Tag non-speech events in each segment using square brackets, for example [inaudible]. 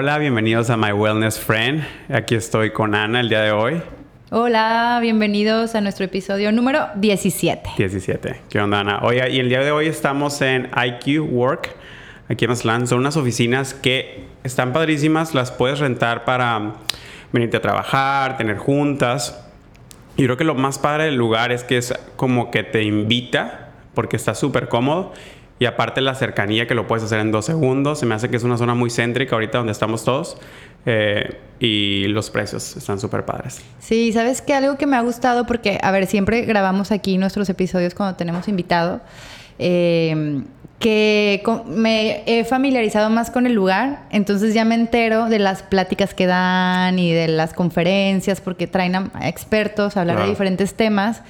Hola, bienvenidos a My Wellness Friend. Aquí estoy con Ana el día de hoy. Hola, bienvenidos a nuestro episodio número 17. 17. ¿Qué onda, Ana? Oye, y el día de hoy estamos en IQ Work, aquí en Mazatlán. Son unas oficinas que están padrísimas, las puedes rentar para venirte a trabajar, tener juntas. Y creo que lo más padre del lugar es que es como que te invita, porque está súper cómodo. Y aparte la cercanía que lo puedes hacer en dos segundos. Se me hace que es una zona muy céntrica ahorita donde estamos todos. Eh, y los precios están súper padres. Sí, sabes que algo que me ha gustado, porque, a ver, siempre grabamos aquí nuestros episodios cuando tenemos invitado, eh, que me he familiarizado más con el lugar, entonces ya me entero de las pláticas que dan y de las conferencias, porque traen a expertos a hablar de diferentes temas.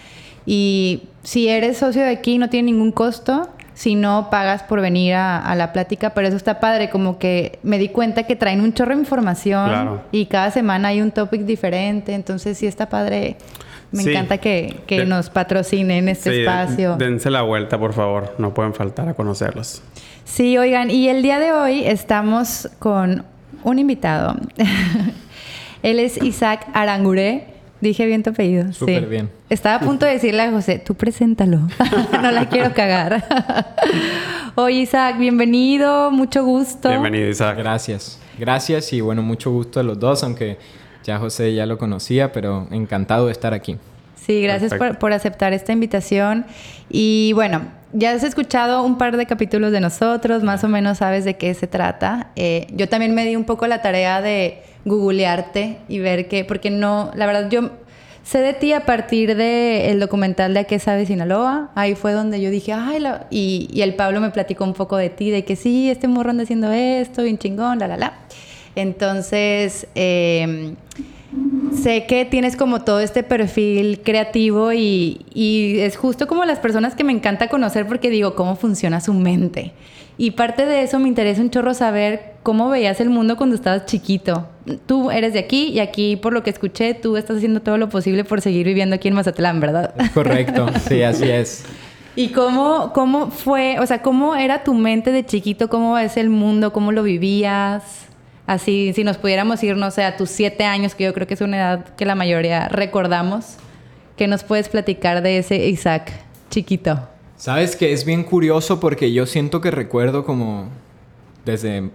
Y si eres socio de aquí, no tiene ningún costo si no pagas por venir a, la plática, pero eso está padre, como que me di cuenta que traen un chorro de información y cada semana hay un topic diferente, entonces sí está padre. Me encanta que, que nos patrocinen este espacio. Dense la vuelta, por favor, no pueden faltar a conocerlos. Sí, oigan, y el día de hoy estamos con un invitado. [laughs] Él es Isaac Arangure. Dije bien tu apellido. Súper bien. Estaba a punto de decirle a José, tú preséntalo. [laughs] no la quiero cagar. [laughs] Oye, Isaac, bienvenido, mucho gusto. Bienvenido, Isaac. Gracias. Gracias y bueno, mucho gusto a los dos, aunque ya José ya lo conocía, pero encantado de estar aquí. Sí, gracias por, aceptar esta invitación. Y bueno, ya has escuchado un par de capítulos de nosotros, más o menos sabes de qué se trata. Eh, yo también me di un poco la tarea de googlearte y ver qué, porque no, la verdad yo sé de ti a partir del documental de A qué sabe Sinaloa. Ahí fue donde yo dije, ay, y, y, el Pablo me platicó un poco de ti, de que sí, este morro anda haciendo esto, bien chingón, la, la, la. Entonces, eh, sé que tienes como todo este perfil creativo y, y, es justo como las personas que me encanta conocer porque digo, cómo funciona su mente. Y parte de eso me interesa un chorro saber cómo veías el mundo cuando estabas chiquito. Tú eres de aquí y aquí, por lo que escuché, tú estás haciendo todo lo posible por seguir viviendo aquí en Mazatlán, ¿verdad? Correcto, sí, así es. [laughs] ¿Y cómo, cómo fue, o sea, cómo era tu mente de chiquito? ¿Cómo es el mundo? ¿Cómo lo vivías? Así, si nos pudiéramos ir, no sé, a tus siete años, que yo creo que es una edad que la mayoría recordamos, ¿qué nos puedes platicar de ese Isaac chiquito? Sabes que es bien curioso porque yo siento que recuerdo como desde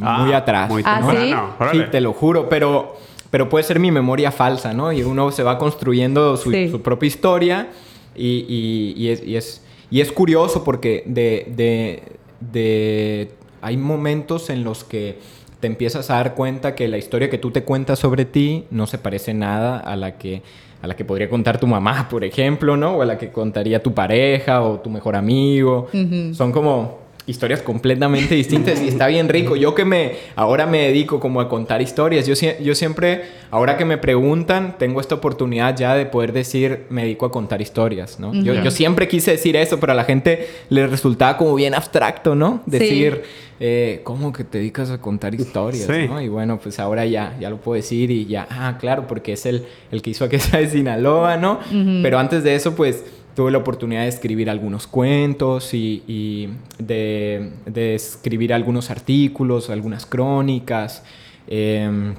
ah, muy atrás. Muy ¿Ah, ¿sí? sí, te lo juro, pero, pero puede ser mi memoria falsa, ¿no? Y uno se va construyendo su, propia historia y, y, es, y, es, y es curioso porque de, de, de, hay momentos en los que te empiezas a dar cuenta que la historia que tú te cuentas sobre ti no se parece nada a la que a la que podría contar tu mamá, por ejemplo, ¿no? O a la que contaría tu pareja o tu mejor amigo. Son como historias completamente distintas y está bien rico. Yo que me ahora me dedico como a contar historias, yo, yo siempre, ahora que me preguntan, tengo esta oportunidad ya de poder decir, me dedico a contar historias, ¿no? yo, yo, siempre quise decir eso, pero a la gente le resultaba como bien abstracto, ¿no? Decir, eh, ¿cómo que te dedicas a contar historias? ¿no? Y bueno, pues ahora ya, ya lo puedo decir y ya, ah, claro, porque es el, el que hizo aquella [laughs] de Sinaloa, ¿no? Pero antes de eso, pues tuve la oportunidad de escribir algunos cuentos y, de, escribir algunos artículos, algunas crónicas em,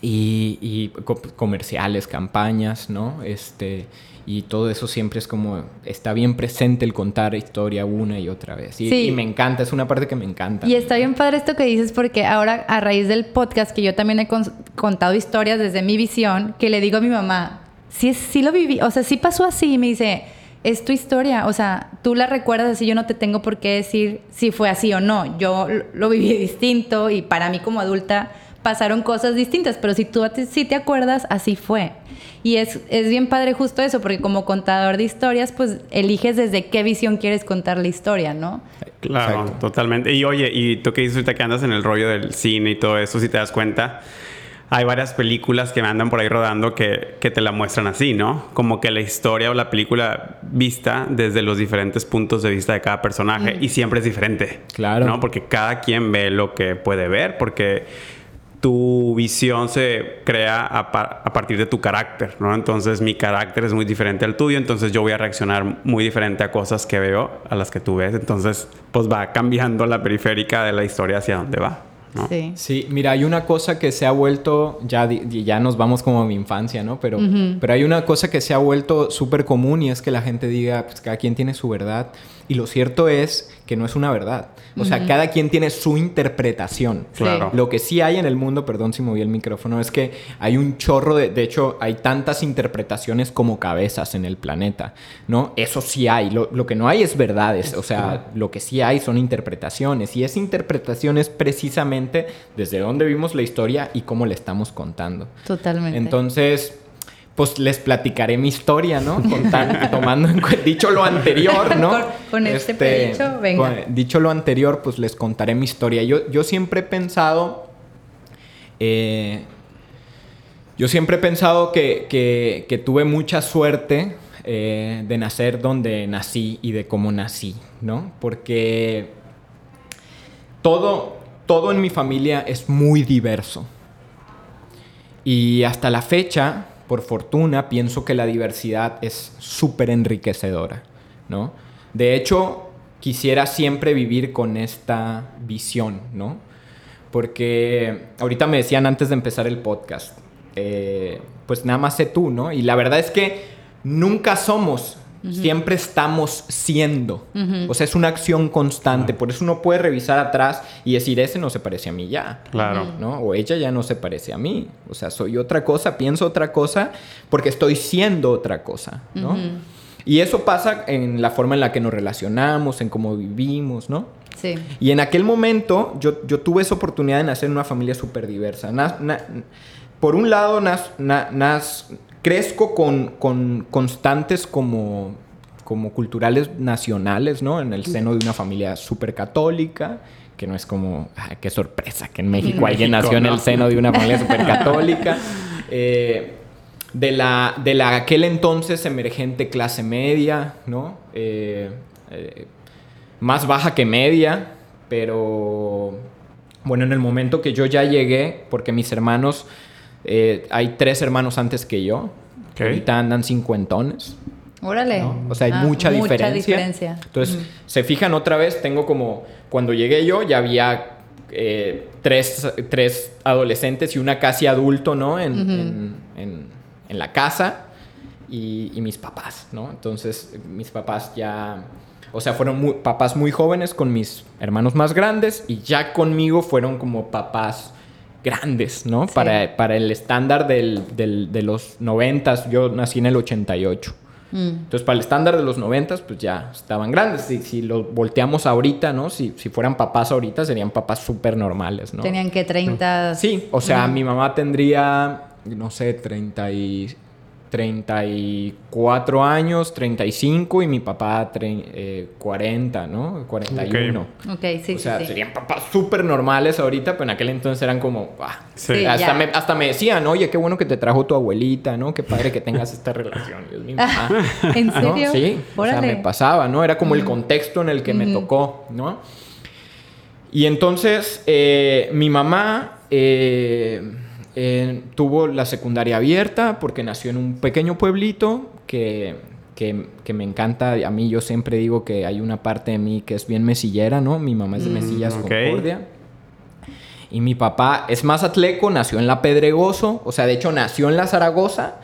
y, comerciales, campañas, ¿no? Este, y todo eso siempre es como, está bien presente el contar historia una y otra vez. Y, y, me encanta, es una parte que me encanta. Y está bien padre esto que dices porque ahora a raíz del podcast que yo también he contado historias desde mi visión, que le digo a mi mamá, sí, sí lo viví, o sea, sí pasó así, y me dice, es tu historia, o sea, tú la recuerdas así, yo no te tengo por qué decir si fue así o no, yo lo viví [laughs] distinto y para mí como adulta pasaron cosas distintas, pero si tú sí te acuerdas, así fue. Y es, es bien padre justo eso, porque como contador de historias, pues eliges desde qué visión quieres contar la historia, ¿no? Claro, totalmente. Y oye, y tú que dices ahorita que andas en el rollo del cine y todo eso, si te das cuenta, hay varias películas que me andan por ahí rodando que, que, te la muestran así, ¿no? Como que la historia o la película vista desde los diferentes puntos de vista de cada personaje y siempre es diferente. Claro. ¿No? Porque cada quien ve lo que puede ver, porque tu visión se crea a, a, partir de tu carácter, ¿no? Entonces mi carácter es muy diferente al tuyo, entonces yo voy a reaccionar muy diferente a cosas que veo a las que tú ves, entonces pues va cambiando la periférica de la historia hacia dónde va. Sí. sí. mira, hay una cosa que se ha vuelto, ya, ya nos vamos como a mi infancia, ¿no? Pero, pero hay una cosa que se ha vuelto súper común y es que la gente diga, pues cada quien tiene su verdad. Y lo cierto es que no es una verdad. O sea, cada quien tiene su interpretación. Claro. Lo que sí hay en el mundo, perdón si moví el micrófono, es que hay un chorro de... De hecho, hay tantas interpretaciones como cabezas en el planeta, ¿no? Eso sí hay. Lo, lo que no hay es verdades. O sea, lo que sí hay son interpretaciones. Y esa interpretación es precisamente desde dónde vimos la historia y cómo le estamos contando. Totalmente. Entonces pues les platicaré mi historia, ¿no? [laughs] tomando en cuenta, dicho lo anterior, ¿no? con, este, este venga. dicho lo anterior, pues les contaré mi historia. Yo, yo siempre he pensado, eh, yo siempre he pensado que, tuve mucha suerte eh, de nacer donde nací y de cómo nací, ¿no? Porque todo, todo en mi familia es muy diverso. Y hasta la fecha, por fortuna, pienso que la diversidad es súper enriquecedora, ¿no? De hecho, quisiera siempre vivir con esta visión, ¿no? Porque ahorita me decían antes de empezar el podcast, eh, pues nada más sé tú, ¿no? Y la verdad es que nunca somos Siempre estamos siendo. O sea, es una acción constante. Por eso uno puede revisar atrás y decir, ese no se parece a mí ya. Claro. ¿no? O ella ya no se parece a mí. O sea, soy otra cosa, pienso otra cosa, porque estoy siendo otra cosa, ¿no? Y eso pasa en la forma en la que nos relacionamos, en cómo vivimos, ¿no? Sí. Y en aquel momento yo, yo tuve esa oportunidad de nacer en una familia súper diversa. por un lado, nas, crezco con, con constantes como, como culturales nacionales, ¿no? En el seno de una familia súper católica, que no es como, qué sorpresa que en México alguien nació en el seno de una familia [laughs] súper católica. Eh, de la, de la aquel entonces emergente clase media, ¿no? Eh, eh, más baja que media, pero bueno, en el momento que yo ya llegué, porque mis hermanos eh, hay tres hermanos antes que yo. que Ahorita andan cincuentones. Órale. O sea, hay ah, mucha, diferencia. Entonces, se fijan otra vez, tengo como, cuando llegué yo ya había eh, tres, tres, adolescentes y una casi adulto, ¿no? En, en, la casa y, y, mis papás, ¿no? Entonces, mis papás ya, o sea, fueron papás muy jóvenes con mis hermanos más grandes y ya conmigo fueron como papás grandes, ¿no? Para, para, el estándar del, del, de los noventas, yo nací en el 88. Mm. Entonces, para el estándar de los noventas, pues ya estaban grandes. Si, si lo volteamos ahorita, ¿no? Si, si fueran papás ahorita, serían papás súper normales, ¿no? Tenían que 30... Sí, o sea, mi mamá tendría, no sé, 30 y 34 años, 35 y mi papá 40, eh, ¿no? 41. Ok, sí, O sea, serían papás súper normales ahorita, pero en aquel entonces eran como... Ah, hasta, me, hasta, me, decían, oye, qué bueno que te trajo tu abuelita, ¿no? Qué padre que tengas esta relación. Dios mío. [laughs] ¿En serio? Sí, o sea, me pasaba, ¿no? Era como el contexto en el que me tocó, ¿no? Y entonces, eh, mi mamá... Eh, tuvo la secundaria abierta porque nació en un pequeño pueblito que, que, me encanta. A mí yo siempre digo que hay una parte de mí que es bien mesillera, ¿no? Mi mamá es de mm, Mesillas, Concordia. Y mi papá es más atleco, nació en la Pedregoso, o sea, de hecho nació en la Zaragoza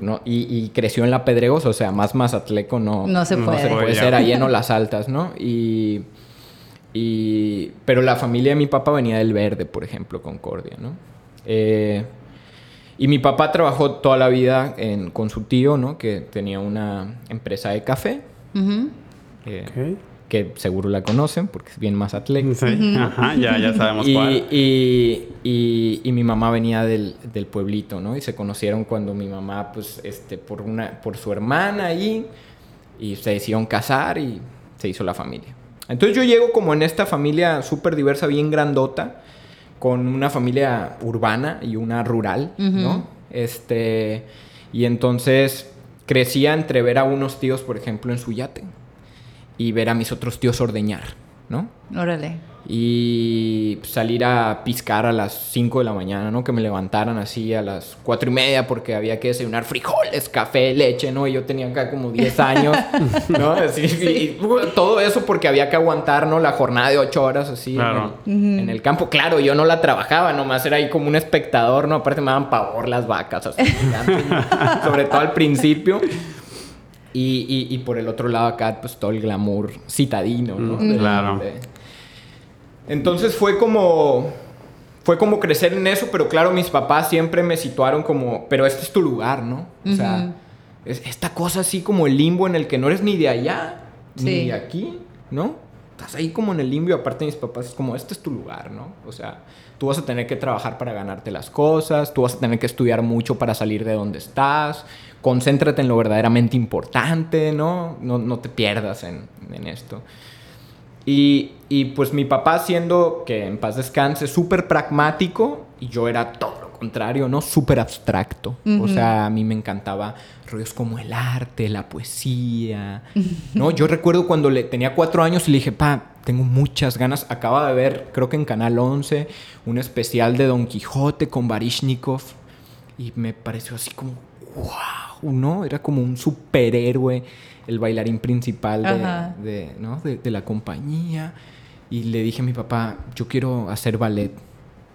¿no? y, creció en la Pedregoso, o sea, más Mazatleco no, no se puede, no se puede ser ahí en las altas, ¿no? Y, y, pero la familia de mi papá venía del Verde, por ejemplo, Concordia, ¿no? Eh, y mi papá trabajó toda la vida con su tío, ¿no? Que tenía una empresa de café. Eh, que seguro la conocen porque es bien más atlético. Ajá, ya, ya sabemos y, cuál. Y, y, mi mamá venía del, del, pueblito, ¿no? Y se conocieron cuando mi mamá, pues, este, por, una, por su hermana ahí, y se decidieron casar y se hizo la familia. Entonces yo llego como en esta familia súper diversa, bien grandota con una familia urbana y una rural, ¿no? Este, y entonces crecía entre ver a unos tíos, por ejemplo, en su yate y ver a mis otros tíos ordeñar, ¿no? Órale. Y salir a piscar a las 5 de la mañana, ¿no? Que me levantaran así a las 4 y media porque había que desayunar frijoles, café, leche, ¿no? Y yo tenía acá como 10 años, [laughs] ¿no? Así, y todo eso porque había que aguantar, ¿no? La jornada de 8 horas así Claro. en, el, en el campo. Claro, yo no la trabajaba, nomás era ahí como un espectador, ¿no? Aparte me daban pavor las vacas, así, [laughs] sobre todo al principio. Y, y- y por el otro lado acá, pues todo el glamour citadino, ¿no? Mm, De- claro. de- Entonces fue como... Fue como crecer en eso, pero claro, mis papás siempre me situaron como, pero este es tu lugar, ¿no? O sea, es esta cosa así como el limbo en el que no eres ni de allá, ni de aquí, ¿no? Estás ahí como en el limbo y aparte mis papás es como, este es tu lugar, ¿no? O sea, tú vas a tener que trabajar para ganarte las cosas, tú vas a tener que estudiar mucho para salir de donde estás, concéntrate en lo verdaderamente importante, ¿no? No, no te pierdas en, en esto. Y, y, pues mi papá siendo, que en paz descanse, súper pragmático y yo era todo lo contrario, ¿no? Súper abstracto. O sea, a mí me encantaba rollos como el arte, la poesía, [laughs] ¿no? Yo recuerdo cuando le tenía cuatro años y le dije, pa, tengo muchas ganas. Acaba de ver, creo que en Canal 11, un especial de Don Quijote con Barishnikov y me pareció así como, wow, ¿no? Era como un superhéroe, el bailarín principal de, de, ¿no? de, de la compañía. Y le dije a mi papá, yo quiero hacer ballet.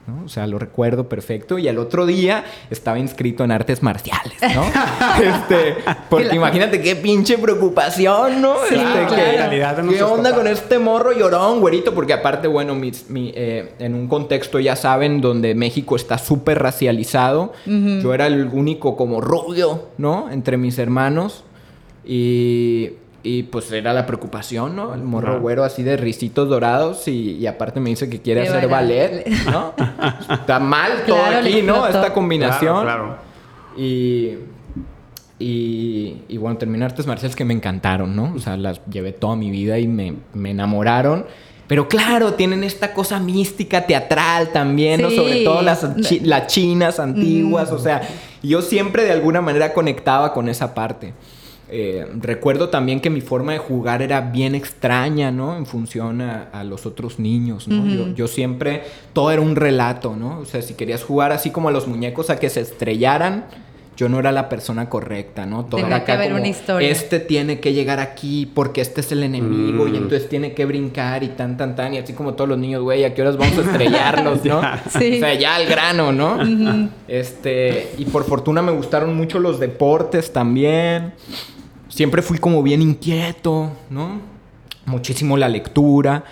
¿no? O sea, lo recuerdo perfecto. Y al otro día estaba inscrito en artes marciales, ¿no? [laughs] este, porque imagínate qué pinche preocupación, ¿no? Sí, Este, claro. que- La realidad de ¿Qué onda papás. con este morro llorón, güerito? Porque aparte, bueno, mis- mi, eh, en un contexto, ya saben, donde México está súper racializado. Yo era el único como rubio, ¿no? Entre mis hermanos. Y, y, pues era la preocupación, ¿no? El morro güero así de risitos dorados y, y aparte me dice que quiere hacer ballet, ¿no? [laughs] Está mal todo Claro, aquí, ¿no? Esta combinación. Claro, claro. Y, y, y bueno, terminé artes marciales que me encantaron, ¿no? O sea, las llevé toda mi vida y me, me enamoraron. Pero claro, tienen esta cosa mística, teatral también, ¿no? Sobre todo las, chi- las chinas antiguas, o sea, yo siempre de alguna manera conectaba con esa parte. Eh, recuerdo también que mi forma de jugar era bien extraña, ¿no? En función a, a los otros niños, ¿no? yo, yo siempre, todo era un relato, ¿no? O sea, si querías jugar así como a los muñecos a que se estrellaran, yo no era la persona correcta, ¿no? Todo Tenía que haber como, una historia. Este tiene que llegar aquí porque este es el enemigo Mm. y entonces tiene que brincar y tan, tan, tan. Y así como todos los niños, güey, ¿a qué horas vamos a estrellarlos, [laughs] no? Sí. O sea, ya al grano, ¿no? Este, y por fortuna me gustaron mucho los deportes también. Siempre fui como bien inquieto, ¿no? Muchísimo la lectura.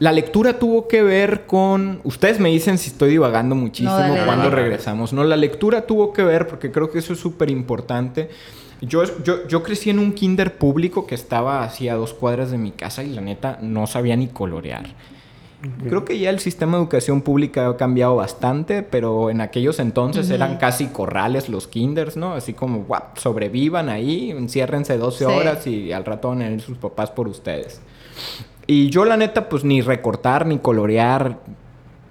La lectura tuvo que ver con... Ustedes me dicen si estoy divagando muchísimo No, dale, cuando dale. regresamos. No, la lectura tuvo que ver, porque creo que eso es súper importante. Yo, yo, yo crecí en un kinder público que estaba así a dos cuadras de mi casa y la neta no sabía ni colorear. Creo que ya el sistema de educación pública ha cambiado bastante, pero en aquellos entonces eran casi corrales los kinders, ¿no? Así como, guap, sobrevivan ahí, enciérrense 12 Sí. horas y al rato van a venir sus papás por ustedes. Y yo la neta, pues ni recortar, ni colorear,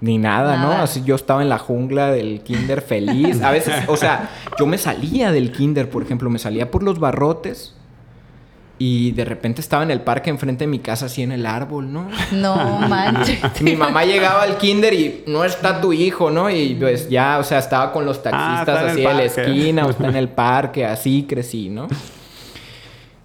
ni nada, ¿no? Así yo estaba en la jungla del kinder feliz. A veces, o sea, yo me salía del kinder, por ejemplo, me salía por los barrotes y de repente estaba en el parque enfrente de mi casa, así en el árbol, ¿no? No manches. Mi mamá llegaba al kinder y no está tu hijo, ¿no? Y pues ya, o sea, estaba con los Ah, taxistas en así de la esquina o está en el parque, así crecí, ¿no?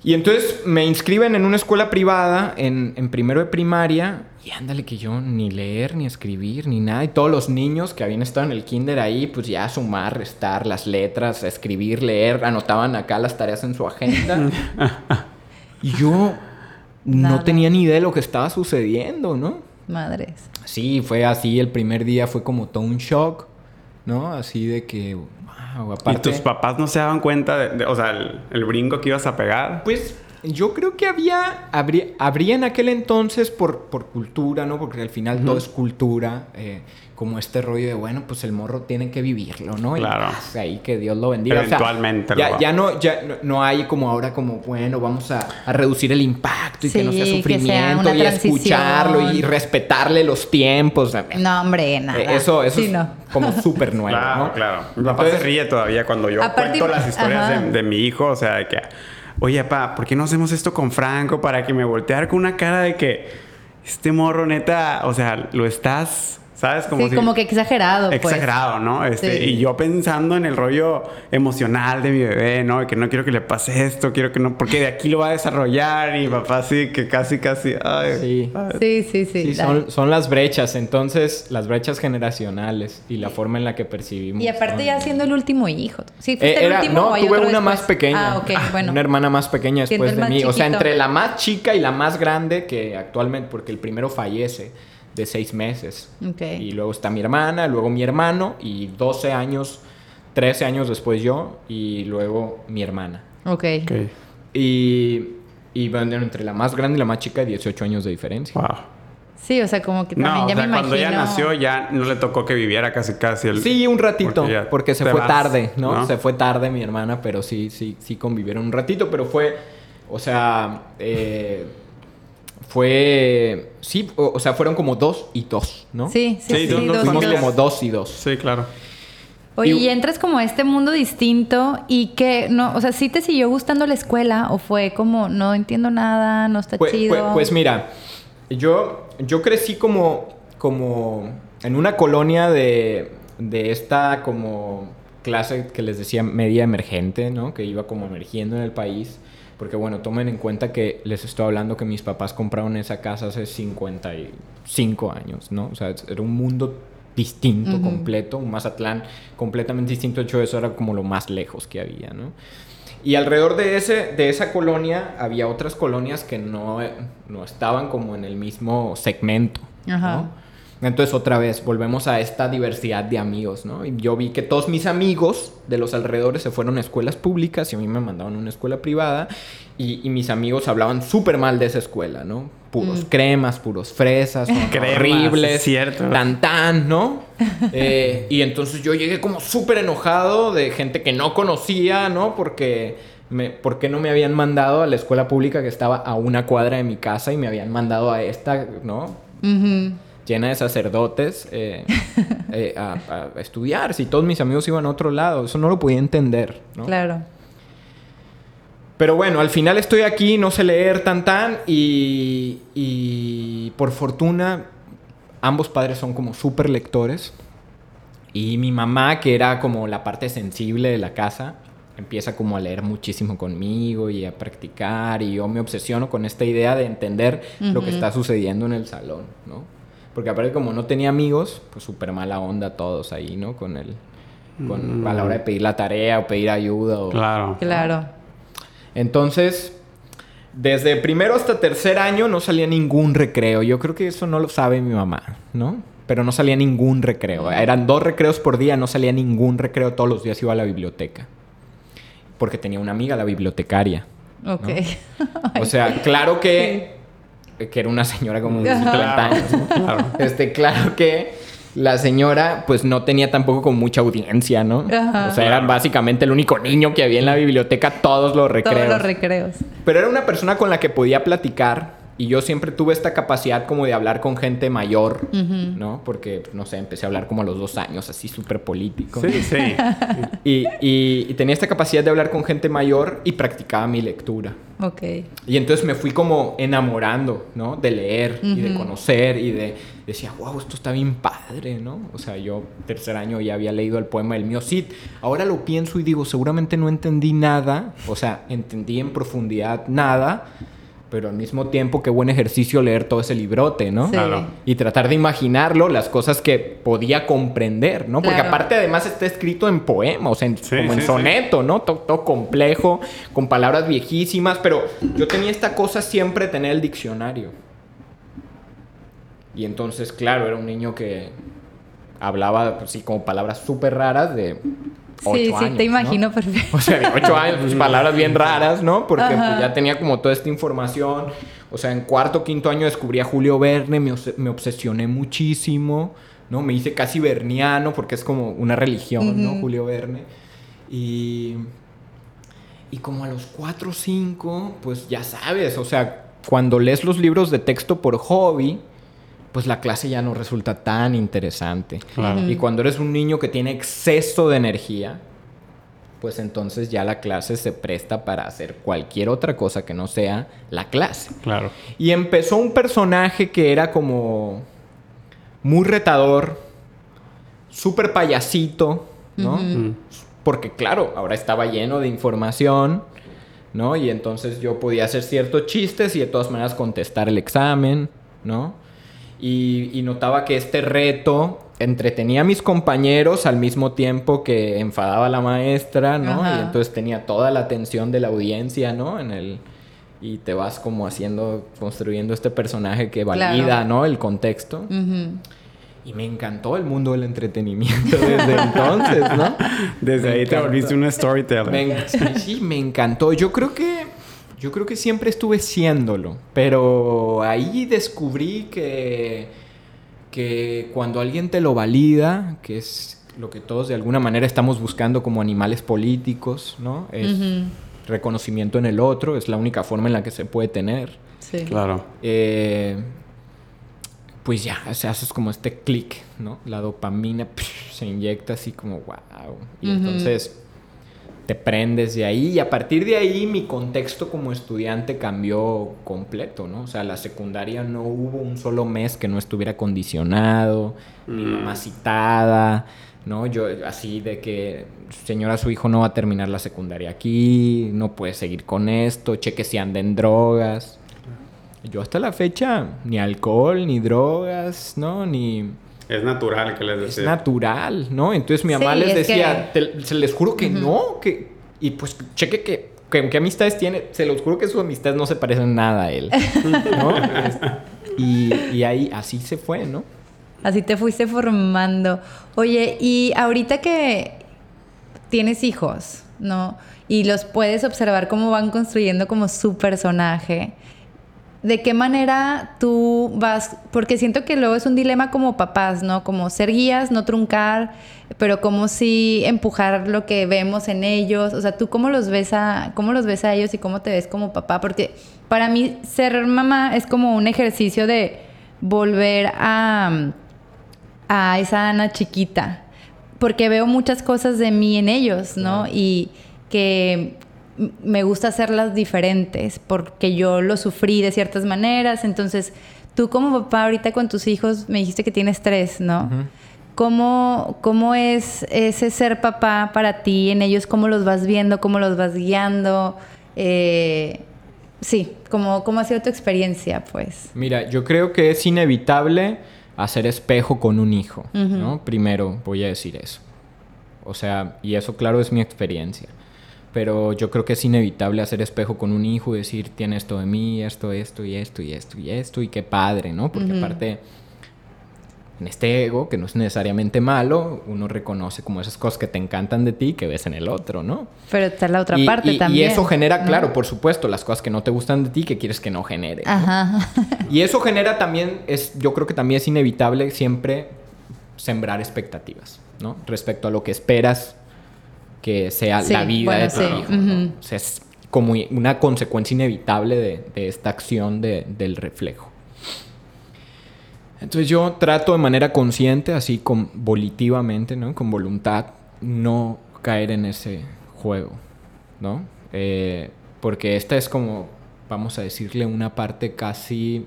Y entonces me inscriben en una escuela privada en, en primero de primaria y ándale que yo ni leer, ni escribir, ni nada. Y todos los niños que habían estado en el kinder ahí, pues ya sumar, restar las letras, escribir, leer, anotaban acá las tareas en su agenda. [laughs] y yo no tenía ni idea de lo que estaba sucediendo, ¿no? Madres. Sí, fue así, el primer día fue como todo un shock, ¿no? Así de que, wow, ¿Y tus papás no se daban cuenta de, de- o sea, el, el brinco que ibas a pegar? Pues yo creo que había, habría, habría en aquel entonces por, por cultura, ¿no? Porque al final todo es cultura, eh, como este rollo de, bueno, pues el morro tiene que vivirlo, ¿no? Y, Claro. pues, ahí que Dios lo bendiga. O sea, Eventualmente lo ya, ya no, ya no, no hay como ahora como, bueno, vamos a, a reducir el impacto y que no sea sufrimiento y escucharlo y transición. respetarle los tiempos. No, hombre, nada. Eh, Eso, eso Sí, es no. como súper nuevo, Claro, ¿no? claro. Mi papá Entonces- se ríe todavía cuando yo cuento las historias de, de mi hijo. O sea, de que, oye, papá, ¿por qué no hacemos esto con Franco para que me volteara con una cara de que este morro neta, o sea, lo estás ¿Sabes? Como sí, como que exagerado. Pues. Exagerado, ¿no? Este, Y yo pensando en el rollo emocional de mi bebé, ¿no? Que no quiero que le pase esto, quiero que no, porque de aquí lo va a desarrollar y papá sí, que casi, casi. Ay, sí. sí, sí, sí. son, son, las brechas, entonces, las brechas generacionales y la forma en la que percibimos. Y aparte ya siendo el último hijo. Sí, fuiste eh, el último. No, tuve una más pequeña. Ah, ok, bueno. Una hermana más pequeña después de mí. O sea, entre la más chica y la más grande que actualmente, porque el primero fallece de seis meses. Y luego está mi hermana, luego mi hermano y 12 años, 13 años después yo y luego mi hermana. Ok. okay. Y, y bueno, entre la más grande y la más chica, 18 años de diferencia. Wow. Sí, o sea, como que también ya me imagino... cuando ella nació ya no le tocó que viviera casi casi el... Sí, un ratito, porque, se fue tarde, ¿no? Se fue tarde mi hermana, pero sí, sí, sí convivieron un ratito, pero fue, o sea, eh, fue. Sí, o, sea, fueron como dos y dos, ¿no? Sí, sí, sí. dos, fuimos como dos y dos. Sí, claro. Oye, y, entras como a este mundo distinto y que, no, o sea, ¿sí te siguió gustando la escuela o fue como, no entiendo nada, no está chido? pues mira, yo, yo crecí como, como en una colonia de, de esta como clase que les decía media emergente, ¿no? Que iba como emergiendo en el país. Porque bueno, tomen en cuenta que les estoy hablando que mis papás compraron esa casa hace 55 años, ¿no? O sea, era un mundo distinto, completo, un Mazatlán completamente distinto, de hecho eso era como lo más lejos que había, ¿no? Y alrededor de, ese, de esa colonia había otras colonias que no, no estaban como en el mismo segmento, ¿no? Entonces otra vez volvemos a esta diversidad de amigos, ¿no? Y yo vi que todos mis amigos de los alrededores se fueron a escuelas públicas y a mí me mandaban a una escuela privada y, mis amigos hablaban súper mal de esa escuela, ¿no? Puros mm. cremas, puros fresas, [laughs] horribles, cierto. tan tan, ¿no? [laughs] Eh, y entonces yo llegué como súper enojado de gente que no conocía, ¿no? Porque... Me, ¿por qué no me habían mandado a la escuela pública que estaba a una cuadra de mi casa y me habían mandado a esta, ¿no? Llena de sacerdotes eh, [laughs] eh, a, estudiar. Si todos mis amigos iban a otro lado, eso no lo podía entender. ¿no? Claro. Pero bueno, al final estoy aquí, no sé leer tan tan y, y por fortuna ambos padres son como súper lectores. Y mi mamá, que era como la parte sensible de la casa, empieza como a leer muchísimo conmigo y a practicar y yo me obsesiono con esta idea de entender lo que está sucediendo en el salón, ¿no? Porque aparte como no tenía amigos, pues súper mala onda todos ahí, ¿no? Con el... Con, A la hora de pedir la tarea o pedir ayuda. O, claro. Claro. Entonces, desde primero hasta tercer año no salía ningún recreo. Yo creo que eso no lo sabe mi mamá, ¿no? Pero no salía ningún recreo. Eran dos recreos por día, no salía ningún recreo. Todos los días iba a la biblioteca. Porque tenía una amiga, la bibliotecaria. Ok. [laughs] o sea, claro que que era una señora como de 30 años. Claro. Este, claro que la señora pues no tenía tampoco con mucha audiencia, ¿no? O sea, era básicamente el único niño que había en la biblioteca todos los recreos. Todos los recreos. Pero era una persona con la que podía platicar y yo siempre tuve esta capacidad como de hablar con gente mayor, ¿no? Porque, no sé, empecé a hablar como a los dos años, así súper político. Sí, sí. [laughs] y, y, tenía esta capacidad de hablar con gente mayor y practicaba mi lectura. Ok. Y entonces me fui como enamorando, ¿no? De leer y de conocer y de... Decía, wow, esto está bien padre, ¿no? O sea, yo tercer año ya había leído el poema del mío Cid. Ahora lo pienso y digo, seguramente no entendí nada. O sea, entendí en profundidad nada pero al mismo tiempo qué buen ejercicio leer todo ese librote, ¿no? Claro. Y tratar de imaginarlo, las cosas que podía comprender, ¿no? Porque aparte además está escrito en poema, o sea, como en soneto, ¿no? Todo, complejo, con palabras viejísimas, pero yo tenía esta cosa siempre tener el diccionario. Y entonces, claro, era un niño que hablaba así pues, como palabras súper raras de sí, sí, te imagino perfecto. O sea, de ocho años, pues palabras bien raras, ¿no? Porque pues, ya tenía como toda esta información. O sea, en cuarto, quinto año descubrí a Julio Verne, me, me obsesioné muchísimo, ¿no? Me hice casi verniano porque es como una religión, ¿no? Julio Verne. Y, y como a los cuatro o cinco, pues ya sabes, o sea, cuando lees los libros de texto por hobby, pues la clase ya no resulta tan interesante. Y cuando eres un niño que tiene exceso de energía, pues entonces ya la clase se presta para hacer cualquier otra cosa que no sea la clase. Claro. Y empezó un personaje que era como muy retador, súper payasito, ¿no? Porque claro, ahora estaba lleno de información, ¿no? Y entonces yo podía hacer ciertos chistes y de todas maneras contestar el examen, ¿no? Y, notaba que este reto entretenía a mis compañeros al mismo tiempo que enfadaba a la maestra, ¿no? Y entonces tenía toda la atención de la audiencia, ¿no? En el y te vas como haciendo, construyendo este personaje que valida, ¿no? El contexto. Y me encantó el mundo del entretenimiento desde [laughs] entonces, ¿no? Desde ahí te volviste un storyteller. sí, me encantó. Yo creo que yo creo que siempre estuve siéndolo, pero ahí descubrí que que cuando alguien te lo valida, que es lo que todos de alguna manera estamos buscando como animales políticos, ¿no? Es reconocimiento en el otro, es la única forma en la que se puede tener. Sí. Claro. Eh, pues ya, o sea, haces como este clic, ¿no? La dopamina se inyecta así como wow. Y entonces te prendes de ahí y a partir de ahí mi contexto como estudiante cambió completo, ¿no? O sea, la secundaria no hubo un solo mes que no estuviera condicionado, mi mamá mm. citada, ¿no? Yo así de que, señora, su hijo no va a terminar la secundaria aquí, no puede seguir con esto, cheque si anda en drogas. Yo hasta la fecha, ni alcohol, ni drogas, ¿no? Ni... Es natural que les decía. Es natural, ¿no? Entonces mi mamá les decía, se les juro que no, que... Y pues cheque que, ¿qué amistades tiene? Se los juro que sus amistades no se parecen nada a él, [laughs] ¿no? y, y ahí, así se fue, ¿no? Así te fuiste formando. Oye, y ahorita que tienes hijos, ¿no? Y los puedes observar cómo van construyendo como su personaje ¿de qué manera tú vas? Porque siento que luego es un dilema como papás, ¿no? Como ser guías, no truncar, pero como si empujar lo que vemos en ellos. O sea, ¿tú cómo los ves a, cómo los ves a ellos y cómo te ves como papá? Porque para mí ser mamá es como un ejercicio de volver a, a esa Ana chiquita. Porque veo muchas cosas de mí en ellos, ¿no? Y que me gusta hacerlas diferentes porque yo lo sufrí de ciertas maneras. Entonces, tú como papá ahorita con tus hijos me dijiste que tienes tres, ¿no? ¿Cómo, ¿Cómo, es ese ser papá para ti en ellos? ¿Cómo los vas viendo? ¿Cómo los vas guiando? Eh, sí, ¿cómo, ¿cómo ha sido tu experiencia, pues? Mira, yo creo que es inevitable hacer espejo con un hijo, ¿no? Primero voy a decir eso. O sea, y eso claro es mi experiencia pero yo creo que es inevitable hacer espejo con un hijo y decir, tiene esto de mí, esto, esto y esto y esto y esto y qué padre, ¿no? Porque aparte, en este ego, que no es necesariamente malo, uno reconoce como esas cosas que te encantan de ti que ves en el otro, ¿no? Pero está la otra parte también. Y eso genera, claro, por supuesto, las cosas que no te gustan de ti que quieres que no genere. Ajá. y eso genera también, es, yo creo que también es inevitable siempre sembrar expectativas, ¿no? Respecto a lo que esperas que sea la vida de tu hijo. O sea, es como una consecuencia inevitable de, esta acción del reflejo. Entonces yo trato de manera consciente, así con volitivamente, ¿no? Con voluntad, no caer en ese juego, ¿no? Eh, porque esta es como, vamos a decirle, una parte casi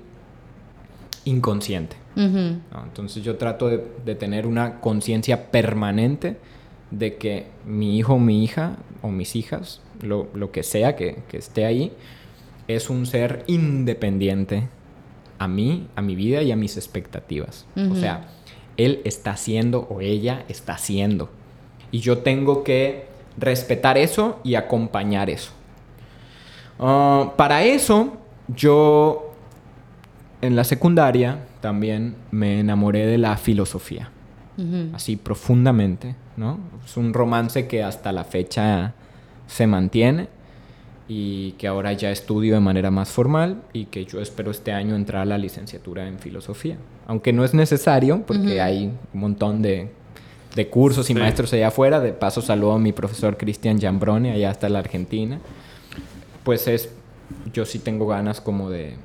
inconsciente. Entonces yo trato de, de tener una conciencia permanente de que mi hijo o mi hija o mis hijas, lo, que sea que, esté ahí, es un ser independiente a mí, a mi vida y a mis expectativas. O sea, él está haciendo o ella está haciendo. Y yo tengo que respetar eso y acompañar eso. Ah, para eso, yo en la secundaria también me enamoré de la filosofía así profundamente, ¿no? Es un romance que hasta la fecha se mantiene y que ahora ya estudio de manera más formal y que yo espero este año entrar a la licenciatura en filosofía. Aunque no es necesario porque hay un montón de, cursos y maestros allá afuera. De paso saludo a mi profesor Cristian Jambrone allá hasta la Argentina. Pues es, yo sí tengo ganas como de,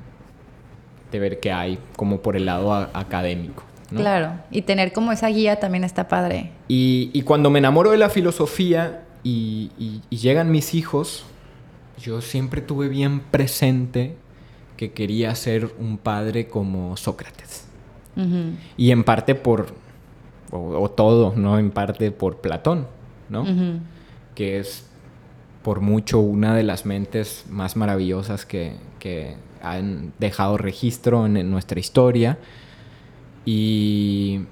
de ver qué hay como por el lado académico. Claro, y tener como esa guía también está padre. Y, cuando me enamoro de la filosofía, y, llegan mis hijos, yo siempre tuve bien presente que quería ser un padre como Sócrates. Y en parte por, o, todo, ¿no? En parte por Platón, ¿no? Que es por mucho una de las mentes más maravillosas que, han dejado registro en, nuestra historia y,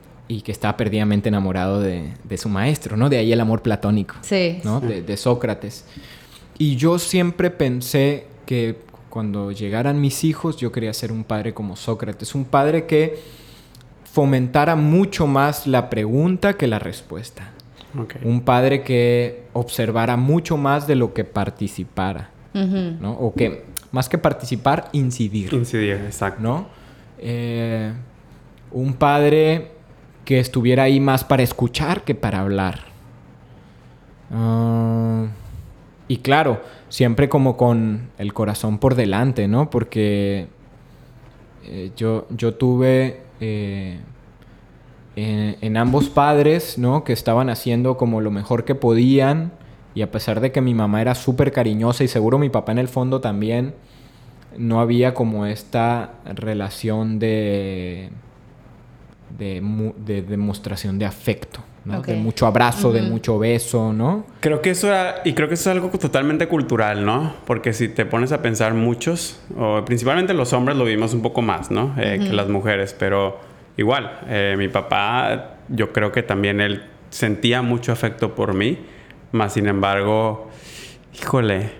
que está perdidamente enamorado de, su maestro, ¿no? De ahí el amor platónico, ¿no? De, Sócrates. Y yo siempre pensé que cuando llegaran mis hijos yo quería ser un padre como Sócrates, un padre que fomentara mucho más la pregunta que la respuesta. Un padre que observara mucho más de lo que participara, ¿no? O que, más que participar, incidir. Incidir, exacto. ¿No? Eh, un padre que estuviera ahí más para escuchar que para hablar. Ah, y claro, siempre como con el corazón por delante, ¿no? Porque eh, yo, yo tuve eh, en, ambos padres, ¿no? Que estaban haciendo como lo mejor que podían. Y a pesar de que mi mamá era súper cariñosa y seguro mi papá en el fondo también, no había como esta relación de, de, demostración de afecto. ¿no? De mucho abrazo, de mucho beso, ¿no? Creo que eso era, y creo que eso es algo totalmente cultural, ¿no? Porque si te pones a pensar muchos, o principalmente los hombres lo vimos un poco más, ¿no? Eh, que las mujeres, pero igual, eh, mi papá, yo creo que también él sentía mucho afecto por mí, más sin embargo, híjole,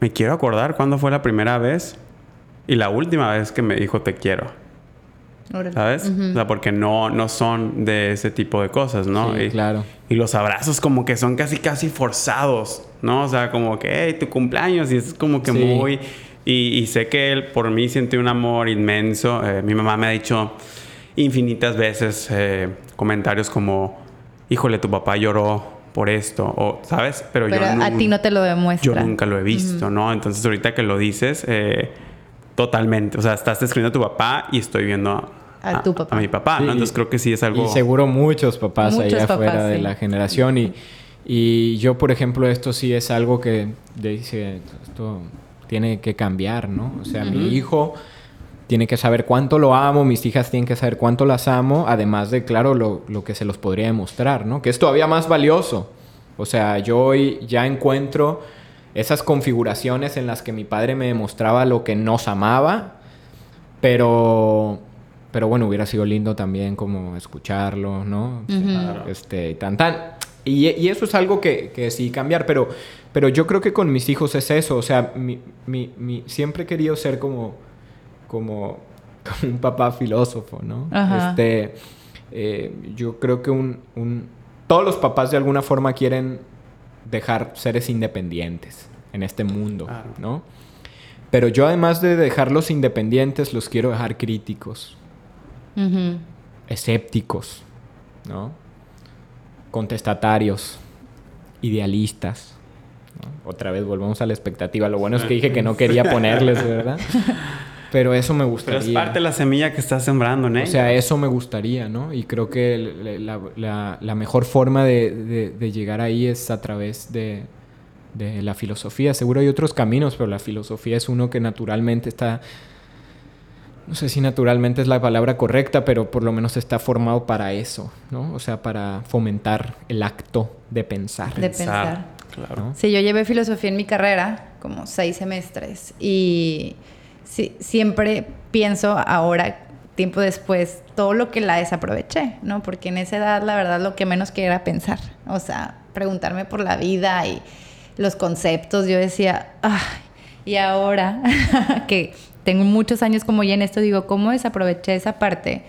me quiero acordar cuándo fue la primera vez y la última vez que me dijo te quiero. ¿Sabes? O sea, porque no, no son de ese tipo de cosas, ¿no? Sí, y, claro. Y los abrazos como que son casi, casi forzados, ¿no? O sea, como que, hey, tu cumpleaños. Y es como que muy... Y, sé que él por mí siente un amor inmenso. Eh, mi mamá me ha dicho infinitas veces eh, comentarios como, híjole, tu papá lloró por esto, o, ¿sabes? Pero, yo a ti no te lo demuestra. Yo nunca lo he visto, ¿no? Entonces ahorita que lo dices, eh, totalmente, o sea, estás describiendo a tu papá y estoy viendo a, tu papá. a mi papá, ¿no? Entonces creo que sí es algo... Y seguro muchos papás ahí afuera de la generación y, y yo, por ejemplo, esto sí es algo que dice, esto tiene que cambiar, ¿no? O sea, mi hijo tiene que saber cuánto lo amo, mis hijas tienen que saber cuánto las amo, además de, claro, lo, lo que se los podría demostrar, ¿no? Que es todavía más valioso. O sea, yo hoy ya encuentro esas configuraciones en las que mi padre me demostraba lo que nos amaba, pero pero bueno, hubiera sido lindo también como escucharlo, ¿no? Este, tan tan. Y, y, eso es algo que, que, sí cambiar, pero, pero yo creo que con mis hijos es eso, o sea, mi, mi, mi, siempre he querido ser como, como, [laughs] un papá filósofo, ¿no? Este, eh, yo creo que un, un, todos los papás de alguna forma quieren dejar seres independientes en este mundo, ¿no? Pero yo además de dejarlos independientes, los quiero dejar críticos, escépticos, ¿no? Contestatarios, idealistas. Otra vez volvemos a la expectativa. Lo bueno es que dije que no quería ponerles, ¿verdad? [laughs] Pero eso me gustaría. Pero es parte de la semilla que estás sembrando, ¿no? O sea, eso me gustaría, ¿no? Y creo que la, mejor forma de, llegar ahí es a través de, de la filosofía. Seguro hay otros caminos, pero la filosofía es uno que naturalmente está no sé si naturalmente es la palabra correcta, pero por lo menos está formado para eso, ¿no? O sea, para fomentar el acto de pensar. De pensar. Claro. Sí, yo llevé filosofía en mi carrera, como seis semestres, y siempre pienso ahora, tiempo después, todo lo que la desaproveché, ¿no? Porque en esa edad, la verdad, lo que menos quería era pensar. O sea, preguntarme por la vida y los conceptos. Yo decía, ay, y ahora [laughs] que tengo muchos años como ya en esto, digo, ¿cómo desaproveché esa parte?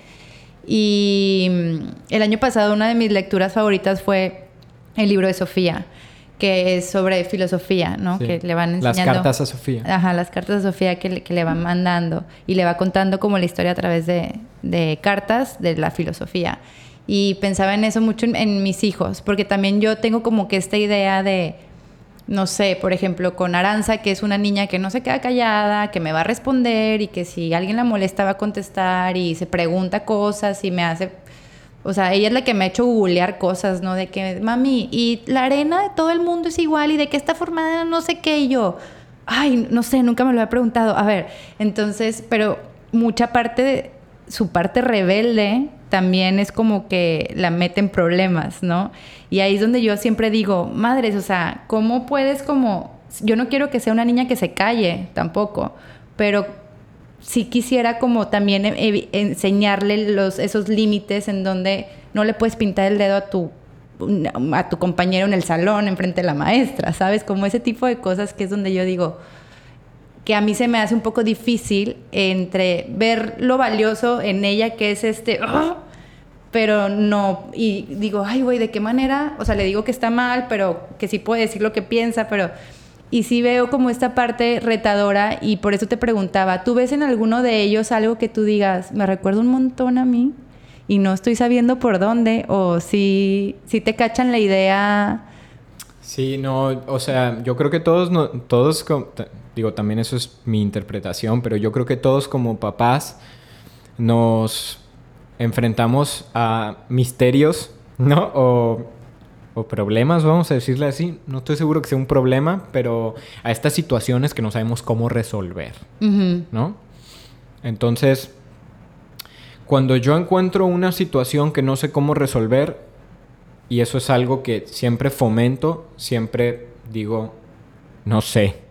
Y mm, el año pasado una de mis lecturas favoritas fue el libro de Sofía, que es sobre filosofía, ¿no? Que le van enseñando... Las cartas a Sofía. Ajá, las cartas a Sofía que le, que le van mandando y le va contando como la historia a través de, de cartas de la filosofía. Y pensaba en eso mucho en mis hijos, porque también yo tengo como que esta idea de no sé, por ejemplo, con Aranza, que es una niña que no se queda callada, que me va a responder y que si alguien la molesta va a contestar y se pregunta cosas y me hace O sea, ella es la que me ha hecho googlear cosas, ¿no? De que, mami, y la arena de todo el mundo es igual y de qué está formada no sé qué y yo. Ay, no sé, nunca me lo he preguntado. A ver, entonces, pero mucha parte de su parte rebelde también es como que la mete en problemas, ¿no? Y ahí es donde yo siempre digo, madres, o sea, ¿cómo puedes como... Yo no quiero que sea una niña que se calle tampoco, pero sí quisiera como también enseñarle los, esos límites en donde no le puedes pintar el dedo a tu a tu compañero en el salón enfrente de la maestra, ¿sabes? Como ese tipo de cosas que es donde yo digo que a mí se me hace un poco difícil entre ver lo valioso en ella que es este ¡ah! pero no y digo, ay güey, ¿de qué manera? O sea, le digo que está mal, pero que sí puede decir lo que piensa, pero y sí veo como esta parte retadora y por eso te preguntaba, ¿tú ves en alguno de ellos algo que tú digas, me recuerda un montón a mí y no estoy sabiendo por dónde? O si, si te cachan la idea... Sí, no, o sea, yo creo que todos, no, todos, digo, también eso es mi interpretación, pero yo creo que todos como papás nos enfrentamos a misterios, [laughs] ¿no? O o problemas, vamos a decirle así. No estoy seguro que sea un problema, pero a estas situaciones que no sabemos cómo resolver, ¿no? Entonces, cuando yo encuentro una situación que no sé cómo resolver, y eso es algo que siempre fomento, siempre digo, no sé.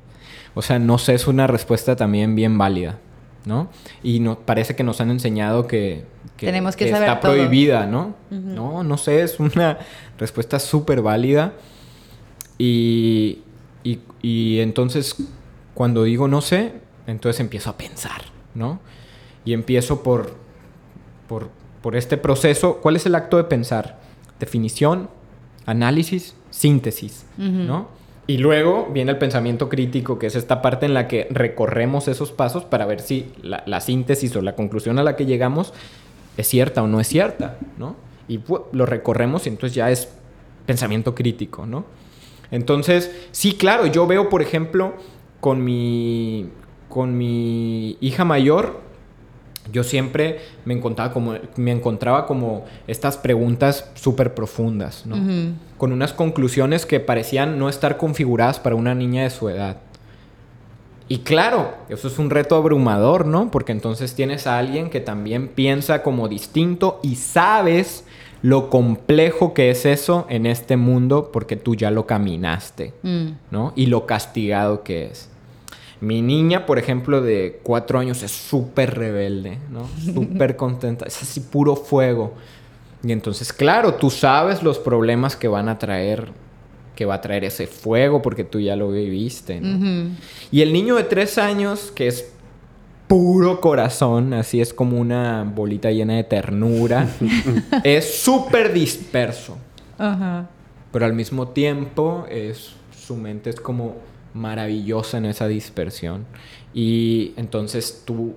O sea, no sé es una respuesta también bien válida, ¿no? Y no, parece que nos han enseñado que tenemos que, saber está prohibida, ¿no? No, no sé, es una respuesta súper válida. Y, y, entonces, cuando digo no sé, entonces empiezo a pensar, ¿no? Y empiezo por, por, por este proceso. ¿Cuál es el acto de pensar? Definición, análisis, síntesis, ¿no? Y luego viene el pensamiento crítico, que es esta parte en la que recorremos esos pasos para ver si la, la, síntesis o la conclusión a la que llegamos es cierta o no es cierta, ¿no? Y lo recorremos y entonces ya es pensamiento crítico, ¿no? Entonces, sí, claro, yo veo, por ejemplo, con mi, con mi hija mayor, yo siempre me encontraba como, me encontraba como estas preguntas súper profundas, ¿no? Con unas conclusiones que parecían no estar configuradas para una niña de su edad. Y claro, eso es un reto abrumador, ¿no? Porque entonces tienes a alguien que también piensa como distinto y sabes lo complejo que es eso en este mundo porque tú ya lo caminaste, mm. ¿no? Y lo castigado que es. Mi niña, por ejemplo, de cuatro años es súper rebelde, ¿no? [laughs] Súper contenta, es así puro fuego. Y entonces, claro, tú sabes los problemas que van a traer que va a traer ese fuego porque tú ya lo viviste. Y el niño de tres años, que es puro corazón, así es como una bolita llena de ternura, [laughs] es súper disperso. Pero al mismo tiempo, es, su mente es como maravillosa en esa dispersión. Y entonces tú,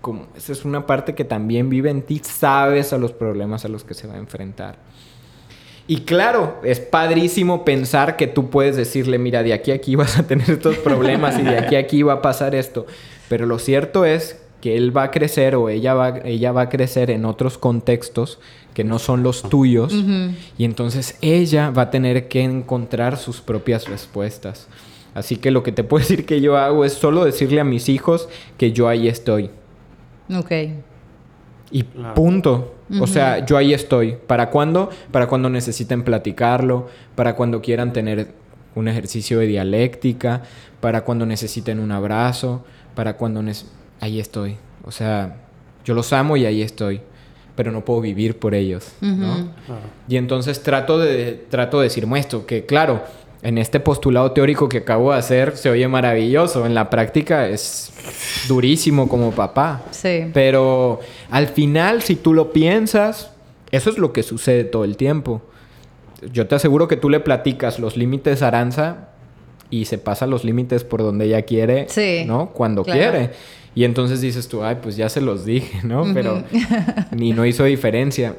como esa es una parte que también vive en ti, sabes a los problemas a los que se va a enfrentar. Y claro, es padrísimo pensar que tú puedes decirle, mira, de aquí a aquí [laughs] vas a tener estos problemas y de aquí a aquí va a pasar esto. Pero lo cierto es que él va a crecer o ella va, ella va a crecer en otros contextos que no son los tuyos y entonces ella va a tener que encontrar sus propias respuestas. Así que lo que te puedo [laughs] decir que yo hago es solo decirle a mis hijos que yo ahí estoy. Ok. Y punto. O sea, yo ahí estoy. ¿Para cuándo? Para cuando necesiten platicarlo, para cuando quieran tener un ejercicio de dialéctica, para cuando necesiten un abrazo, para cuando... Ahí estoy. O sea, yo los amo y ahí estoy. Pero no puedo vivir por ellos, ¿no? Y entonces trato de, trato de decir esto, que claro, en este postulado teórico que acabo de hacer se oye maravilloso. En la práctica es durísimo como papá. Sí. Pero al final, si tú lo piensas, eso es lo que sucede todo el tiempo. Yo te aseguro que tú le platicas los límites a Aranza y se pasa los límites por donde ella quiere, ¿no? Cuando quiere. Y entonces dices tú, ay, pues ya se los dije, ¿no? Pero [laughs] ni no hizo diferencia.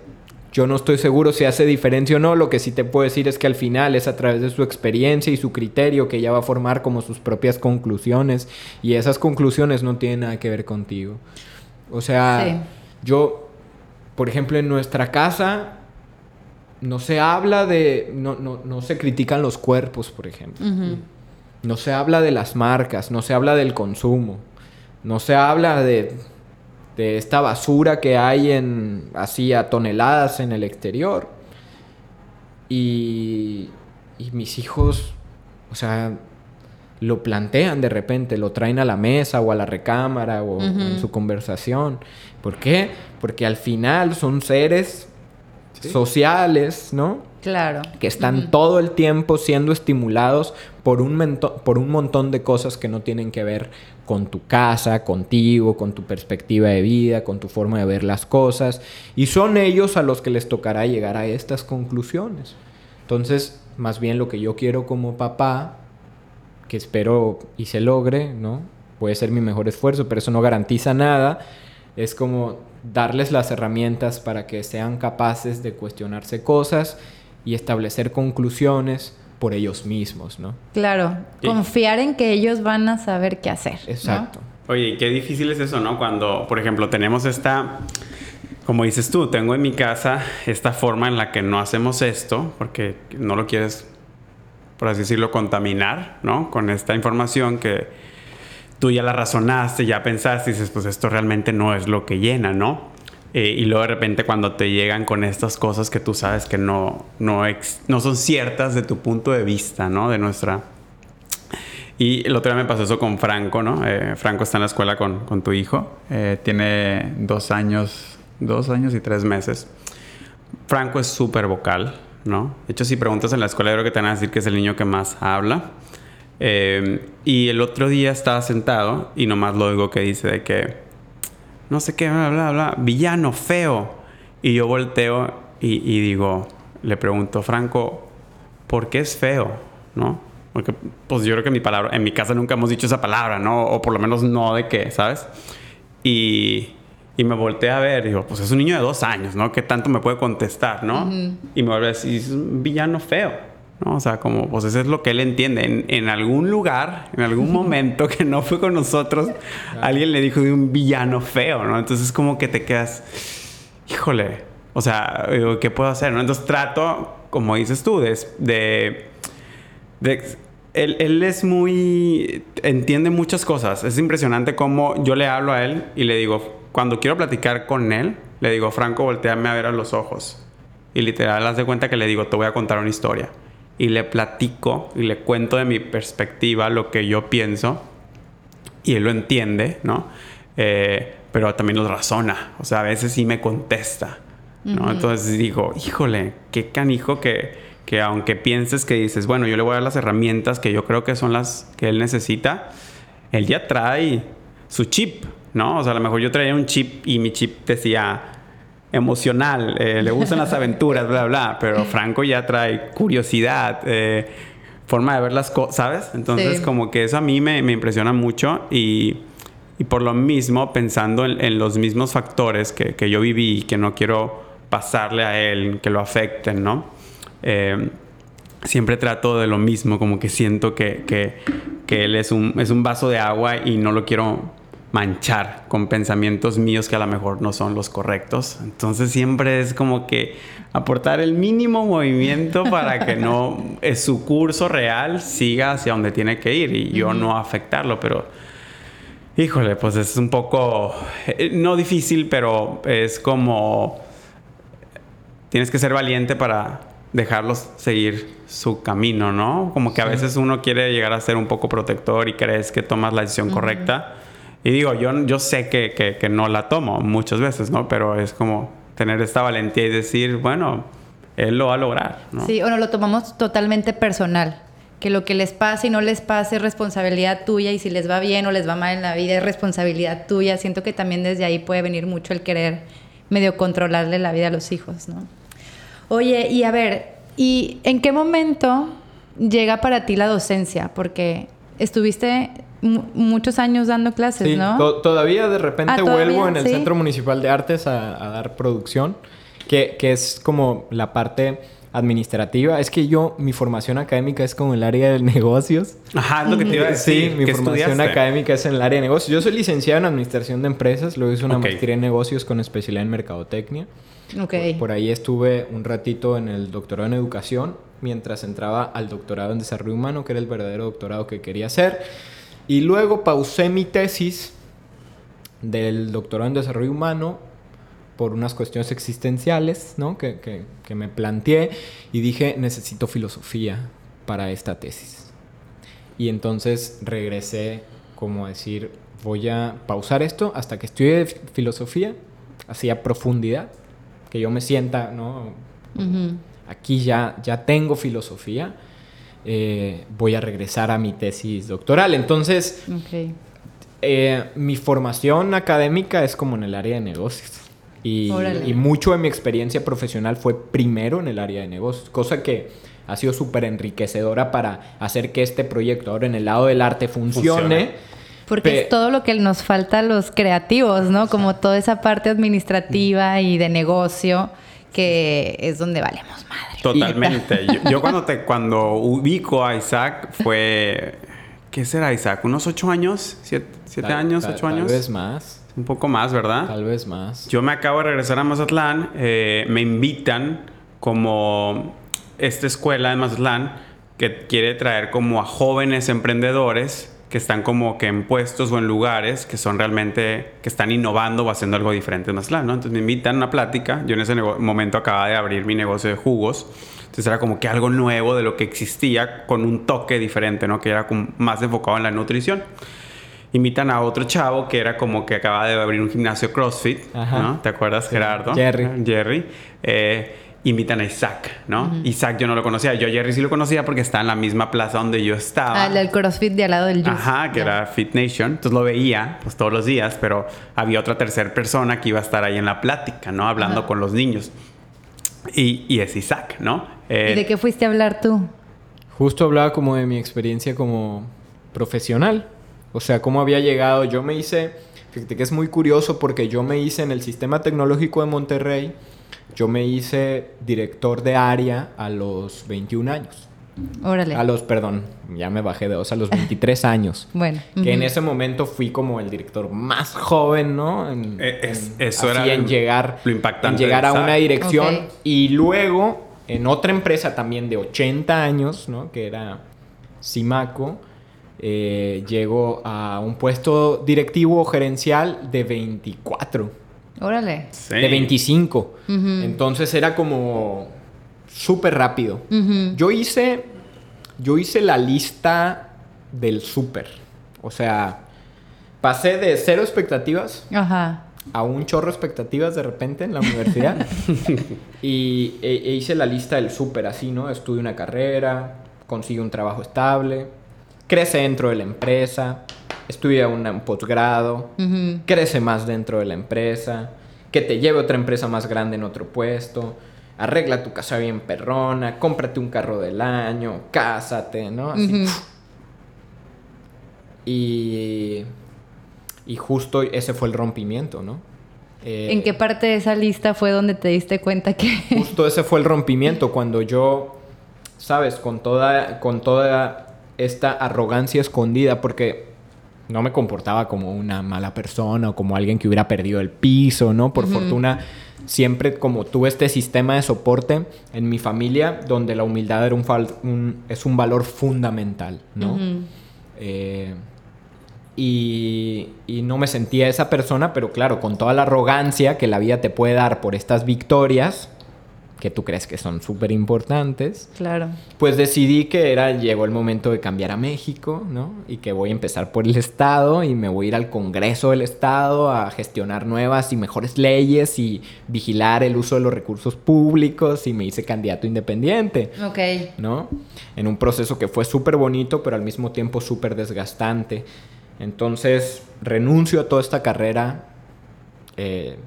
Yo no estoy seguro si hace diferencia o no. Lo que sí te puedo decir es que al final es a través de su experiencia y su criterio que ella va a formar como sus propias conclusiones. Y esas conclusiones no tienen nada que ver contigo. O sea, yo por ejemplo, en nuestra casa no se habla de, no, no, no se critican los cuerpos, por ejemplo. No se habla de las marcas, no se habla del consumo, no se habla de, de esta basura que hay en, así a toneladas en el exterior. Y, y mis hijos, o sea, lo plantean de repente, lo traen a la mesa o a la recámara o en su conversación. ¿Por qué? Porque al final son seres sociales, ¿no? Claro. Que están todo el tiempo siendo estimulados por un, por un montón de cosas que no tienen que ver con tu casa, contigo, con tu perspectiva de vida, con tu forma de ver las cosas. Y son ellos a los que les tocará llegar a estas conclusiones. Entonces, más bien lo que yo quiero como papá que espero y se logre, ¿no? Puede ser mi mejor esfuerzo, pero eso no garantiza nada. Es como darles las herramientas para que sean capaces de cuestionarse cosas y establecer conclusiones por ellos mismos, ¿no? Claro, confiar en que ellos van a saber qué hacer. Exacto. Oye, qué difícil es eso, ¿no? Cuando, por ejemplo, tenemos esta, como dices tú, tengo en mi casa esta forma en la que no hacemos esto, porque no lo quieres por así decirlo, contaminar, ¿no? Con esta información que tú ya la razonaste, ya pensaste y dices, pues esto realmente no es lo que llena, ¿no? Eh, y luego de repente cuando te llegan con estas cosas que tú sabes que no, no, no son ciertas de tu punto de vista, ¿no? De nuestra... Y el otro día me pasó eso con Franco, ¿no? Eh, Franco está en la escuela con, con tu hijo. Eh, tiene dos años, dos años y tres meses. Franco es súper vocal. ¿no? De hecho, si preguntas en la escuela, creo que te van a decir que es el niño que más habla. Eh, y el otro día estaba sentado y nomás lo digo que dice de que, no sé qué, bla, bla, bla, villano, feo. Y yo volteo y, digo, le pregunto, Franco, ¿por qué es feo? ¿No? Porque, pues yo creo que mi palabra, en mi casa nunca hemos dicho esa palabra, ¿no? O por lo menos no de qué, ¿sabes? Y y me volteé a ver digo, pues es un niño de dos años, ¿no? ¿Qué tanto me puede contestar, no? Y me vuelve a decir, es un villano feo, ¿no? O sea, como, pues eso es lo que él entiende. En, algún lugar, en algún [laughs] momento que no fue con nosotros, alguien le dijo de un villano feo, ¿no? Entonces como que te quedas, híjole, o sea, ¿qué puedo hacer, no? Entonces trato, como dices tú, de... de, él, él, es muy... entiende muchas cosas. Es impresionante cómo yo le hablo a él y le digo, cuando quiero platicar con él, le digo, Franco, volteame a ver a los ojos. Y literal, haz de cuenta que le digo, te voy a contar una historia. Y le platico y le cuento de mi perspectiva lo que yo pienso. Y él lo entiende, ¿no? Eh, pero también lo razona. O sea, a veces sí me contesta, ¿no? Entonces digo, híjole, qué canijo que, que aunque pienses que dices, bueno, yo le voy a dar las herramientas que yo creo que son las que él necesita, él ya trae su chip, ¿no? O sea, a lo mejor yo traía un chip y mi chip decía emocional, eh, le gustan las aventuras, bla, bla, pero [laughs] Franco ya trae curiosidad, eh, forma de ver las cosas, ¿sabes? Entonces, como que eso a mí me, impresiona mucho y, por lo mismo, pensando en, los mismos factores que, yo viví y que no quiero pasarle a él, que lo afecten, ¿no? Eh, siempre trato de lo mismo, como que siento que, que él es un, es un vaso de agua y no lo quiero manchar con pensamientos míos que a lo mejor no son los correctos. Entonces siempre es como que aportar el mínimo movimiento [laughs] para que no su curso real siga hacia donde tiene que ir y yo no afectarlo, pero híjole, pues es un poco eh, no difícil, pero es como tienes que ser valiente para dejarlos seguir su camino, ¿no? Como que a veces uno quiere llegar a ser un poco protector y crees que tomas la decisión correcta y digo, yo, yo sé que, que, no la tomo muchas veces, ¿no? Pero es como tener esta valentía y decir, bueno, él lo va a lograr, ¿no? Sí, o no lo tomamos totalmente personal. Que lo que les pase y no les pase es responsabilidad tuya y si les va bien o les va mal en la vida es responsabilidad tuya. Siento que también desde ahí puede venir mucho el querer medio controlarle la vida a los hijos, ¿no? Oye, y a ver, ¿y en qué momento llega para ti la docencia? Porque estuviste muchos años dando clases, ¿no? todavía de repente ah, vuelvo en el Centro Municipal de Artes a, dar producción, que, es como la parte administrativa. Es que yo, mi formación académica es como el área de [laughs] negocios. Ajá, es lo que te iba a decir. Sí, mi formación académica es en el área de negocios. Yo soy licenciado en administración de empresas, luego hice una maestría en negocios con especialidad en mercadotecnia. Okay. Por, ahí estuve un ratito en el doctorado en educación, mientras entraba al doctorado en desarrollo humano, que era el verdadero doctorado que quería hacer. Y luego pausé mi tesis del doctorado en desarrollo humano por unas cuestiones existenciales, ¿no? Que, que, me planteé y dije, necesito filosofía para esta tesis. Y entonces regresé como a decir, voy a pausar esto hasta que estudie filosofía, así a profundidad, que yo me sienta, ¿no? Aquí ya, ya tengo filosofía, eh, voy a regresar a mi tesis doctoral. Entonces, eh, mi formación académica es como en el área de negocios. Y, mucho de mi experiencia profesional fue primero en el área de negocios, cosa que ha sido súper enriquecedora para hacer que este proyecto ahora en el lado del arte funcione. Porque es todo lo que nos falta a los creativos, ¿no? Como toda esa parte administrativa y de negocio que es donde valemos madre. Totalmente. yo, [laughs] cuando te cuando ubico a Isaac fue ¿qué será Isaac? ¿Unos ocho años? ¿Siete, años? ¿Ocho años? Tal vez más. Un poco más, ¿verdad? Tal vez más. Yo me acabo de regresar a Mazatlán. Eh, me invitan como esta escuela de Mazatlán que quiere traer como a jóvenes emprendedores que están como que en puestos o en lugares que son realmente, que están innovando o haciendo algo diferente en Mazatlán, ¿no? Entonces me invitan a una plática. Yo en ese momento acababa de abrir mi negocio de jugos. Entonces era como que algo nuevo de lo que existía con un toque diferente, ¿no? Que era como más enfocado en la nutrición invitan a otro chavo que era como que acaba de abrir un gimnasio CrossFit, ¿no? ¿Te acuerdas, Gerardo? Jerry. Jerry. Eh, invitan a Isaac, ¿no? Isaac yo no lo conocía, yo a Jerry sí lo conocía porque está en la misma plaza donde yo estaba. Ah, el CrossFit de al lado del Juice. Ajá, que era Fit Nation. Entonces lo veía pues todos los días, pero había otra tercera persona que iba a estar ahí en la plática, ¿no? Hablando con los niños. Y, y es Isaac, ¿no? ¿Y de qué fuiste a hablar tú? Justo hablaba como de mi experiencia como profesional. O sea, cómo había llegado. Yo me hice, fíjate que es muy curioso porque yo me hice en el Sistema Tecnológico de Monterrey, yo me hice director de área a los 21 años. Órale. A los, perdón, ya me bajé de dos, a los 23 años. [laughs] bueno. Que en ese momento fui como el director más joven, ¿no? En, eh, eso era en llegar, lo impactante en llegar a una dirección. Y luego, en otra empresa también de 80 años, ¿no? Que era Simaco eh, llego a un puesto directivo o gerencial de 24. Órale. De 25. Entonces era como súper rápido. Yo hice. Yo hice la lista del súper. O sea, pasé de cero expectativas a un chorro de expectativas de repente en la universidad. [laughs] y e, e hice la lista del súper así, ¿no? Estudié una carrera, consigo un trabajo estable crece dentro de la empresa, estudia un posgrado, crece más dentro de la empresa, que te lleve otra empresa más grande en otro puesto, arregla tu casa bien perrona, cómprate un carro del año, cásate, ¿no? Así. y, y justo ese fue el rompimiento, ¿no? ¿En qué parte de esa lista fue donde te diste cuenta que... [laughs] justo ese fue el rompimiento, cuando yo, sabes, con toda, con toda esta arrogancia escondida porque no me comportaba como una mala persona o como alguien que hubiera perdido el piso, ¿no? Por fortuna, siempre como tuve este sistema de soporte en mi familia donde la humildad era un, es un valor fundamental, ¿no? Eh, y, y, no me sentía esa persona, pero claro, con toda la arrogancia que la vida te puede dar por estas victorias, que tú crees que son súper importantes. Claro. Pues decidí que era, llegó el momento de cambiar a México, ¿no? Y que voy a empezar por el Estado y me voy a ir al Congreso del Estado a gestionar nuevas y mejores leyes y vigilar el uso de los recursos públicos y me hice candidato independiente. Ok. ¿No? En un proceso que fue súper bonito, pero al mismo tiempo súper desgastante. Entonces renuncio a toda esta carrera. Eh,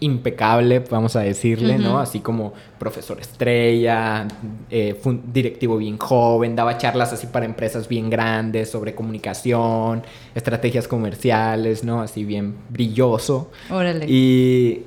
impecable, vamos a decirle, ¿no? Así como profesor estrella, eh, directivo bien joven, daba charlas así para empresas bien grandes sobre comunicación, estrategias comerciales, ¿no? Así bien brilloso. Órale. Y,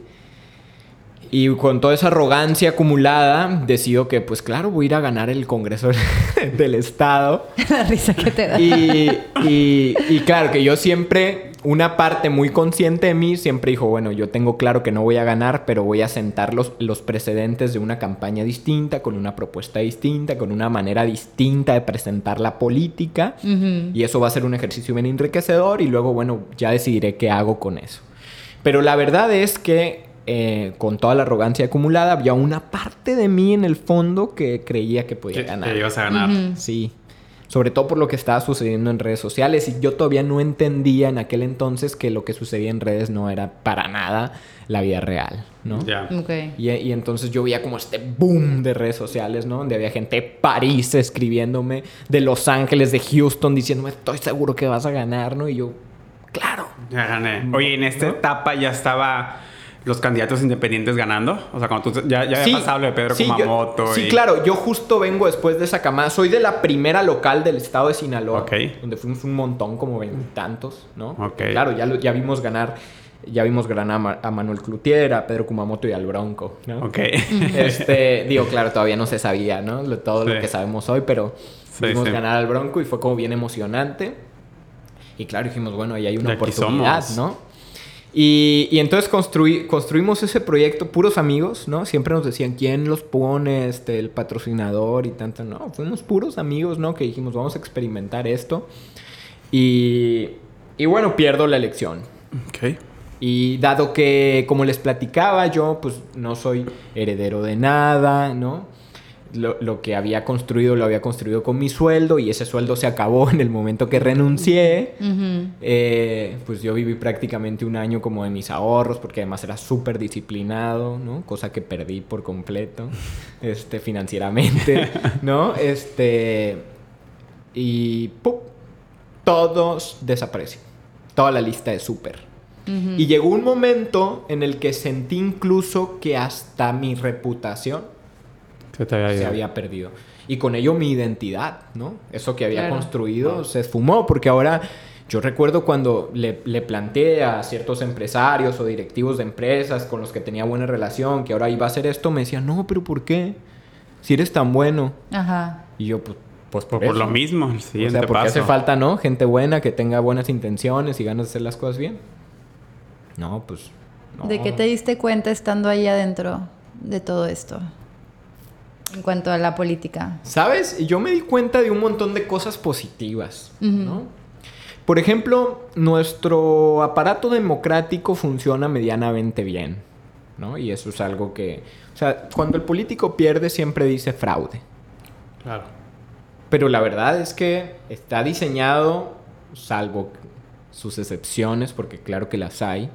Y con toda esa arrogancia acumulada, decido que, pues claro, voy a ir a ganar el Congreso [laughs] del Estado. [laughs] La risa que te da. Y, y, y, claro, que yo siempre, una parte muy consciente de mí, siempre dijo, bueno, yo tengo claro que no voy a ganar, pero voy a sentar los, los precedentes de una campaña distinta, con una propuesta distinta, con una manera distinta de presentar la política. Y eso va a ser un ejercicio bien enriquecedor y luego, bueno, ya decidiré qué hago con eso. Pero la verdad es que eh, con toda la arrogancia acumulada, había una parte de mí en el fondo que creía que podía ganar. Que ibas a ganar. Sí. Sobre todo por lo que estaba sucediendo en redes sociales. Y yo todavía no entendía en aquel entonces que lo que sucedía en redes no era para nada la vida real, ¿no? Ya. Okay. Y, y, entonces yo veía como este boom de redes sociales, ¿no? Donde había gente de París escribiéndome, de Los Ángeles, de Houston, diciéndome, estoy seguro que vas a ganar, ¿no? Y yo, claro. Ya gané. Oye, en esta etapa ya estaba los candidatos independientes ganando? O sea, cuando tú ya, ya había pasado lo de Pedro Kumamoto. Sí, claro. Yo justo vengo después de esa camada. Soy de la primera local del estado de Sinaloa. Donde fuimos un montón, como veintitantos, ¿no? Ok. Claro, ya, ya vimos ganar... Ya vimos ganar a, Manuel Clutier, a Pedro Kumamoto y al Bronco, ¿no? Ok. [laughs] Este, digo, claro, todavía no se sabía, ¿no? Todo lo que sabemos hoy, pero vimos ganar al Bronco y fue como bien emocionante. Y claro, dijimos, bueno, ahí hay una oportunidad, ¿no? Y, y entonces construí, construimos ese proyecto, puros amigos, ¿no? Siempre nos decían, ¿quién los pone? Este, el patrocinador y tanto. No, fuimos puros amigos, ¿no? Que dijimos, vamos a experimentar esto. Y, y bueno, pierdo la elección. Ok. Y dado que, como les platicaba, yo pues no soy heredero de nada, ¿no? Lo, lo, que había construido lo había construido con mi sueldo y ese sueldo se acabó en el momento que renuncié. eh, pues yo viví prácticamente un año como de mis ahorros porque además era súper disciplinado, ¿no? Cosa que perdí por completo, [laughs] este, financieramente, ¿no? Este, y ¡pum! todos desaparecieron. Toda la lista de súper. Y llegó un momento en el que sentí incluso que hasta mi reputación se, había, se había, perdido. Y con ello mi identidad, ¿no? Eso que había claro. construido se esfumó, porque ahora yo recuerdo cuando le, le, planteé a ciertos empresarios o directivos de empresas con los que tenía buena relación que ahora iba a hacer esto, me decían, no, pero ¿por qué? Si eres tan bueno. Ajá. Y yo, pues, pues por, por, lo mismo, el siguiente o sea, porque paso. hace falta, ¿no? Gente buena que tenga buenas intenciones y ganas de hacer las cosas bien. No, pues. No. ¿De qué te diste cuenta estando ahí adentro de todo esto? En cuanto a la política. ¿Sabes? Yo me di cuenta de un montón de cosas positivas, uh -huh. ¿no? Por ejemplo, nuestro aparato democrático funciona medianamente bien, ¿no? Y eso es algo que... O sea, cuando el político pierde siempre dice fraude. Claro. Pero la verdad es que está diseñado, salvo sus excepciones, porque claro que las hay,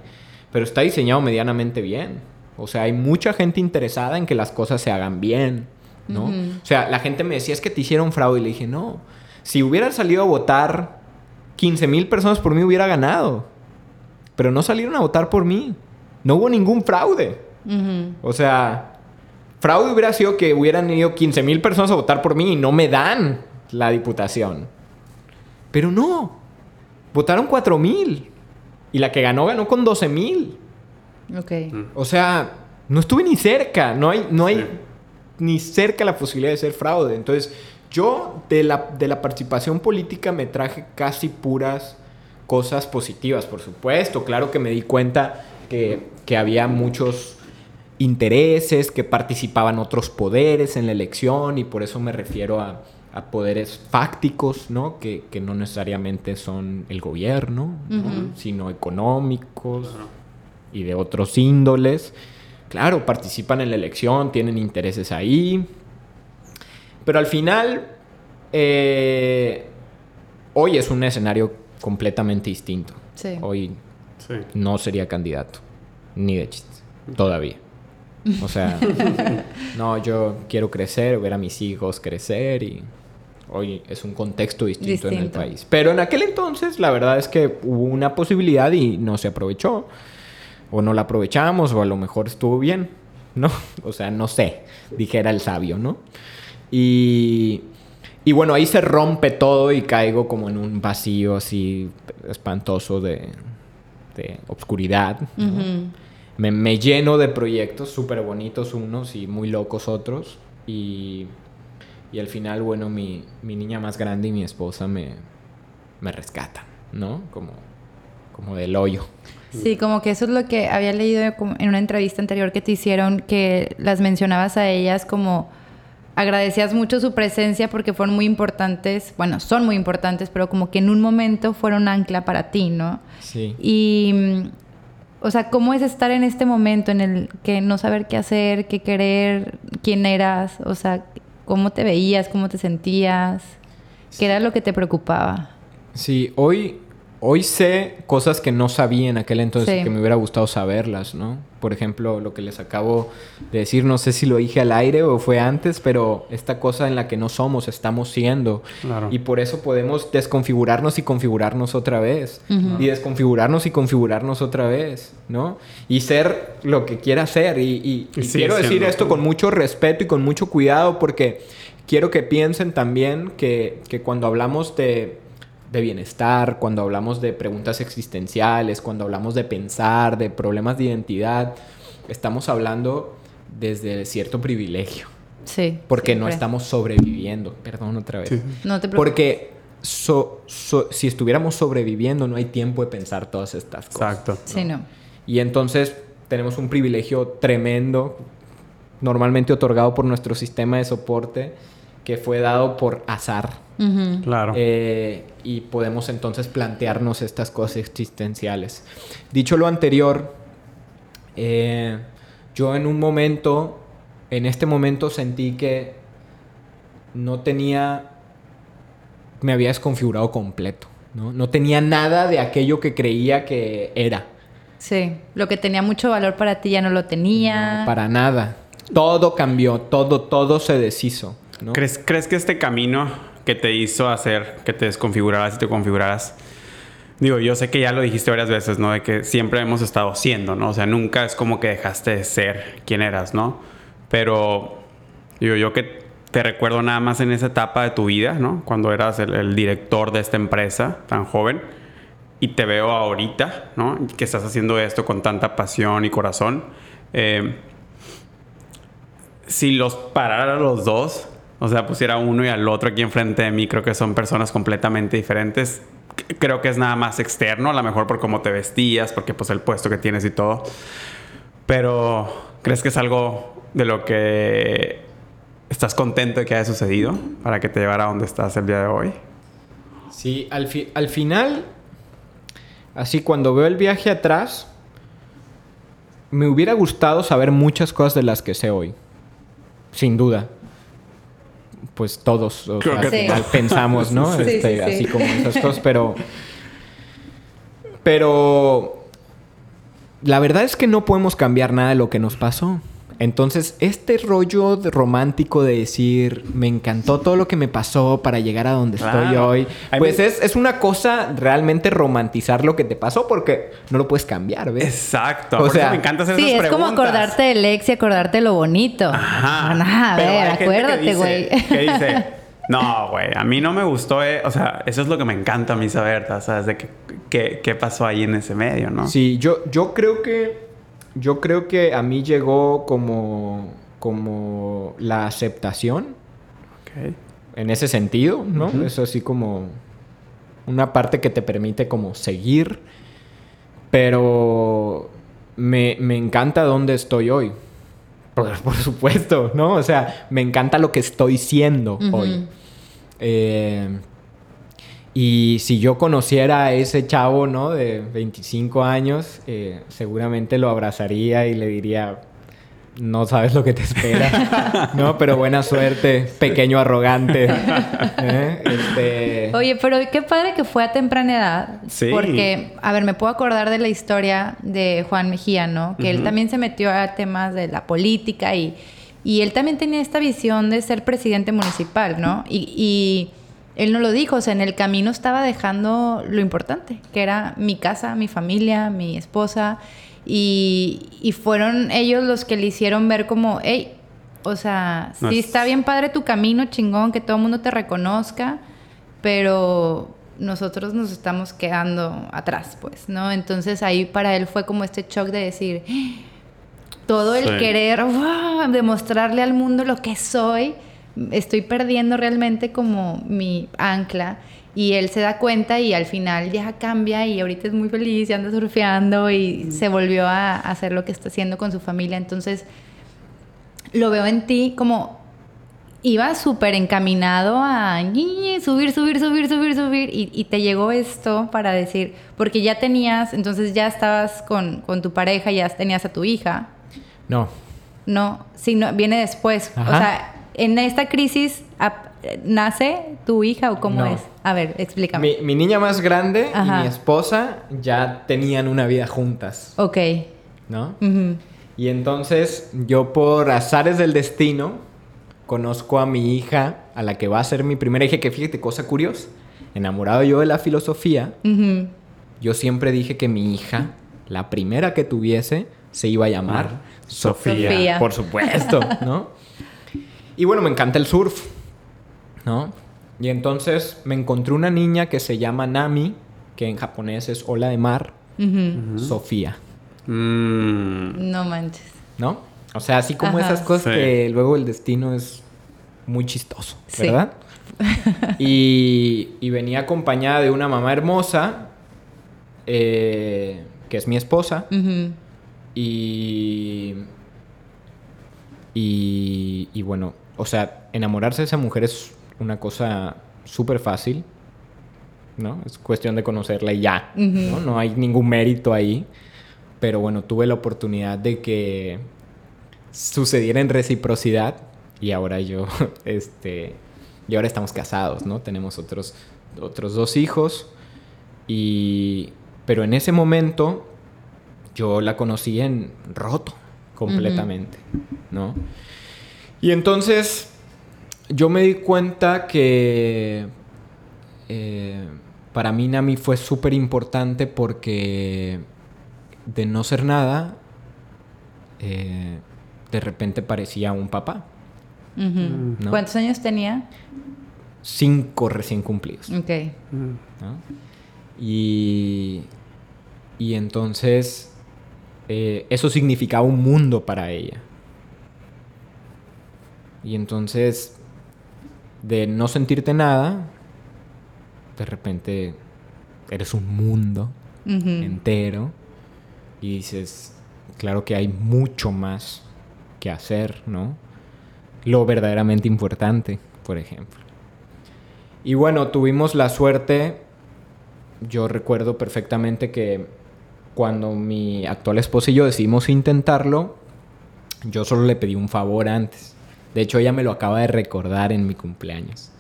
pero está diseñado medianamente bien. O sea, hay mucha gente interesada en que las cosas se hagan bien, ¿no? Uh -huh. O sea, la gente me decía, es que te hicieron fraude. Y le dije, no. Si hubiera salido a votar 15 mil personas por mí, hubiera ganado. Pero no salieron a votar por mí. No hubo ningún fraude. Uh -huh. O sea, fraude hubiera sido que hubieran ido 15 mil personas a votar por mí y no me dan la diputación. Pero no. Votaron 4 mil. Y la que ganó, ganó con 12 mil. Ok. O sea, no estuve ni cerca. No hay, no hay sí. Ni cerca la posibilidad de ser fraude. Entonces, yo de la, de la participación política me traje casi puras cosas positivas, por supuesto. Claro que me di cuenta que, que había muchos intereses, que participaban otros poderes en la elección y por eso me refiero a, a poderes fácticos, ¿no? Que, que, no necesariamente son el gobierno, uh sino económicos. Uh -huh y de otros índoles. Claro, participan en la elección, tienen intereses ahí. Pero al final, eh, hoy es un escenario completamente distinto. Sí. Hoy sí. no sería candidato, ni de chiste, todavía. O sea, [laughs] no, yo quiero crecer, ver a mis hijos crecer y hoy es un contexto distinto, distinto, en el país. Pero en aquel entonces la verdad es que hubo una posibilidad y no se aprovechó o no la aprovechamos, o a lo mejor estuvo bien, ¿no? [laughs] O sea, no sé, dijera el sabio, ¿no? Y, y bueno, ahí se rompe todo y caigo como en un vacío así espantoso de, de obscuridad, ¿no? uh -huh. me, lleno de proyectos súper bonitos unos y muy locos otros. Y, y al final, bueno, mi, mi, niña más grande y mi esposa me, me rescatan, ¿no? Como, como del hoyo. Sí, como que eso es lo que había leído en una entrevista anterior que te hicieron, que las mencionabas a ellas como agradecías mucho su presencia porque fueron muy importantes, bueno, son muy importantes, pero como que en un momento fueron ancla para ti, ¿no? Sí. Y, o sea, ¿cómo es estar en este momento en el que no saber qué hacer, qué querer, quién eras? O sea, ¿cómo te veías, cómo te sentías? ¿Qué era lo que te preocupaba? Sí, hoy hoy sé cosas que no sabía en aquel entonces que me hubiera gustado saberlas, ¿no? Por ejemplo, lo que les acabo de decir, no sé si lo dije al aire o fue antes, pero esta cosa en la que no somos, estamos siendo. Y por eso podemos desconfigurarnos y configurarnos otra vez. Y desconfigurarnos y configurarnos otra vez, ¿no? Y ser lo que quiera ser. Y, quiero decir esto con mucho respeto y con mucho cuidado porque quiero que piensen también que, que cuando hablamos de de bienestar, cuando hablamos de preguntas existenciales, cuando hablamos de pensar, de problemas de identidad, estamos hablando desde cierto privilegio. Sí. Porque no estamos sobreviviendo. Perdón otra vez. No te preocupes. Porque si estuviéramos sobreviviendo, no hay tiempo de pensar todas estas cosas. Exacto. Sí, no. Y entonces tenemos un privilegio tremendo, normalmente otorgado por nuestro sistema de soporte, que fue dado por azar. Claro. Eh, y podemos entonces plantearnos estas cosas existenciales. Dicho lo anterior, eh, yo en un momento, en este momento sentí que no tenía, me había desconfigurado completo, ¿no? No tenía nada de aquello que creía que era. Sí, lo que tenía mucho valor para ti ya no lo tenía. para nada. Todo cambió, todo, todo se deshizo. ¿Crees, ¿Crees que este camino que te hizo hacer que te desconfiguraras y te configuraras? Digo, yo sé que ya lo dijiste varias veces, ¿no? De que siempre hemos estado siendo, ¿no? O sea, nunca es como que dejaste de ser quien eras, ¿no? Pero, digo, yo que te recuerdo nada más en esa etapa de tu vida, ¿no? Cuando eras el, director de esta empresa tan joven y te veo ahorita, ¿no? Que estás haciendo esto con tanta pasión y corazón. Eh, si los parara los dos, o sea, pusiera uno y al otro aquí enfrente de mí, creo que son personas completamente diferentes. Creo que es nada más externo, a lo mejor por cómo te vestías, porque pues el puesto que tienes y todo. Pero, ¿crees que es algo de lo que estás contento de que haya sucedido para que te llevara a donde estás el día de hoy? Sí, al, al final, así cuando veo el viaje atrás, me hubiera gustado saber muchas cosas de las que sé hoy. Sin duda pues todos pensamos, ¿no? [laughs] Este, así como esas cosas, pero... Pero... La verdad es que no podemos cambiar nada de lo que nos pasó. Entonces, este rollo romántico de decir, me encantó todo lo que me pasó para llegar a donde estoy hoy, pues es, una cosa realmente romantizar lo que te pasó porque no lo puedes cambiar, ¿ves? Exacto. O sea, me encanta hacer sí, es como acordarte del ex y acordarte lo bonito. Ajá. a ver, acuérdate, güey. ¿Qué dice? [laughs] No, güey, a mí no me gustó, eh, o sea, eso es lo que me encanta a mí saber, ¿sabes? De qué, qué pasó ahí en ese medio, ¿no? Sí, yo, yo creo que yo creo que a mí llegó como, como la aceptación. En ese sentido, ¿no? Es así como una parte que te permite como seguir. Pero me, encanta dónde estoy hoy. [laughs] Por, supuesto, ¿no? O sea, me encanta lo que estoy siendo hoy. Eh, y si yo conociera a ese chavo, ¿no? De 25 años, eh, seguramente lo abrazaría y le diría, no sabes lo que te espera, [laughs] ¿no? Pero buena suerte, pequeño arrogante. ¿eh? Este... Oye, pero qué padre que fue a temprana edad. Sí. Porque, a ver, me puedo acordar de la historia de Juan Mejía, ¿no? Que él también se metió a temas de la política y, y él también tenía esta visión de ser presidente municipal, ¿no? y él no lo dijo, o sea, en el camino estaba dejando lo importante, que era mi casa, mi familia, mi esposa, y, fueron ellos los que le hicieron ver como, hey, o sea, sí está bien padre tu camino, chingón, que todo el mundo te reconozca, pero nosotros nos estamos quedando atrás, pues, ¿no? Entonces ahí para él fue como este shock de decir, todo el querer demostrarle al mundo lo que soy, estoy perdiendo realmente como mi ancla. Y él se da cuenta y al final ya cambia y ahorita es muy feliz y anda surfeando y se volvió a hacer lo que está haciendo con su familia. Entonces, lo veo en ti como iba súper encaminado a subir, subir, subir, subir, subir y, te llegó esto para decir, porque ya tenías, entonces ya estabas con, con tu pareja, ya tenías a tu hija. No. No, sino viene después. O sea, en esta crisis nace tu hija o cómo es? A ver, explícame. Mi, niña más grande y mi esposa ya tenían una vida juntas. Ok. ¿No? Y entonces yo por azares del destino conozco a mi hija, a la que va a ser mi primera hija, que fíjate, cosa curiosa, enamorado yo de la filosofía, yo siempre dije que mi hija, la primera que tuviese, se iba a llamar Sofía. Por supuesto, ¿no? [laughs] Y bueno, me encanta el surf, ¿no? Y entonces me encontré una niña que se llama Nami, que en japonés es ola de mar, Sofía. Mm. No manches. ¿No? O sea, así como esas cosas que luego el destino es muy chistoso, ¿verdad? [laughs] y, venía acompañada de una mamá hermosa, eh, que es mi esposa, y, y, bueno, o sea, enamorarse de esa mujer es una cosa súper fácil, ¿no? Es cuestión de conocerla y ya, ¿no? No hay ningún mérito ahí. Pero bueno, tuve la oportunidad de que sucediera en reciprocidad y ahora yo, [laughs] este, y ahora estamos casados, ¿no? Tenemos otros, otros dos hijos y, pero en ese momento yo la conocí en roto completamente, ¿no? Y entonces yo me di cuenta que eh, para mí Nami fue súper importante porque de no ser nada, eh, de repente parecía un papá. ¿Cuántos años tenía? Cinco recién cumplidos. Ok. Y, y entonces eh, eso significaba un mundo para ella. Y entonces, de no sentirte nada, de repente eres un mundo entero y dices, claro que hay mucho más que hacer, ¿no? Lo verdaderamente importante, por ejemplo. Y bueno, tuvimos la suerte, yo recuerdo perfectamente que cuando mi actual esposa y yo decidimos intentarlo, yo solo le pedí un favor antes. De hecho, ella me lo acaba de recordar en mi cumpleaños.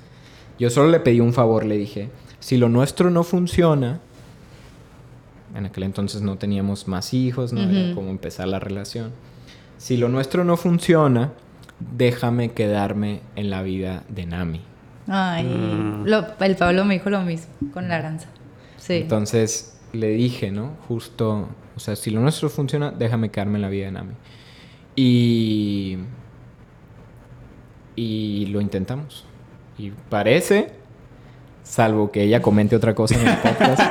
Yo solo le pedí un favor, le dije, si lo nuestro no funciona, en aquel entonces no teníamos más hijos, no era cómo empezar la relación. Si lo nuestro no funciona, déjame quedarme en la vida de Nami. Ay, mm. el Pablo me dijo lo mismo con la aranza. Sí. Entonces le dije, ¿no? Justo, o sea, si lo nuestro funciona, déjame quedarme en la vida de Nami. Y. Y lo intentamos. Y parece salvo que ella comente otra cosa en el podcast.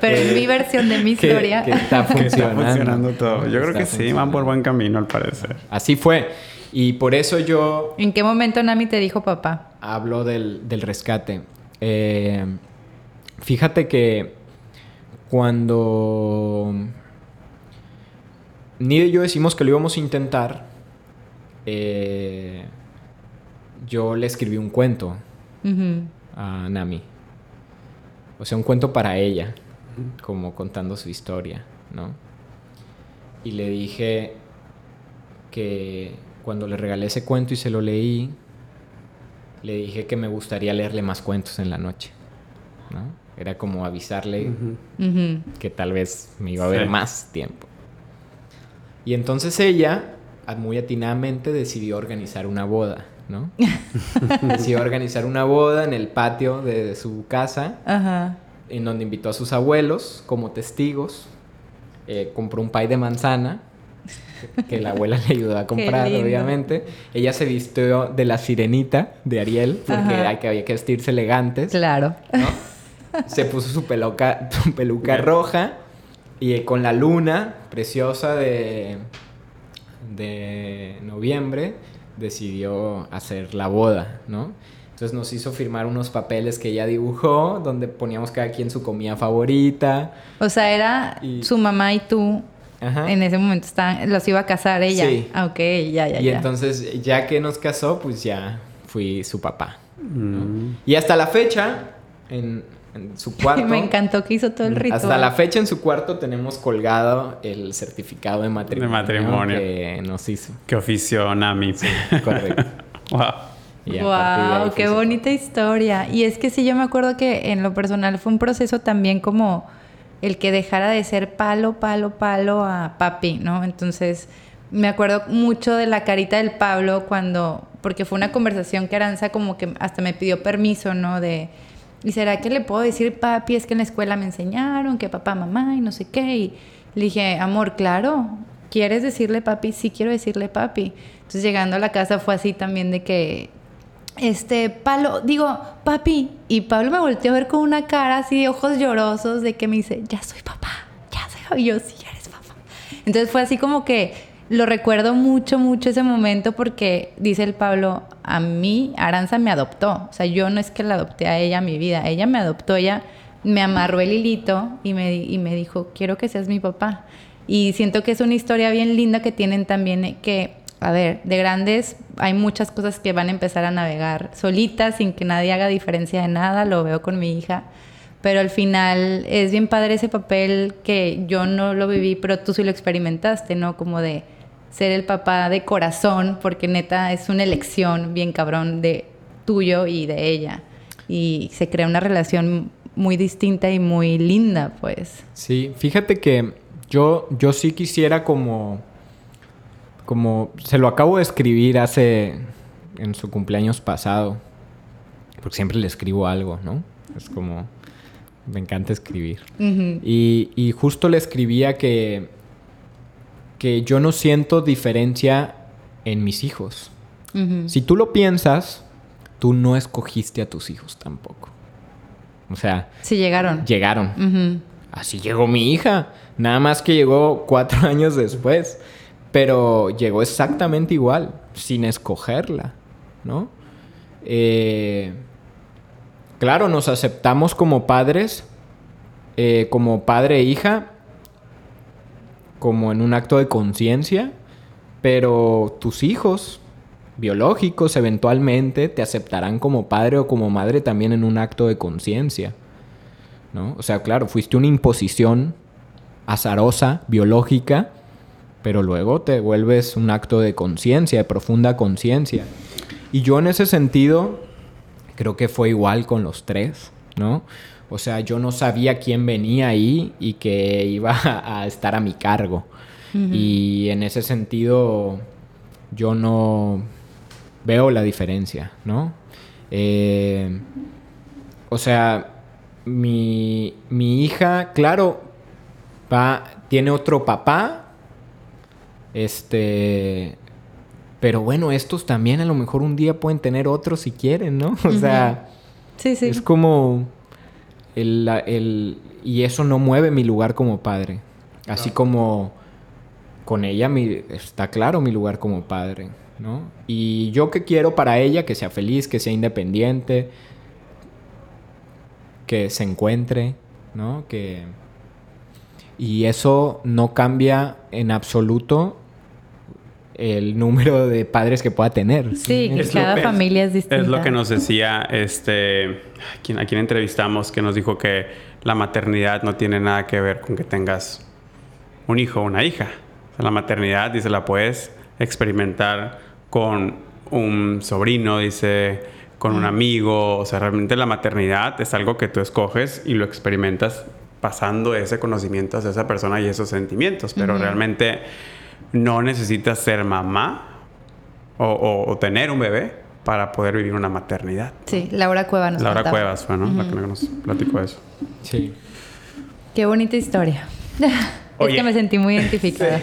[laughs] Pero en mi versión de mi historia. Que, está, [laughs] funcionando. todo. Yo creo que sí, van por buen camino al parecer. Así fue. Y por eso yo... ¿En qué momento Nami te dijo papá? Hablo del, rescate. Eh, fíjate que cuando Nid y yo decimos que lo íbamos a intentar, eh, yo le escribí un cuento a Nami. O sea, un cuento para ella, como contando su historia, ¿no? Y le dije que cuando le regalé ese cuento y se lo leí, le dije que me gustaría leerle más cuentos en la noche, ¿no? Era como avisarle que tal vez me iba a ver más tiempo. Y entonces ella, muy atinadamente, decidió organizar una boda. ¿No? [laughs] Decidió organizar una boda en el patio de su casa, en donde invitó a sus abuelos como testigos. Eh, compró un pay de manzana, que la abuela le ayudó a comprar, obviamente. Ella se vistió de la sirenita de Ariel, porque hay que, había que vestirse elegantes. Claro. Se puso su, peluca, peluca roja y con la luna preciosa de, de noviembre decidió hacer la boda, ¿no? Entonces nos hizo firmar unos papeles que ella dibujó, donde poníamos cada quien su comida favorita. O sea, era su mamá y tú. En ese momento estaban, los iba a casar ella. Sí. Ah, ok, ya, ya. Y entonces, ya que nos casó, pues ya fui su papá. Mm. Y hasta la fecha, en, su [laughs] cuarto. Me encantó que hizo todo el ritual. Hasta la fecha en su cuarto tenemos colgado el certificado de matrimonio, de matrimonio. que nos hizo. Que ofició Nami. Sí, correcto. [laughs] wow. wow, qué bonita historia. Y es que sí, yo me acuerdo que en lo personal fue un proceso también como el que dejara de ser palo, palo, palo a papi, ¿no? Entonces, me acuerdo mucho de la carita del Pablo cuando, porque fue una conversación que Aranza como que hasta me pidió permiso, ¿no? De, ¿y será que le puedo decir papi? Es que en la escuela me enseñaron que papá, mamá y no sé qué. Y le dije, amor, claro, ¿quieres decirle papi? Sí quiero decirle papi. Entonces llegando a la casa fue así también de que este, Pablo, digo, papi, y Pablo me volteó a ver con una cara así ojos llorosos de que me dice, ya soy papá, ya soy, y yo sí, ya eres papá. Entonces fue así como que lo recuerdo mucho, mucho ese momento porque dice el Pablo, a mí Aranza me adoptó, o sea, yo no es que la adopté a ella mi vida, ella me adoptó, ella me amarró el hilito y me, y me dijo, quiero que seas mi papá. Y siento que es una historia bien linda que tienen también, eh, que a ver, de grandes hay muchas cosas que van a empezar a navegar solitas, sin que nadie haga diferencia de nada, lo veo con mi hija, pero al final es bien padre ese papel que yo no lo viví, pero tú sí lo experimentaste, ¿no? Como de ser el papá de corazón, porque neta es una elección bien cabrón de tuyo y de ella. Y se crea una relación muy distinta y muy linda, pues. Sí, fíjate que yo, yo sí quisiera como como se lo acabo de escribir hace en su cumpleaños pasado, porque siempre le escribo algo, ¿no? Es como, me encanta escribir. y, justo le escribía que, que yo no siento diferencia en mis hijos. Si tú lo piensas, tú no escogiste a tus hijos tampoco. O sea... Sí, llegaron. Llegaron. Así llegó mi hija. Nada más que llegó cuatro [laughs] años después. Pero llegó exactamente igual, sin escogerla, ¿no? Eh, claro, nos aceptamos como padres, eh, como padre e hija, como en un acto de conciencia, pero tus hijos biológicos eventualmente te aceptarán como padre o como madre también en un acto de conciencia, ¿no? O sea, claro, fuiste una imposición azarosa, biológica, pero luego te vuelves un acto de conciencia, de profunda conciencia. Y yo en ese sentido creo que fue igual con los tres, ¿no? O sea, yo no sabía quién venía ahí y que iba [laughs] a estar a mi cargo. Y en ese sentido yo no veo la diferencia, ¿no? Eh, o sea, mi, mi hija, claro, va, tiene otro papá, este. Pero bueno, estos también a lo mejor un día pueden tener otros si quieren, ¿no? [laughs] O sea. Sí, sí. Es como. El, y eso no mueve mi lugar como padre. Así como con ella mi, está claro mi lugar como padre, ¿no? Y yo que quiero para ella que sea feliz, que sea independiente, que se encuentre, ¿no? Que... Y eso no cambia en absoluto el número de padres que pueda tener. Sí, que cada familia es distinta. Es lo que nos decía este a quien entrevistamos que nos dijo que la maternidad no tiene nada que ver con que tengas un hijo o una hija. la maternidad, dice, la puedes experimentar con un sobrino, dice, con un amigo. O sea, realmente la maternidad es algo que tú escoges y lo experimentas pasando ese conocimiento hacia esa persona y esos sentimientos. Pero realmente no necesitas ser mamá o, tener un bebé para poder vivir una maternidad. Sí, Laura Cuevas nos Laura Cuevas fue, ¿no? La que nos platicó eso. Sí. Qué bonita historia. es que me sentí muy identificada.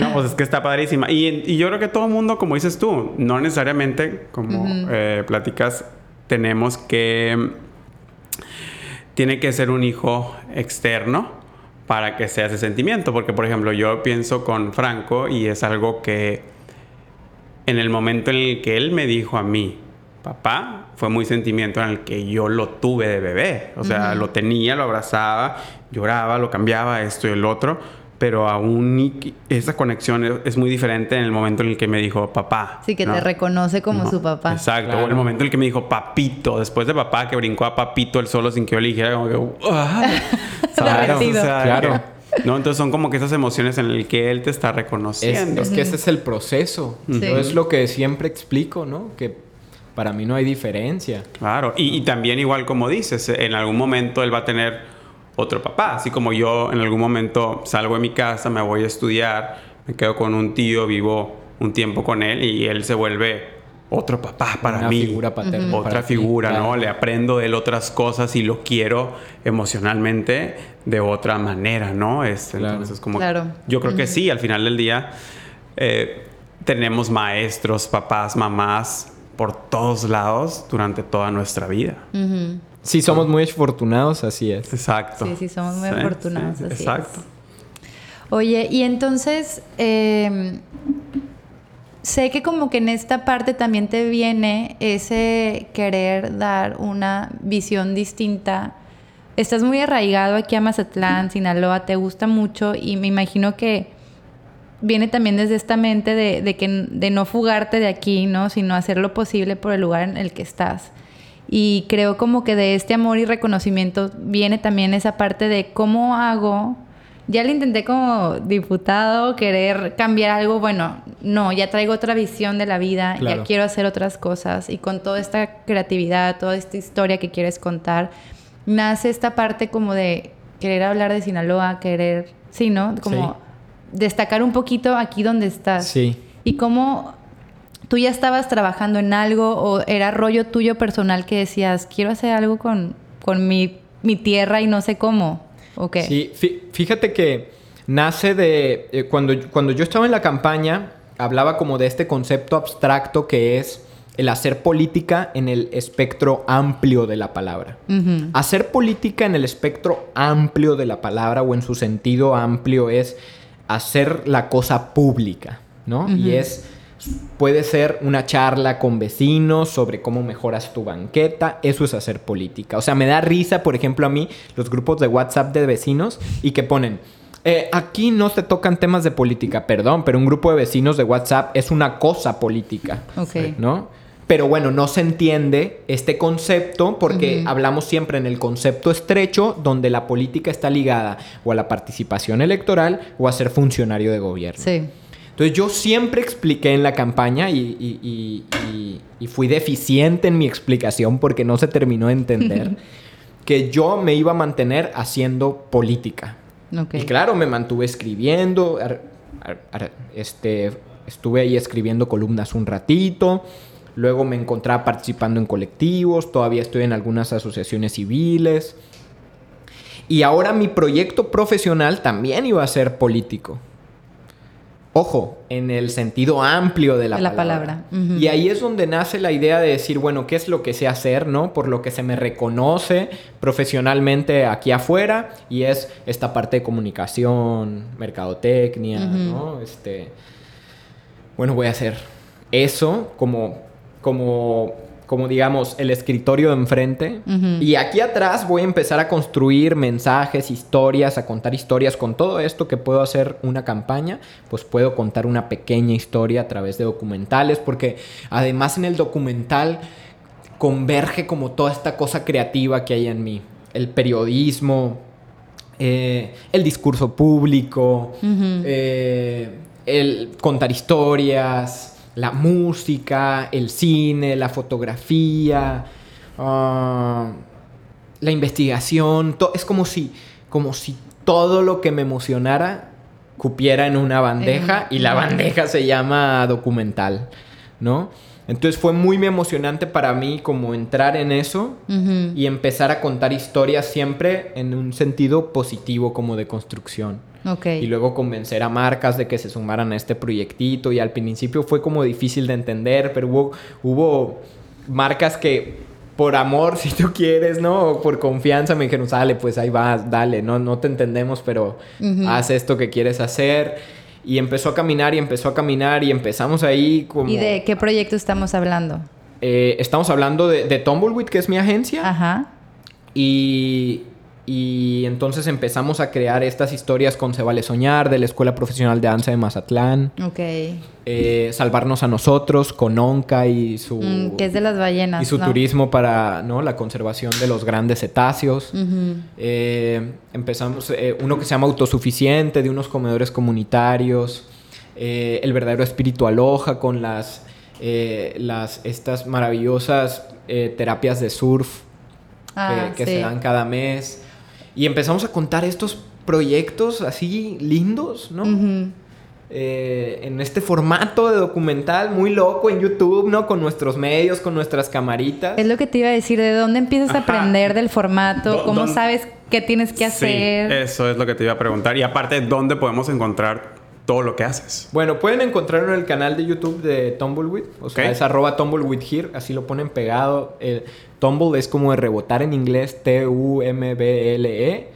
No, pues es que está padrísima. Y, yo creo que todo el mundo, como dices tú, no necesariamente, como eh, platicas, tenemos que... Tiene que ser un hijo externo para que sea ese sentimiento. Porque, por ejemplo, yo pienso con Franco y es algo que en el momento en el que él me dijo a mí, papá, fue muy sentimiento en el que yo lo tuve de bebé. O sea, lo tenía, lo abrazaba, lloraba, lo cambiaba, esto y el otro. Pero aún esa conexión es muy diferente en el momento en el que me dijo papá. Sí, que te reconoce como su papá. Exacto. O el momento en el que me dijo papito. Después de papá, que brincó a papito él solo sin que yo le dijera como que... [laughs] claro, claro. ¿no? Entonces son como que esas emociones en las que él te está reconociendo. Es, que ese es el proceso. Es lo que siempre explico, ¿no? Que para mí no hay diferencia. Claro, y, también igual como dices, en algún momento él va a tener otro papá, así como yo en algún momento salgo de mi casa, me voy a estudiar, me quedo con un tío, vivo un tiempo con él y él se vuelve otro papá para Una mí. Figura paterna Otra figura, ¿no? Le aprendo de él otras cosas y lo quiero emocionalmente de otra manera, ¿no? Es, Entonces, como. Yo creo que sí, al final del día eh, tenemos maestros, papás, mamás por todos lados durante toda nuestra vida. Sí, somos muy afortunados, así es. Exacto. Sí, sí, somos muy afortunados. así exacto. Oye, y entonces, eh, sé que como que en esta parte también te viene ese querer dar una visión distinta. Estás muy arraigado aquí a Mazatlán, Sinaloa, te gusta mucho y me imagino que viene también desde esta mente de, que, de no fugarte de aquí, ¿no? Sino hacer lo posible por el lugar en el que estás. Y creo como que de este amor y reconocimiento viene también esa parte de cómo hago ya le intenté como diputado querer cambiar algo, bueno, no, ya traigo otra visión de la vida, ya quiero hacer otras cosas y con toda esta creatividad, toda esta historia que quieres contar, nace esta parte como de querer hablar de Sinaloa, querer, sí, ¿no? Como destacar un poquito aquí donde estás. Sí. Y cómo tú ya estabas trabajando en algo o era rollo tuyo personal que decías, quiero hacer algo con, con mi, mi tierra y no sé cómo. Sí, fíjate que nace de... Eh, cuando, cuando yo estaba en la campaña, hablaba como de este concepto abstracto que es el hacer política en el espectro amplio de la palabra. Hacer política en el espectro amplio de la palabra o en su sentido amplio es hacer la cosa pública, ¿no? Y es Puede ser una charla con vecinos sobre cómo mejoras tu banqueta. Eso es hacer política. O sea, me da risa, por ejemplo, a mí, los grupos de WhatsApp de vecinos y que ponen, eh, aquí no se tocan temas de política, perdón, pero un grupo de vecinos de WhatsApp es una cosa política. Ok. ¿No? Pero bueno, no se entiende este concepto porque hablamos siempre en el concepto estrecho donde la política está ligada o a la participación electoral o a ser funcionario de gobierno. Sí. Entonces yo siempre expliqué en la campaña y, fui deficiente en mi explicación porque no se terminó de entender [laughs] que yo me iba a mantener haciendo política. Y claro, me mantuve escribiendo, este, estuve ahí escribiendo columnas un ratito, luego me encontraba participando en colectivos, todavía estoy en algunas asociaciones civiles. Y ahora mi proyecto profesional también iba a ser político. Ojo, en el sentido amplio de la, palabra. Y ahí es donde nace la idea de decir, bueno, ¿qué es lo que sé hacer, no? Por lo que se me reconoce profesionalmente aquí afuera y es esta parte de comunicación, mercadotecnia, ¿no? Este, bueno, voy a hacer eso como, como como digamos el escritorio de enfrente. Y aquí atrás voy a empezar a construir mensajes, historias, a contar historias. Con todo esto que puedo hacer una campaña, pues puedo contar una pequeña historia a través de documentales, porque además en el documental converge como toda esta cosa creativa que hay en mí. El periodismo, eh, el discurso público, eh, el contar historias la música, el cine, la fotografía, ah, la investigación, es como si, como si todo lo que me emocionara cupiera en una bandeja y la bandeja se llama documental, ¿no? Entonces fue muy emocionante para mí como entrar en eso y empezar a contar historias siempre en un sentido positivo como de construcción. Y luego convencer a marcas de que se sumaran a este proyectito y al principio fue como difícil de entender, pero hubo, hubo marcas que por amor, [laughs] si tú quieres, ¿no? O por confianza me dijeron, sale, pues ahí vas, dale, no, no te entendemos, pero haz esto que quieres hacer. Y empezó a caminar y empezó a caminar y empezamos ahí como... ¿Y de qué proyecto estamos hablando? Eh, estamos hablando de, de Tumbleweed, que es mi agencia. Ajá. Y, y entonces empezamos a crear estas historias con Se Vale Soñar, de la Escuela Profesional de Danza de Mazatlán. Ok. Eh, salvarnos a nosotros, con Onca y su... Mm, que es de las ballenas, Y su ¿no? turismo para ¿no? la conservación de los grandes cetáceos. Eh, empezamos eh, uno que se llama Autosuficiente, de unos comedores comunitarios. El verdadero espíritu aloja con las, las estas maravillosas terapias de surf Ah, que, que sí. se dan cada mes. Y empezamos a contar estos proyectos así lindos, ¿no? Eh, en este formato de documental muy loco en YouTube, ¿no? Con nuestros medios, con nuestras camaritas. Es lo que te iba a decir, ¿de dónde empiezas a aprender del formato? Do- ¿Cómo sabes qué tienes que hacer? Sí, eso es lo que te iba a preguntar. Y aparte, ¿dónde podemos encontrar todo lo que haces? Bueno, pueden encontrarlo en el canal de YouTube de Tumbleweed. O sea, es arroba Tumbleweed here. Así lo ponen pegado. El tumble es como de rebotar en inglés. T-U-M-B-L-E.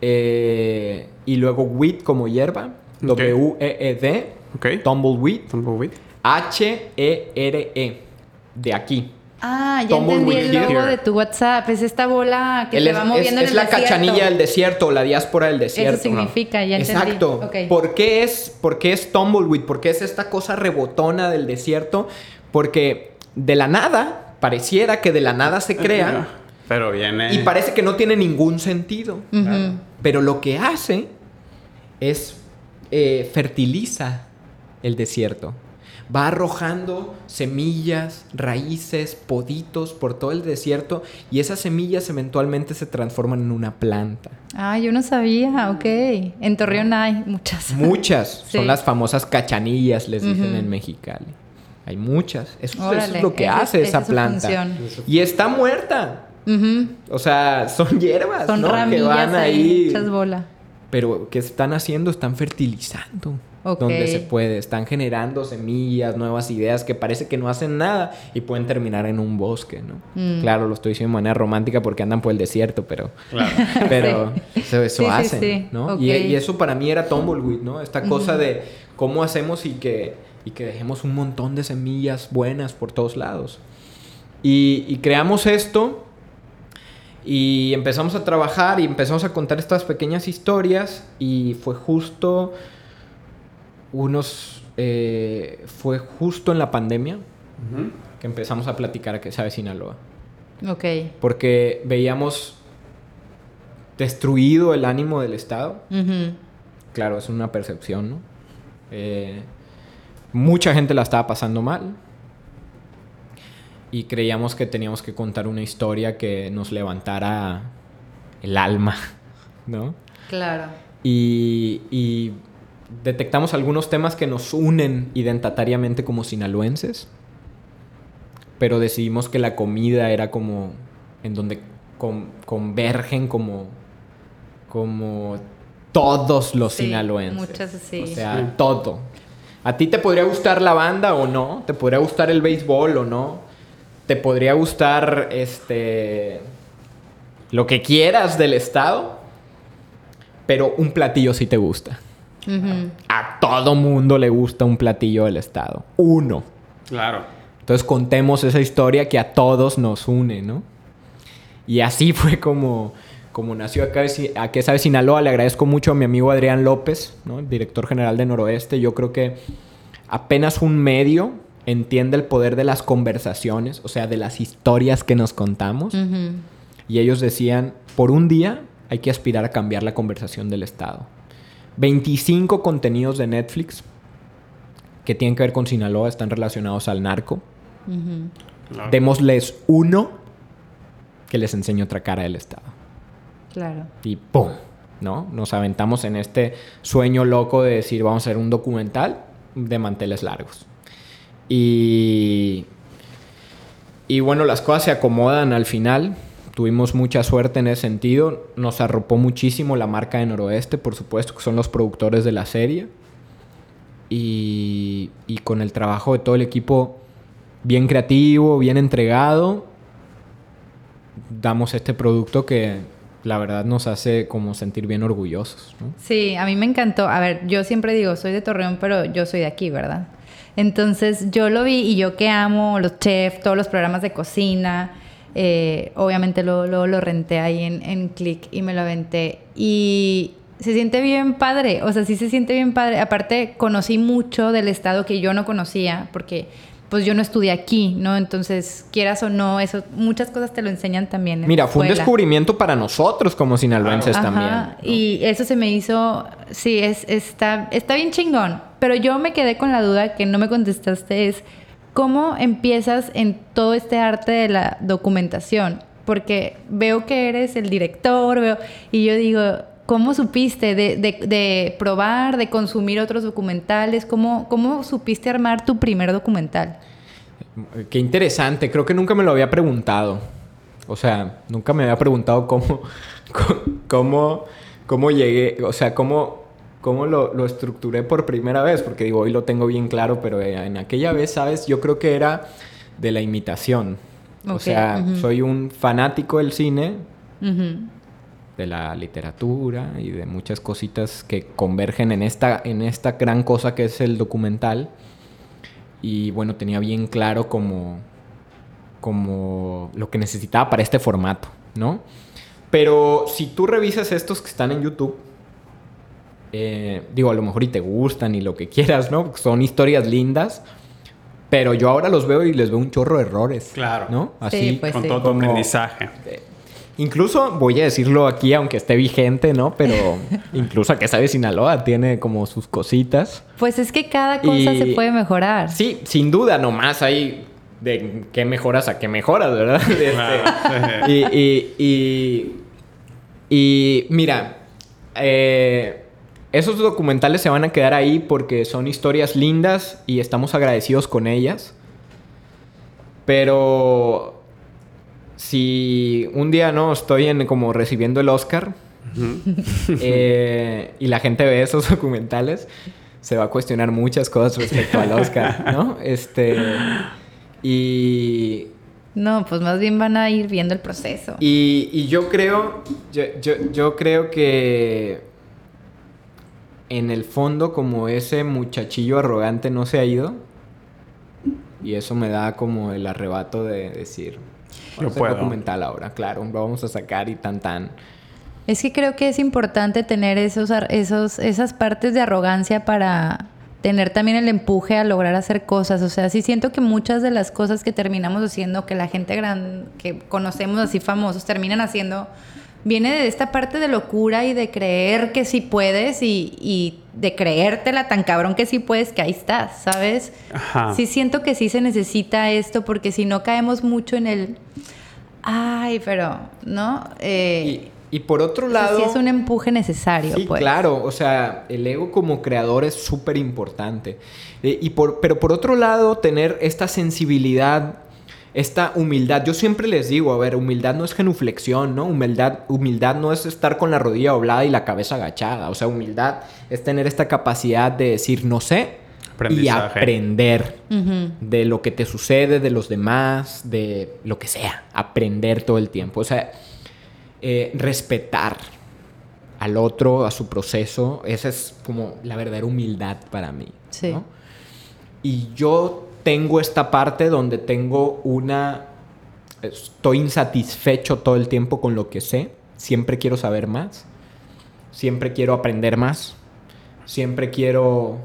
Eh, y luego weed como hierba. Ok. W-E-E-D. Ok. Tumbleweed. Tumbleweed. H-E-R-E. De aquí. Ah, ya entendí el logo here. de tu WhatsApp. Es esta bola que se es, va es- moviendo es en el la desierto. cachanilla del desierto, la diáspora del desierto. significa, ya entendí. Exacto. ¿Por qué es, por qué es tumbleweed? ¿Por qué es esta cosa rebotona del desierto? Porque de la nada, pareciera que de la nada se crea Pero viene. y parece que no tiene ningún sentido. Pero lo que hace es eh, fertiliza el desierto. Va arrojando semillas, raíces, poditos por todo el desierto y esas semillas eventualmente se transforman en una planta. Ah, yo no sabía, ok. En Torreón hay muchas. [laughs] Muchas Sí. son las famosas cachanillas, les dicen en Mexicali. Hay muchas. Eso, eso es lo que hace esa planta. función. Y está muerta. O sea, son hierbas, Son ¿no? ramillas que van ahí, bola. Pero ¿qué están haciendo? Están fertilizando. Ok. Donde se puede. Están generando semillas, nuevas ideas que parece que no hacen nada y pueden terminar en un bosque, ¿no? Mm. Claro, lo estoy diciendo de manera romántica porque andan por el desierto, pero... Claro. [laughs] Pero eso, eso Sí, sí, hacen, sí. ¿no? Ok. Y, y eso para mí era Tumbleweed, ¿no? Esta cosa de cómo hacemos y que, y que dejemos un montón de semillas buenas por todos lados. Y, y creamos esto y empezamos a trabajar y empezamos a contar estas pequeñas historias y fue justo unos... eh, fue justo en la pandemia que empezamos a platicar a que sabe Sinaloa. Ok. Porque veíamos destruido el ánimo del Estado. Claro, es una percepción, ¿no? Eh, mucha gente la estaba pasando mal. Y creíamos que teníamos que contar una historia que nos levantara el alma, [laughs] ¿no? Claro. Y, y detectamos algunos temas que nos unen identitariamente como sinaloenses. Pero decidimos que la comida era como en donde con- convergen como, como todos los Sí, sinaloenses. muchas sí. O sea, Sí. todo. ¿A ti te podría gustar la banda o no? ¿Te podría gustar el béisbol o no? ¿Te podría gustar este lo que quieras del estado? Pero un platillo sí te gusta. A todo mundo le gusta un platillo del estado. Uno. Claro. Entonces contemos esa historia que a todos nos une, ¿no? Y así [laughs] fue como, como nació acá, a que sabe Sinaloa. Le agradezco mucho a mi amigo Adrián López, ¿no? El director general de Noroeste. Yo creo que apenas un medio entiende el poder de las conversaciones, o sea, de las historias que nos contamos. Y ellos decían, por un día hay que aspirar a cambiar la conversación del Estado. 25 contenidos de Netflix que tienen que ver con Sinaloa están relacionados al narco. Claro. Démosles uno que les enseñe otra cara del Estado. Claro. Y ¡pum! ¿No? Nos aventamos en este sueño loco de decir, vamos a hacer un documental de manteles largos. Y... Y bueno, las cosas se acomodan al final. Tuvimos mucha suerte en ese sentido. Nos arropó muchísimo la marca de Noroeste, por supuesto, que son los productores de la serie. Y, con el trabajo de todo el equipo bien creativo, bien entregado, damos este producto que, la verdad nos hace como sentir bien orgullosos. Sí, a mí me encantó. A ver, yo siempre digo, soy de Torreón, pero yo soy de aquí, ¿verdad? Entonces yo lo vi y yo que amo los chefs, todos los programas de cocina, eh, obviamente lo, lo, renté ahí en, en Click y me lo aventé. Y se siente bien padre, o sea, sí se siente bien padre. Aparte, conocí mucho del estado que yo no conocía, porque pues yo no estudié aquí, ¿no? Entonces, quieras o no, eso, muchas cosas te lo enseñan también. Mira, fue un descubrimiento para nosotros como sinaloenses también. Y eso se me hizo, sí, es, está, está bien chingón. Pero yo me quedé con la duda que no me contestaste, es cómo empiezas en todo este arte de la documentación. Porque veo que eres el director, y yo digo, ¿Cómo supiste de, probar, de consumir otros documentales? ¿Cómo, ¿Cómo supiste armar tu primer documental? Qué interesante, creo que nunca me lo había preguntado. O sea, nunca me había preguntado cómo, [laughs] cómo, cómo llegué, o sea, cómo, cómo lo, lo, estructuré por primera vez, porque digo, hoy lo tengo bien claro, pero en aquella vez, ¿sabes? Yo creo que era de la imitación. O sea, soy un fanático del cine de la literatura y de muchas cositas que convergen en esta, en esta gran cosa que es el documental. Y bueno, tenía bien claro como, como lo que necesitaba para este formato, ¿no? Pero si tú revisas estos que están en YouTube, eh, digo, a lo mejor y te gustan y lo que quieras, ¿no? Son historias lindas. Pero yo ahora los veo y les veo un chorro de errores. Claro. ¿No? Así. Pues con todo tu aprendizaje. Incluso, voy a decirlo aquí, aunque esté vigente, ¿no? Pero [laughs] incluso a que sabe Sinaloa tiene como sus cositas. Pues es que cada cosa se puede mejorar. Sí, sin duda, nomás hay de qué mejoras a qué mejoras, ¿verdad? [laughs] Este, y, y, y, mira, eh, esos documentales se van a quedar ahí porque son historias lindas y estamos agradecidos con ellas. Pero si un día no estoy en como recibiendo el Oscar eh, y la gente ve esos [laughs] documentales, se va a cuestionar muchas cosas respecto al Oscar, ¿no? Este y no, pues más bien van a ir viendo el proceso. Y, yo creo, yo, yo creo que en el fondo como ese muchachillo arrogante no se ha ido y eso me da como el arrebato de decir, lo puedo. documental ahora, claro, lo vamos a sacar y tan tan. Es que creo que es importante tener esos, esos, esas partes de arrogancia para tener también el empuje a lograr hacer cosas. O sea, sí siento que muchas de las cosas que terminamos haciendo, que la gente grande, que conocemos así famosos, terminan haciendo, viene de esta parte de locura y de creer que sí puedes y, y de creértela tan cabrón que sí puedes, que ahí estás, ¿sabes? Sí siento que sí se necesita esto porque si no caemos mucho en el Ay, pero, ¿no? Eh, y, por otro lado... Sí es un empuje necesario, sí, pues. claro. O sea, el ego como creador es súper importante. Eh, y por, pero por otro lado, tener esta sensibilidad, esta humildad. Yo siempre les digo, a ver, humildad no es genuflexión, ¿no? Humildad, humildad no es estar con la rodilla doblada y la cabeza agachada. O sea, humildad es tener esta capacidad de decir, no sé, y aprender de lo que te sucede, de los demás, de lo que sea. Aprender todo el tiempo. O sea, eh, respetar al otro, a su proceso. Esa es como la verdadera humildad para mí. Sí. Y yo tengo esta parte donde tengo una... Estoy insatisfecho todo el tiempo con lo que sé. Siempre quiero saber más. Siempre quiero aprender más. Siempre quiero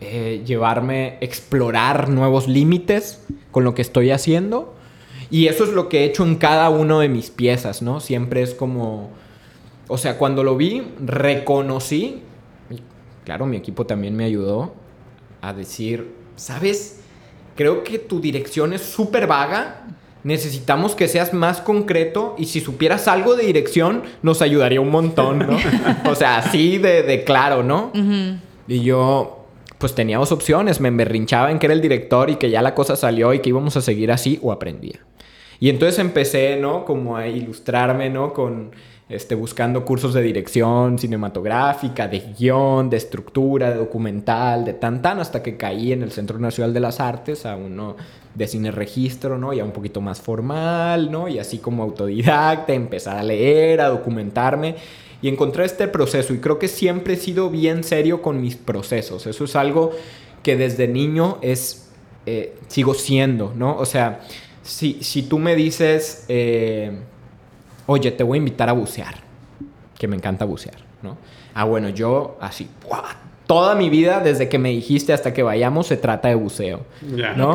eh, llevarme, explorar nuevos límites con lo que estoy haciendo. Y eso es lo que he hecho en cada uno de mis piezas, ¿no? Siempre es como... O sea, cuando lo vi, reconocí, claro, mi equipo también me ayudó a decir, ¿sabes? Creo que tu dirección es súper vaga. Necesitamos que seas más concreto y si supieras algo de dirección nos ayudaría un montón, ¿no? [laughs] o sea, así de, claro, ¿no? Y yo, pues teníamos opciones. Me emberrinchaba en que era el director y que ya la cosa salió y que íbamos a seguir así o aprendía. Y entonces empecé, ¿no? Como a ilustrarme, ¿no? Con este, buscando cursos de dirección cinematográfica, de guion, de estructura, de documental, de tan tan, hasta que caí en el Centro Nacional de las Artes a uno de cine registro, ¿no? Ya un poquito más formal, ¿no? Y así como autodidacta, empezar a leer, a documentarme y encontrar este proceso. Y creo que siempre he sido bien serio con mis procesos. Eso es algo que desde niño es, eh, sigo siendo, ¿no? O sea, si, si tú me dices... Eh, oye, te voy a invitar a bucear, que me encanta bucear, ¿no? Ah, bueno, yo así, toda mi vida, desde que me dijiste hasta que vayamos, se trata de buceo, ¿no?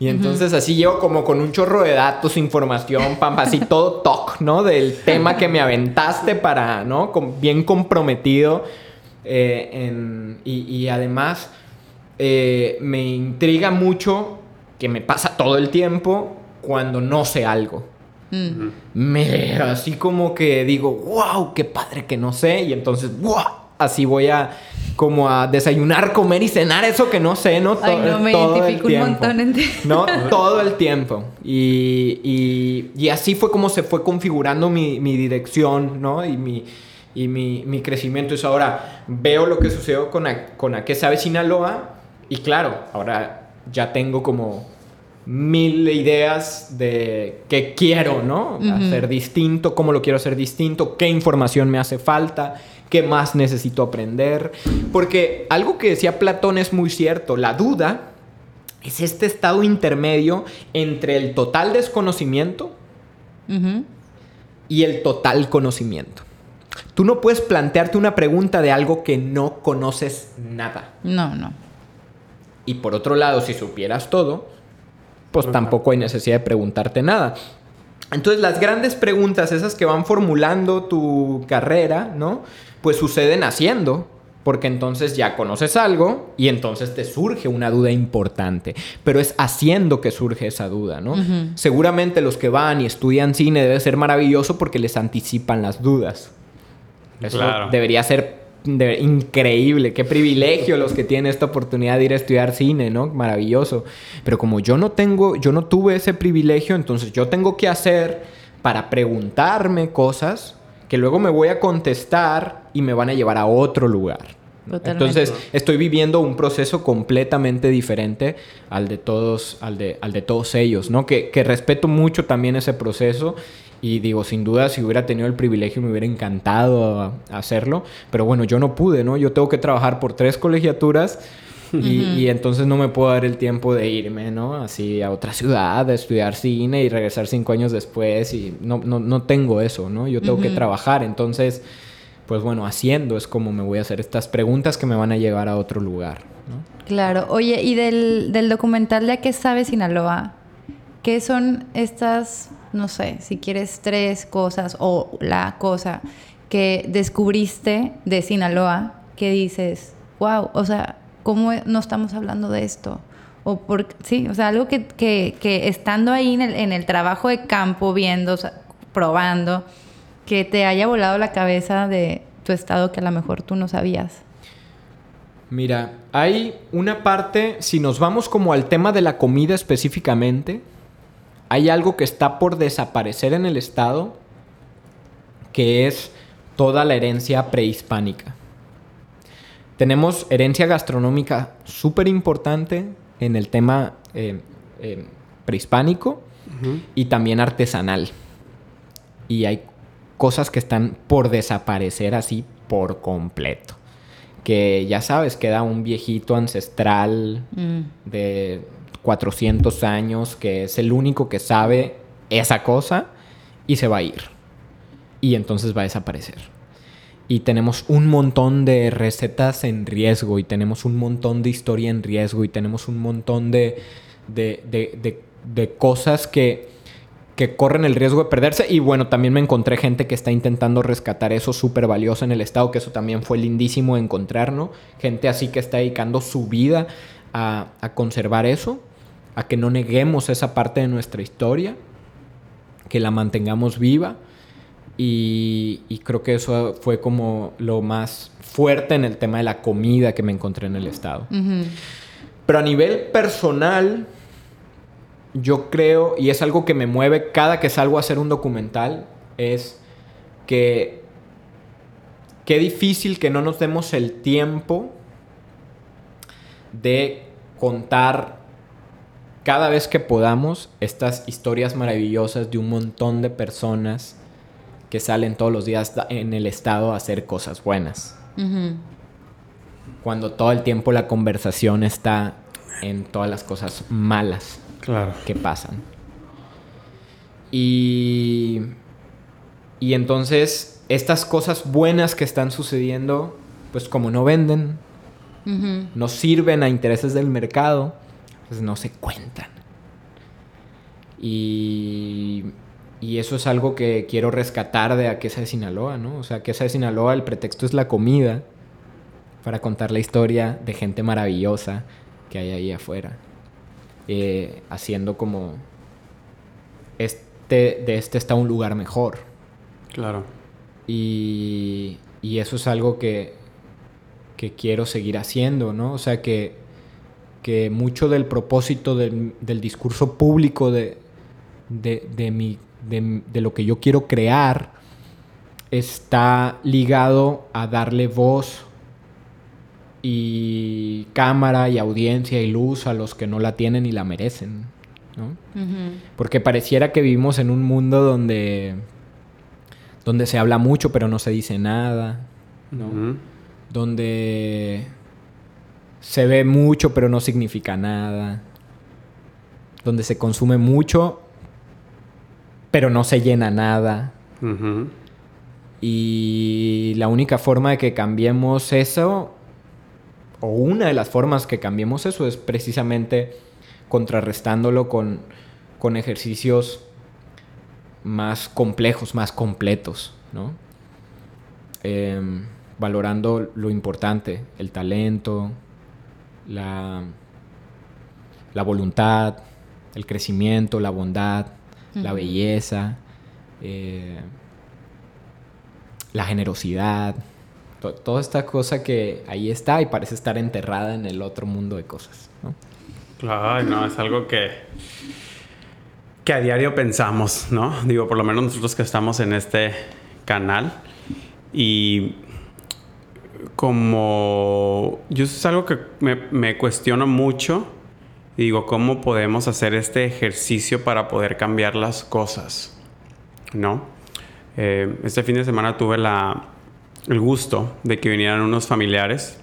Y entonces así llevo como con un chorro de datos, información, pam, así todo talk, ¿no? Del tema que me aventaste para, ¿no? bien comprometido. Eh, y, además eh, me intriga mucho que me pasa todo el tiempo cuando no sé algo. Me, así como que digo, wow, qué padre que no sé. Y entonces, wow, así voy a como a desayunar, comer y cenar eso que no sé, ¿no? Ay, no, me identifico un montón en ¿No? [laughs] Todo el tiempo. Y, y, así fue como se fue configurando mi, mi dirección, ¿no? Y mi, y mi, mi crecimiento. es ahora veo lo que sucedió con, a, con a qué sabe Sinaloa y claro, ahora ya tengo como mil ideas de qué quiero, ¿no? Hacer distinto, cómo lo quiero hacer distinto, qué información me hace falta, qué más necesito aprender. Porque algo que decía Platón es muy cierto, la duda es este estado intermedio entre el total desconocimiento y el total conocimiento. Tú no puedes plantearte una pregunta de algo que no conoces nada. No, no. Y por otro lado, si supieras todo, pues tampoco hay necesidad de preguntarte nada. Entonces las grandes preguntas, esas que van formulando tu carrera, ¿no? Pues suceden haciendo, porque entonces ya conoces algo y entonces te surge una duda importante, pero es haciendo que surge esa duda, ¿no? Seguramente los que van y estudian cine debe ser maravilloso porque les anticipan las dudas. Eso debería ser increíble, qué privilegio los que tienen esta oportunidad de ir a estudiar cine, ¿no? Maravilloso. Pero como yo no tengo, yo no tuve ese privilegio, entonces yo tengo que hacer para preguntarme cosas que luego me voy a contestar y me van a llevar a otro lugar. Entonces estoy viviendo un proceso completamente diferente al de todos, al de, al de todos ellos, ¿no? Que, que respeto mucho también ese proceso y digo, sin duda, si hubiera tenido el privilegio me hubiera encantado hacerlo. Pero bueno, yo no pude, ¿no? Yo tengo que trabajar por tres colegiaturas y, entonces no me puedo dar el tiempo de irme, ¿no? Así a otra ciudad, a estudiar cine y regresar cinco años después. Y no, no, no tengo eso, ¿no? Yo tengo que trabajar. Entonces, pues bueno, haciendo es como me voy a hacer estas preguntas que me van a llevar a otro lugar, ¿no? Claro. Oye, y del, del documental de a qué sabe Sinaloa, ¿qué son estas no sé, si quieres tres cosas o la cosa que descubriste de Sinaloa que dices, wow, o sea, ¿cómo no estamos hablando de esto? O por, sí, o sea, algo que, que, estando ahí en el, en el, trabajo de campo, viendo, probando, que te haya volado la cabeza de tu estado que a lo mejor tú no sabías. Mira, hay una parte, si nos vamos como al tema de la comida específicamente, hay algo que está por desaparecer en el Estado, que es toda la herencia prehispánica. Tenemos herencia gastronómica súper importante en el tema eh, eh, prehispánico y también artesanal. Y hay cosas que están por desaparecer así por completo. Que ya sabes, queda un viejito ancestral mm. de 400 años, que es el único que sabe esa cosa y se va a ir. Y entonces va a desaparecer. Y tenemos un montón de recetas en riesgo y tenemos un montón de historia en riesgo y tenemos un montón de, de, cosas que, que corren el riesgo de perderse. Y bueno, también me encontré gente que está intentando rescatar eso súper valioso en el estado, que eso también fue lindísimo encontrar, ¿no? Gente así que está dedicando su vida a, a conservar eso a que no neguemos esa parte de nuestra historia, que la mantengamos viva. Y, creo que eso fue como lo más fuerte en el tema de la comida que me encontré en el estado. Pero a nivel personal, yo creo, y es algo que me mueve cada que salgo a hacer un documental, es que qué difícil que no nos demos el tiempo de contar cada vez que podamos estas historias maravillosas de un montón de personas que salen todos los días en el estado a hacer cosas buenas. Cuando todo el tiempo la conversación está en todas las cosas malas que pasan. Y, y entonces estas cosas buenas que están sucediendo, pues como no venden, no sirven a intereses del mercado, pues no se cuentan. Y, y eso es algo que quiero rescatar de Aquesa de Sinaloa, ¿no? O sea, Aquesa de Sinaloa, el pretexto es la comida para contar la historia de gente maravillosa que hay ahí afuera. Eh, haciendo como este, de este está un lugar mejor. Claro. Y, y eso es algo que, que quiero seguir haciendo, ¿no? O sea, que, que mucho del propósito del, del discurso público de, de, de, mi, de, de lo que yo quiero crear está ligado a darle voz y cámara y audiencia y luz a los que no la tienen y la merecen, ¿no? Porque pareciera que vivimos en un mundo donde donde se habla mucho pero no se dice nada, ¿no? Donde se ve mucho pero no significa nada. Donde se consume mucho pero no se llena nada. Y la única forma de que cambiemos eso o una de las formas que cambiemos eso es precisamente contrarrestándolo con, con ejercicios más complejos, más completos, ¿no? Em, valorando lo importante, el talento, la, la voluntad, el crecimiento, la bondad, la belleza, eh, la generosidad, toda esta cosa que ahí está y parece estar enterrada en el otro mundo de cosas, ¿no? Claro, no, es algo que, que a diario pensamos, ¿no? Digo, por lo menos nosotros que estamos en este canal y como yo es algo que me, me cuestiono mucho y digo, ¿cómo podemos hacer este ejercicio para poder cambiar las cosas? ¿No? Eh, este fin de semana tuve la, el gusto de que vinieran unos familiares.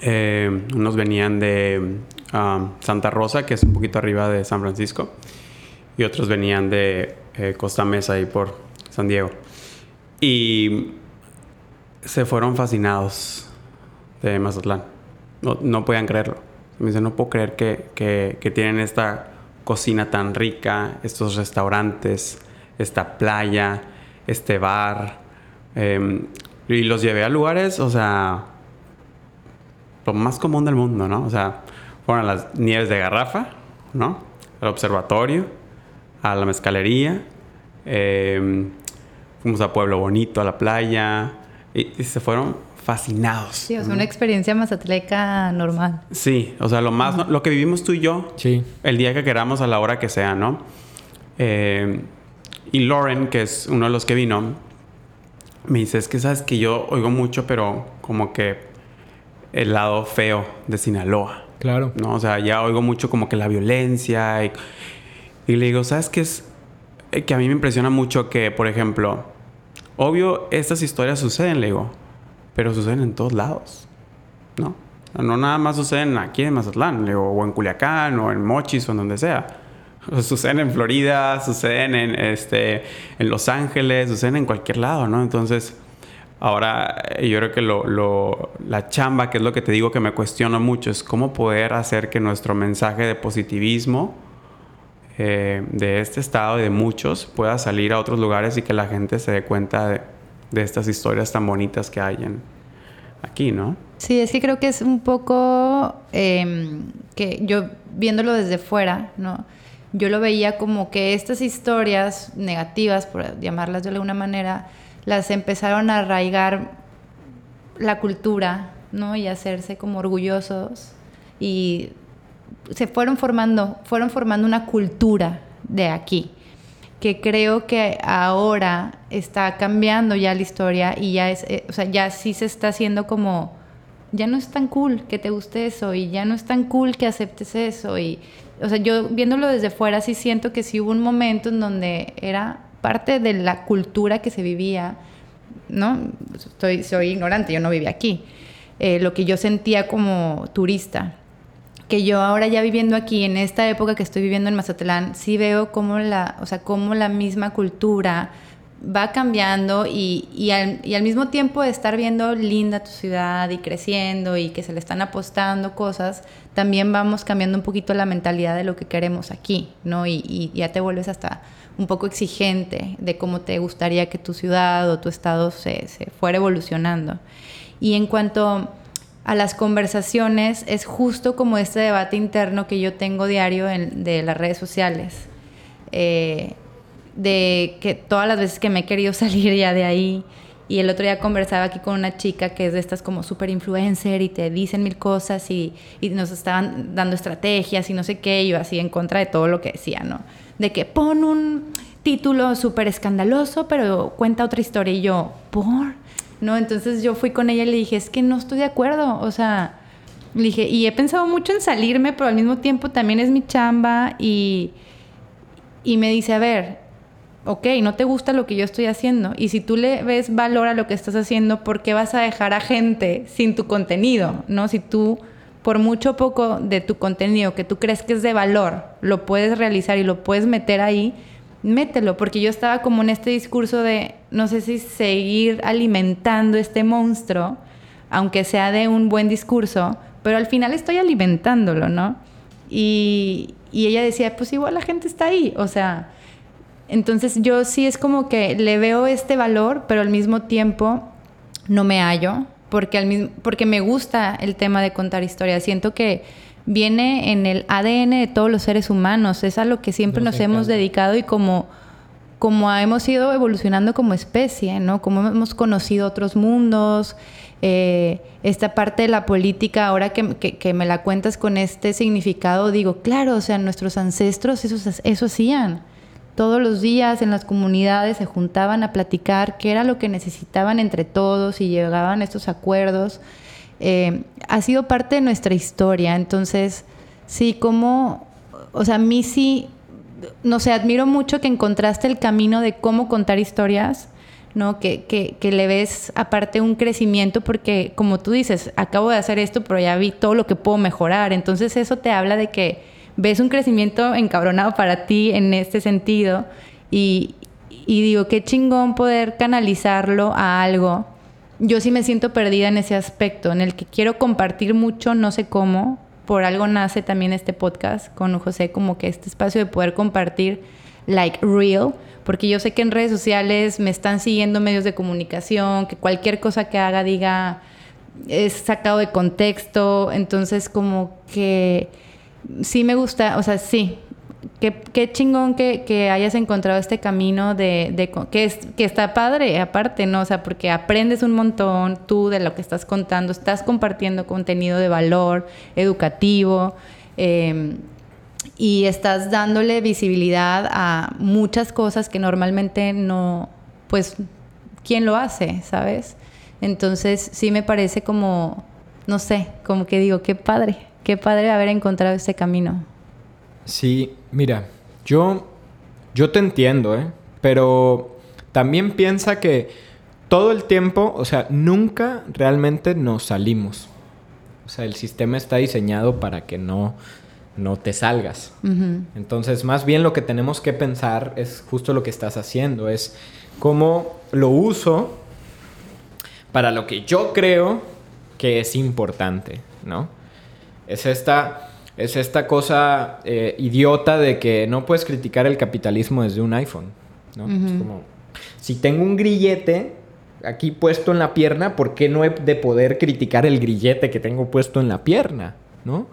Eh, unos venían de um, Santa Rosa, que es un poquito arriba de San Francisco, y otros venían de eh, Costa Mesa, ahí por San Diego. Y se fueron fascinados de Mazatlán. No, no podían creerlo. Me dicen, no puedo creer que, que, tienen esta cocina tan rica, estos restaurantes, esta playa, este bar, Em, y los llevé a lugares, o sea, lo más común del mundo, ¿no? O sea, fueron a las nieves de garrafa, ¿no? Al observatorio, a la mezcalería, em, fuimos a Pueblo Bonito, a la playa, y, se fueron fascinados. Sí, o sea, una experiencia mazatleca normal. Sí, o sea, lo más, lo que vivimos tú y yo, sí. el día que queramos, a la hora que sea, ¿no? Em, y Lauren, que es uno de los que vino, me dice, es que sabes que yo oigo mucho, pero como que el lado feo de Sinaloa. Claro. ¿no? O sea, ya oigo mucho como que la violencia. Y, le digo, ¿sabes qué es? Eh, que a mí me impresiona mucho que, por ejemplo, obvio, estas historias suceden, le digo, pero suceden en todos lados, ¿no? No nada más suceden aquí en Mazatlán, le digo, o en Culiacán, o en Mochis, o en donde sea. [laughs] Suceden en Florida, suceden en, este, en Los Ángeles, suceden en cualquier lado, ¿no? Entonces, ahora eh, yo creo que lo, la chamba, que es lo que te digo que me cuestiono mucho, es cómo poder hacer que nuestro mensaje de positivismo eh, de este estado y de muchos pueda salir a otros lugares y que la gente se dé cuenta de, estas historias tan bonitas que hay aquí, ¿no? Sí, es que creo que es un poco em, que yo viéndolo desde fuera, ¿no? yo lo veía como que estas historias negativas, por llamarlas de alguna manera, las empezaron a arraigar la cultura, ¿no? Y hacerse como orgullosos y se fueron formando, fueron formando una cultura de aquí. que creo que ahora está cambiando ya la historia y ya es, eh, o sea, ya sí se está haciendo como, ya no es tan cool que te guste eso y ya no es tan cool que aceptes eso y, o sea, yo viéndolo desde fuera sí siento que sí hubo un momento en donde era parte de la cultura que se vivía, ¿no? Estoy, soy ignorante, yo no vivía aquí. Eh, lo que yo sentía como turista que yo ahora ya viviendo aquí, en esta época que estoy viviendo en Mazatlán, sí veo cómo la, o sea, cómo la misma cultura va cambiando y, y, al, mismo tiempo estar viendo linda tu ciudad y creciendo y que se le están apostando cosas, también vamos cambiando un poquito la mentalidad de lo que queremos aquí, ¿no? Y, y ya te vuelves hasta un poco exigente de cómo te gustaría que tu ciudad o tu estado se, se fuera evolucionando. Y en cuanto a las conversaciones es justo como este debate interno que yo tengo diario en, de las redes sociales. Eh, de que todas las veces que me he querido [laughs] salir ya de ahí, y el otro día conversaba aquí con una chica que es de estas como super influencer y te dicen mil cosas y, y, nos estaban dando estrategias y no sé qué, y yo así en contra de todo lo que decía, ¿no? De que pon un título súper escandaloso, pero cuenta otra historia y yo, ¿por? ¿No? Entonces yo fui con ella y le dije, es que no estoy de acuerdo, o sea, le dije, y he pensado mucho en salirme, pero al mismo tiempo también es mi chamba y, y me dice, a ver, ok, no te gusta lo que yo estoy haciendo y si tú le ves valor a lo que estás haciendo, ¿por qué vas a dejar a gente sin tu contenido? ¿No? Si tú, por mucho poco de tu contenido que tú crees que es de valor, lo puedes realizar y lo puedes meter ahí, mételo, porque yo estaba como en este discurso de, no sé si seguir alimentando este monstruo, aunque sea de un buen discurso, pero al final estoy alimentándolo, ¿no? Y, y ella decía, pues igual la gente está ahí, o sea, entonces yo sí es como que le veo este valor, pero al mismo tiempo no me hallo, porque, al mismo, porque me gusta el tema de contar historias, siento que viene en el ADN de todos los seres humanos, es a lo que siempre nos, hemos dedicado y como, como hemos ido evolucionando como especie, ¿no? Como hemos conocido otros mundos, eh, esta parte de la política, ahora que, que, me la cuentas con este significado, digo, claro, o sea, nuestros ancestros eso, eso hacían. Todos los días en las comunidades se juntaban a platicar qué era lo que necesitaban entre todos y llegaban a estos acuerdos. Eh, ha sido parte de nuestra historia. Entonces, sí, como, o sea, a mí sí, no sé, admiro mucho que encontraste el camino de cómo contar historias, ¿no? Que, que, que, le ves aparte un crecimiento porque, como tú dices, acabo de hacer esto, pero ya vi todo lo que puedo mejorar. Entonces, eso te habla de que ves un crecimiento encabronado para ti en este sentido y, y digo, qué chingón poder canalizarlo a algo yo sí me siento perdida en ese aspecto, en el que quiero compartir mucho, no sé cómo, por algo nace también este podcast con José, como que este espacio de poder compartir like real, porque yo sé que en redes sociales me están siguiendo medios de comunicación, que cualquier cosa que haga diga es sacado de contexto, entonces como que sí me gusta, o sea, sí, Qué, chingón que, hayas encontrado este camino de, que, es, que está padre, aparte, ¿no? O sea, porque aprendes un montón tú de lo que estás contando, estás compartiendo contenido de valor educativo em, y estás dándole visibilidad a muchas cosas que normalmente no, pues, ¿quién lo hace, sabes? Entonces, sí me parece como, no sé, como que digo, qué padre, qué padre haber encontrado este camino. Sí, mira, yo, yo te entiendo, ¿eh? Pero también piensa que todo el tiempo, o sea, nunca realmente nos salimos. O sea, el sistema está diseñado para que no, no te salgas. Entonces, más bien lo que tenemos que pensar es justo lo que estás haciendo, es cómo lo uso para lo que yo creo que es importante, ¿no? Es esta es esta cosa eh, idiota de que no puedes criticar el capitalismo desde un iPhone, ¿no? Es como, si tengo un grillete aquí puesto en la pierna, ¿por qué no he de poder criticar el grillete que tengo puesto en la pierna, ¿no?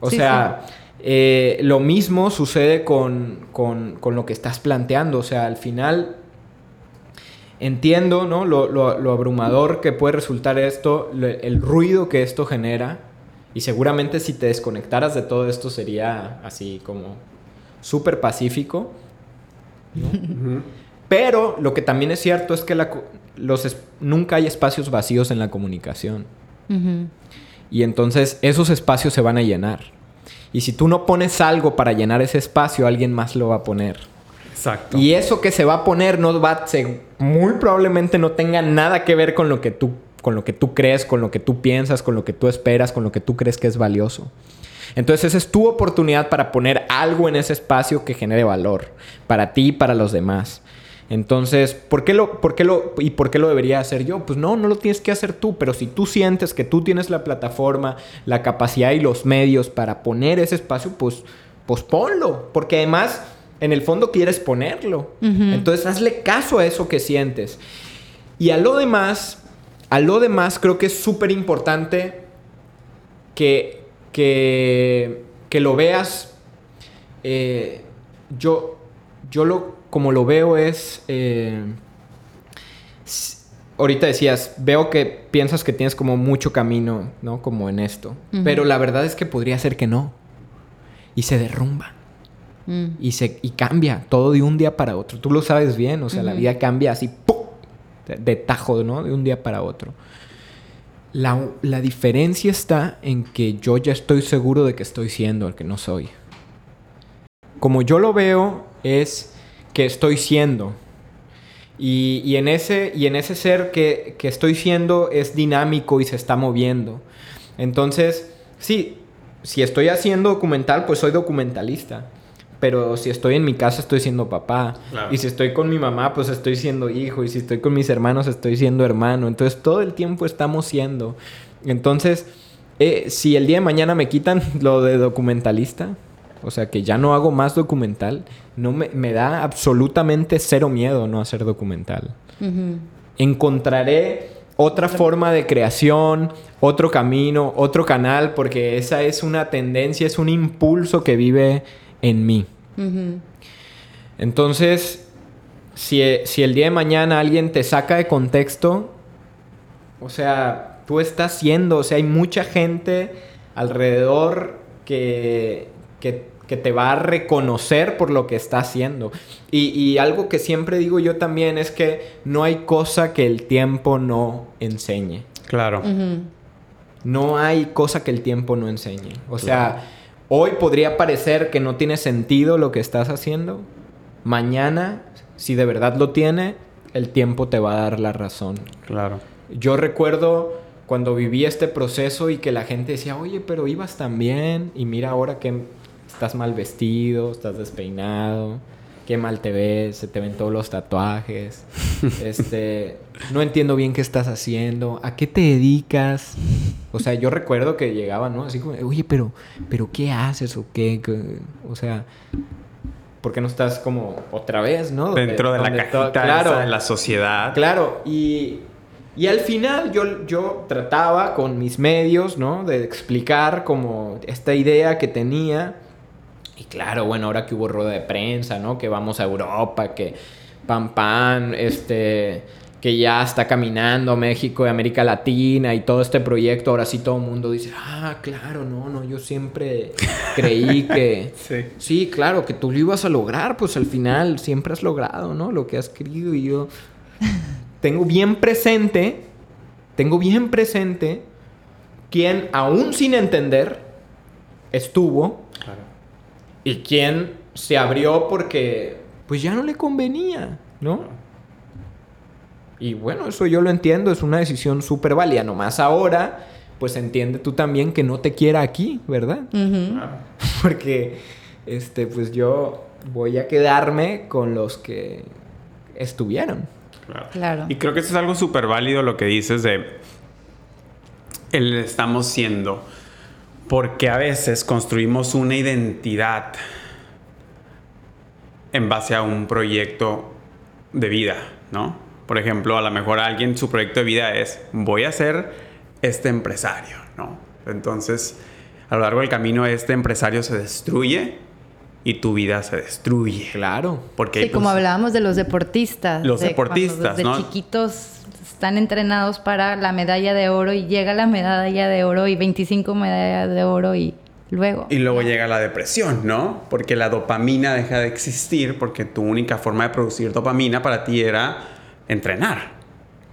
O sea, eh, lo mismo sucede con, con, con, lo que estás planteando, o sea, al final... Entiendo, ¿no? Lo, lo, lo abrumador que puede resultar esto, el ruido que esto genera, y seguramente si te desconectaras de todo esto sería así como súper pacífico. [laughs] Pero lo que también es cierto es que los nunca hay espacios vacíos en la comunicación. Y entonces esos espacios se van a llenar. Y si tú no pones algo para llenar ese espacio, alguien más lo va a poner. Exacto. Y eso que se va a poner no va muy probablemente no tenga nada que ver con lo que tú con lo que tú crees, con lo que tú piensas, con lo que tú esperas, con lo que tú crees que es valioso. Entonces esa es tu oportunidad para poner algo en ese espacio que genere valor para ti y para los demás. Entonces, ¿por qué lo, por qué lo, y por qué lo debería hacer yo? Pues no, no lo tienes que hacer tú, pero si tú sientes que tú tienes la plataforma, la capacidad y los medios para poner ese espacio, pues, pues ponlo, porque además en el fondo quieres ponerlo. Entonces, hazle caso a eso que sientes. Y a lo demás, a lo demás creo que es súper importante que, que, que, lo veas. Eh, yo, yo lo como lo veo es... Eh, ahorita decías, veo que piensas que tienes como mucho camino, ¿no? Como en esto. Pero la verdad es que podría ser que no. Y se derrumba. Mm. Y, se, y cambia todo de un día para otro. Tú lo sabes bien, o sea, la vida cambia así, ¡pum! De, tajo, ¿no? De un día para otro. La, la, diferencia está en que yo ya estoy seguro de que estoy siendo el que no soy. Como yo lo veo, es que estoy siendo. Y, en, ese, y en ese ser que, estoy siendo es dinámico y se está moviendo. Entonces, sí, si estoy haciendo documental, pues soy documentalista. Pero si estoy en mi casa, estoy siendo papá. Y si estoy con mi mamá, pues estoy siendo hijo. Y si estoy con mis hermanos, estoy siendo hermano. Entonces, todo el tiempo estamos siendo. Entonces, eh, si el día de mañana me quitan [laughs] lo de documentalista, o sea, que ya no hago más documental, no me, da absolutamente cero miedo no hacer documental. Encontraré otra forma de creación, otro camino, otro canal, porque esa es una tendencia, es un impulso que vive en mí. Entonces, si, si el día de mañana alguien te saca de contexto, o sea, tú estás siendo, o sea, hay mucha gente alrededor que, que que te va a reconocer por lo que está haciendo. Y, algo que siempre digo yo también es que no hay cosa que el tiempo no enseñe. Claro. No hay cosa que el tiempo no enseñe. O sea, hoy podría parecer que no tiene sentido lo que estás haciendo. Mañana, si de verdad lo tiene, el tiempo te va a dar la razón. Claro. Yo recuerdo cuando viví este proceso y que la gente decía, oye, pero ibas tan bien y mira ahora que estás mal vestido, estás despeinado, qué mal te ves, se te ven todos los tatuajes, [laughs] este, no entiendo bien qué estás haciendo, a qué te dedicas. O sea, yo recuerdo que llegaba, ¿no? Así como, oye, pero, pero ¿qué haces o qué? O sea, ¿por qué no estás como otra vez, ¿no? Dentro de la cajita claro, de la sociedad. Claro, y, y al final yo, yo trataba con mis medios, ¿no? De explicar como esta idea que tenía y claro, bueno, ahora que hubo rueda de prensa, ¿no? Que vamos a Europa, que pam pam, este, que ya está caminando México y América Latina y todo este proyecto, ahora sí todo el mundo dice, ah, claro, no, no, yo siempre creí que... [laughs] sí. sí, claro, que tú lo ibas a lograr, pues al final siempre has logrado, ¿no? Lo que has querido y yo tengo bien presente, tengo bien presente quien aún sin entender estuvo y quién se abrió porque pues ya no le convenía, ¿no? Y bueno, eso yo lo entiendo, es una decisión súper válida. Nomás ahora, pues entiende tú también que no te quiera aquí, ¿verdad? Porque, este, pues yo voy a quedarme con los que estuvieron. Claro. Y creo que eso es algo súper válido lo que dices de el estamos siendo porque a veces construimos una identidad en base a un proyecto de vida, ¿no? Por ejemplo, a lo mejor alguien su proyecto de vida es voy a ser este empresario, ¿no? Entonces, a lo largo del camino este empresario se destruye y tu vida se destruye. Claro. Porque sí, como pues, hablábamos de los deportistas. Los deportistas, ¿no? chiquitos están entrenados para la medalla de oro y llega la medalla de oro y 25 medallas de oro y luego. Y luego llega la depresión, ¿no? Porque la dopamina deja de existir porque tu única forma de producir dopamina para ti era entrenar.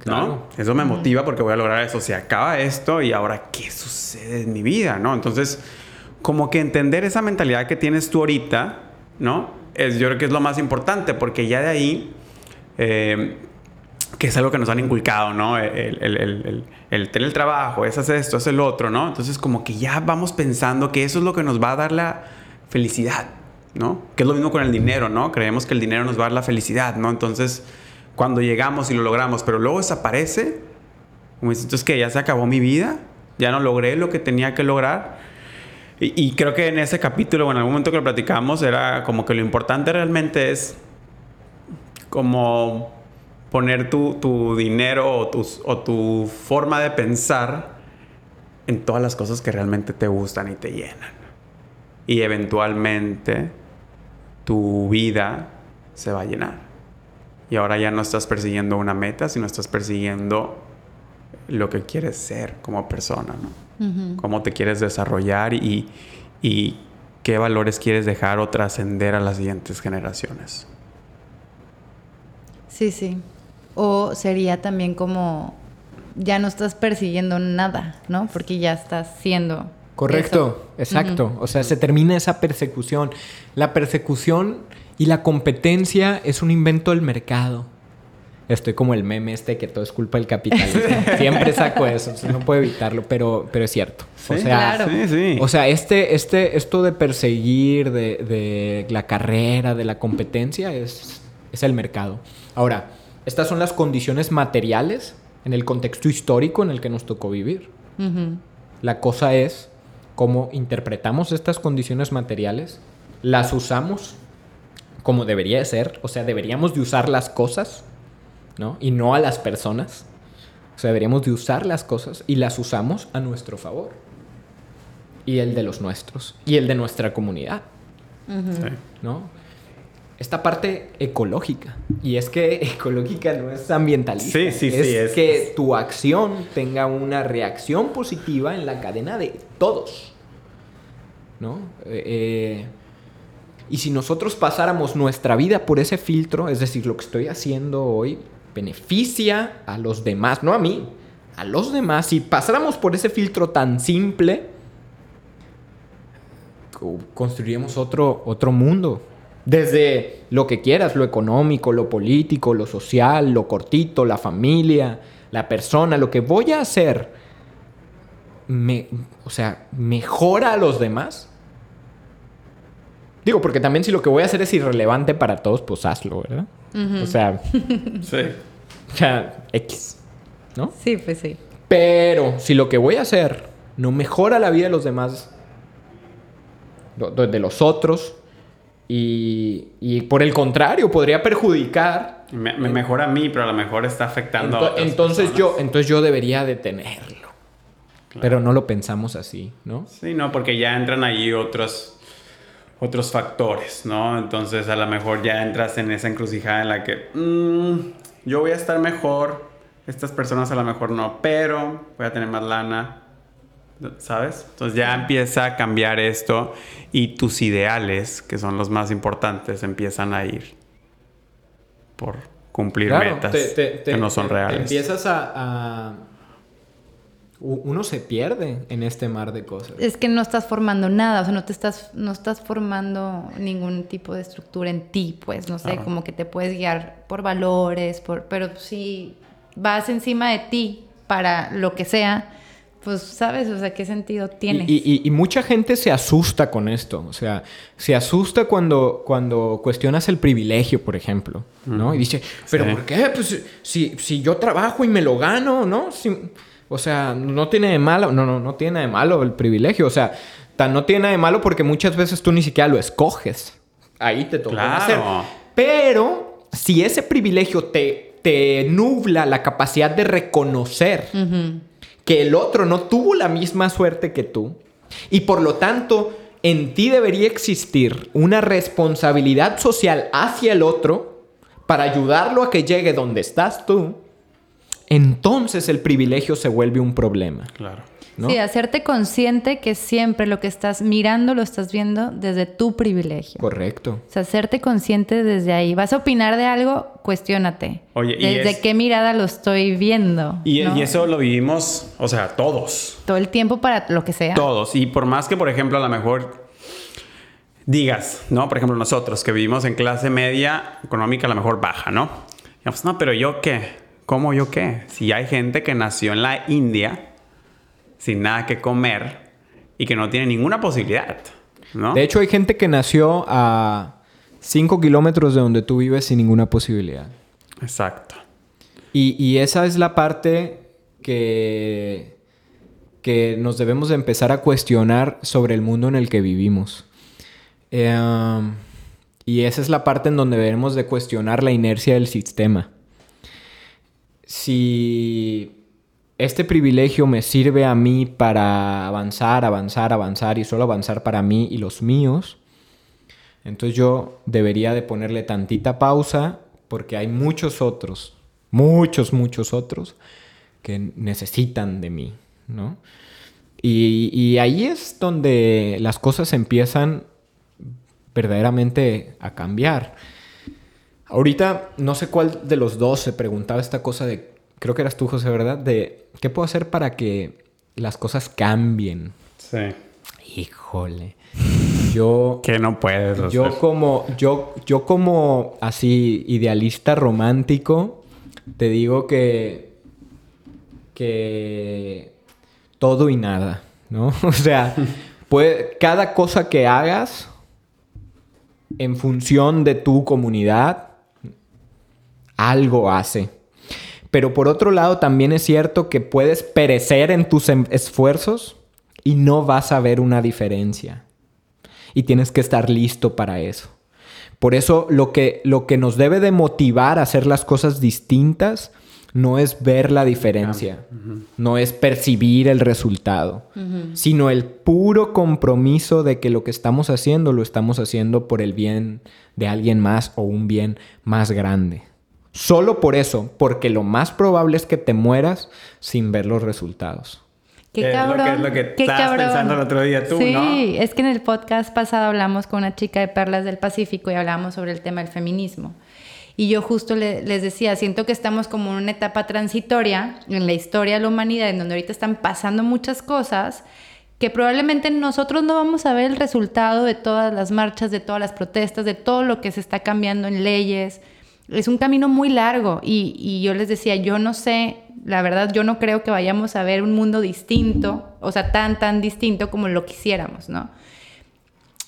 ¿no? Eso me motiva porque voy a lograr eso. Se acaba esto y ahora, ¿qué sucede en mi vida? ¿no? Entonces, como que entender esa mentalidad que tienes tú ahorita, ¿no? Es, yo creo que es lo más importante porque ya de ahí, eh, que es algo que nos han inculcado, ¿no? El, el, el, el, tener el trabajo, es hacer esto, es el otro, ¿no? Entonces, como que ya vamos pensando que eso es lo que nos va a dar la felicidad, ¿no? Que es lo mismo con el dinero, ¿no? Creemos que el dinero nos va a dar la felicidad, ¿no? Entonces, cuando llegamos y lo logramos, pero luego desaparece, como entonces que ya se acabó mi vida, ya no logré lo que tenía que lograr. Y, creo que en ese capítulo, bueno, en algún momento que lo platicamos, era como que lo importante realmente es como poner tu, tu dinero o, tus, o tu forma de pensar en todas las cosas que realmente te gustan y te llenan. Y eventualmente tu vida se va a llenar. Y ahora ya no estás persiguiendo una meta, sino estás persiguiendo lo que quieres ser como persona, ¿no? Cómo te quieres desarrollar y, y qué valores quieres dejar o trascender a las siguientes generaciones. Sí, sí. O sería también como ya no estás persiguiendo nada, ¿no? Porque ya estás siendo. Correcto, exacto. O sea, se termina esa persecución. La persecución y la competencia es un invento del mercado. Estoy como el meme este que todo es culpa del capitalismo. [laughs] Siempre saco eso, no puedo evitarlo, pero, pero es cierto. o sea, claro. o sea este, este, esto de perseguir, de, de, la carrera, de la competencia, es, es el mercado. Ahora, estas son las condiciones materiales en el contexto histórico en el que nos tocó vivir. La cosa es cómo interpretamos estas condiciones materiales, las usamos como debería de ser. O sea, deberíamos de usar las cosas, ¿no? Y no a las personas. O sea, deberíamos de usar las cosas y las usamos a nuestro favor. Y el de los nuestros. Y el de nuestra comunidad. ¿No? Esta parte ecológica. Y es que [laughs] ecológica no es ambientalista. Sí, sí, es sí. Es que tu acción tenga una reacción positiva en la cadena de todos. ¿No? Eh, eh y si nosotros pasáramos nuestra vida por ese filtro, es decir, lo que estoy haciendo hoy beneficia a los demás, no a mí, a los demás, si pasáramos por ese filtro tan simple, construiríamos otro, otro mundo. Desde lo que quieras, lo económico, lo político, lo social, lo cortito, la familia, la persona, lo que voy a hacer, me, o sea, mejora a los demás Digo, porque también si lo que voy a hacer es irrelevante para todos, pues hazlo, ¿verdad? O sea. [laughs] sí. O sea, X. ¿No? Sí, pues sí. Pero si lo que voy a hacer no mejora la vida de los demás, de los otros, y, por el contrario, podría perjudicar. Me, mejora a mí, pero a lo mejor está afectando a otros. Entonces yo, entonces yo debería detenerlo. Pero no lo pensamos así, ¿no? Sí, no, porque ya entran ahí otros otros factores, ¿no? Entonces a lo mejor ya entras en esa encrucijada en la que mm, yo voy a estar mejor, estas personas a lo mejor no, pero voy a tener más lana, ¿sabes? Entonces ya empieza a cambiar esto y tus ideales, que son los más importantes, empiezan a ir por cumplir metas que no son reales. Empiezas a uno se pierde en este mar de cosas. Es que no estás formando nada, o sea, no te estás, no estás formando ningún tipo de estructura en ti, pues, no sé, como que te puedes guiar por valores, por, pero si vas encima de ti para lo que sea, pues sabes, o sea, ¿qué sentido tiene? Y, mucha gente se asusta con esto, o sea, se asusta cuando, cuando cuestionas el privilegio, por ejemplo, ¿no? Y dice, ¿pero por qué? Pues si, si yo trabajo y me lo gano, ¿no? Si, o sea, no tiene de malo, no, no, no tiene de malo el privilegio. O sea, tan no tiene de malo porque muchas veces tú ni siquiera lo escoges. Ahí te toca hacer. Pero si ese privilegio te, te nubla la capacidad de reconocer que el otro no tuvo la misma suerte que tú y por lo tanto en ti debería existir una responsabilidad social hacia el otro para ayudarlo a que llegue donde estás tú entonces el privilegio se vuelve un problema. Claro. Sí, hacerte consciente que siempre lo que estás mirando lo estás viendo desde tu privilegio. Correcto. O sea, hacerte consciente desde ahí. ¿Vas a opinar de algo? Cuestiónate. Oye, ¿desde qué mirada lo estoy viendo? Y, y, eso lo vivimos, o sea, todos. Todo el tiempo para lo que sea. Todos. Y por más que, por ejemplo, a lo mejor digas, ¿no? Por ejemplo, nosotros que vivimos en clase media económica, a lo mejor baja, ¿no? Digamos, no, pero yo qué? ¿Cómo yo qué? Si hay gente que nació en la India sin nada que comer y que no tiene ninguna posibilidad, ¿no? De hecho, hay gente que nació a 5 kilómetros de donde tú vives sin ninguna posibilidad. Exacto. Y, y esa es la parte que, que nos debemos de empezar a cuestionar sobre el mundo en el que vivimos. Em, y esa es la parte en donde debemos de cuestionar la inercia del sistema. Si este privilegio me sirve a mí para avanzar, avanzar, avanzar y solo avanzar para mí y los míos, entonces yo debería de ponerle tantita pausa porque hay muchos otros, muchos, muchos otros que necesitan de mí, ¿no? Y, y ahí es donde las cosas empiezan verdaderamente a cambiar. Ahorita no sé cuál de los dos se preguntaba esta cosa de, creo que eras tú José, ¿verdad? De, ¿qué puedo hacer para que las cosas cambien? Sí. Híjole. Yo... [laughs] Que no puedes. Yo como, yo, yo como así idealista romántico, te digo que... que... todo y nada, ¿no? [laughs] O sea, puede, cada cosa que hagas en función de tu comunidad, algo hace. Pero por otro lado, también es cierto que puedes perecer en tus em, esfuerzos y no vas a ver una diferencia. Y tienes que estar listo para eso. Por eso lo que, lo que nos debe de motivar a hacer las cosas distintas no es ver la diferencia, no es percibir el resultado, sino el puro compromiso de que lo que estamos haciendo lo estamos haciendo por el bien de alguien más o un bien más grande. Solo por eso, porque lo más probable es que te mueras sin ver los resultados. Qué cabrón. Es lo que, es lo que estabas pensando el otro día tú, ¿no? Sí, es que en el podcast pasado hablamos con una chica de Perlas del Pacífico y hablamos sobre el tema del feminismo. Y yo justo les decía, siento que estamos como en una etapa transitoria en la historia de la humanidad, en donde ahorita están pasando muchas cosas que probablemente nosotros no vamos a ver el resultado de todas las marchas, de todas las protestas, de todo lo que se está cambiando en leyes. Es un camino muy largo y, yo les decía, yo no sé, la verdad yo no creo que vayamos a ver un mundo distinto, o sea, tan, tan distinto como lo quisiéramos, ¿no?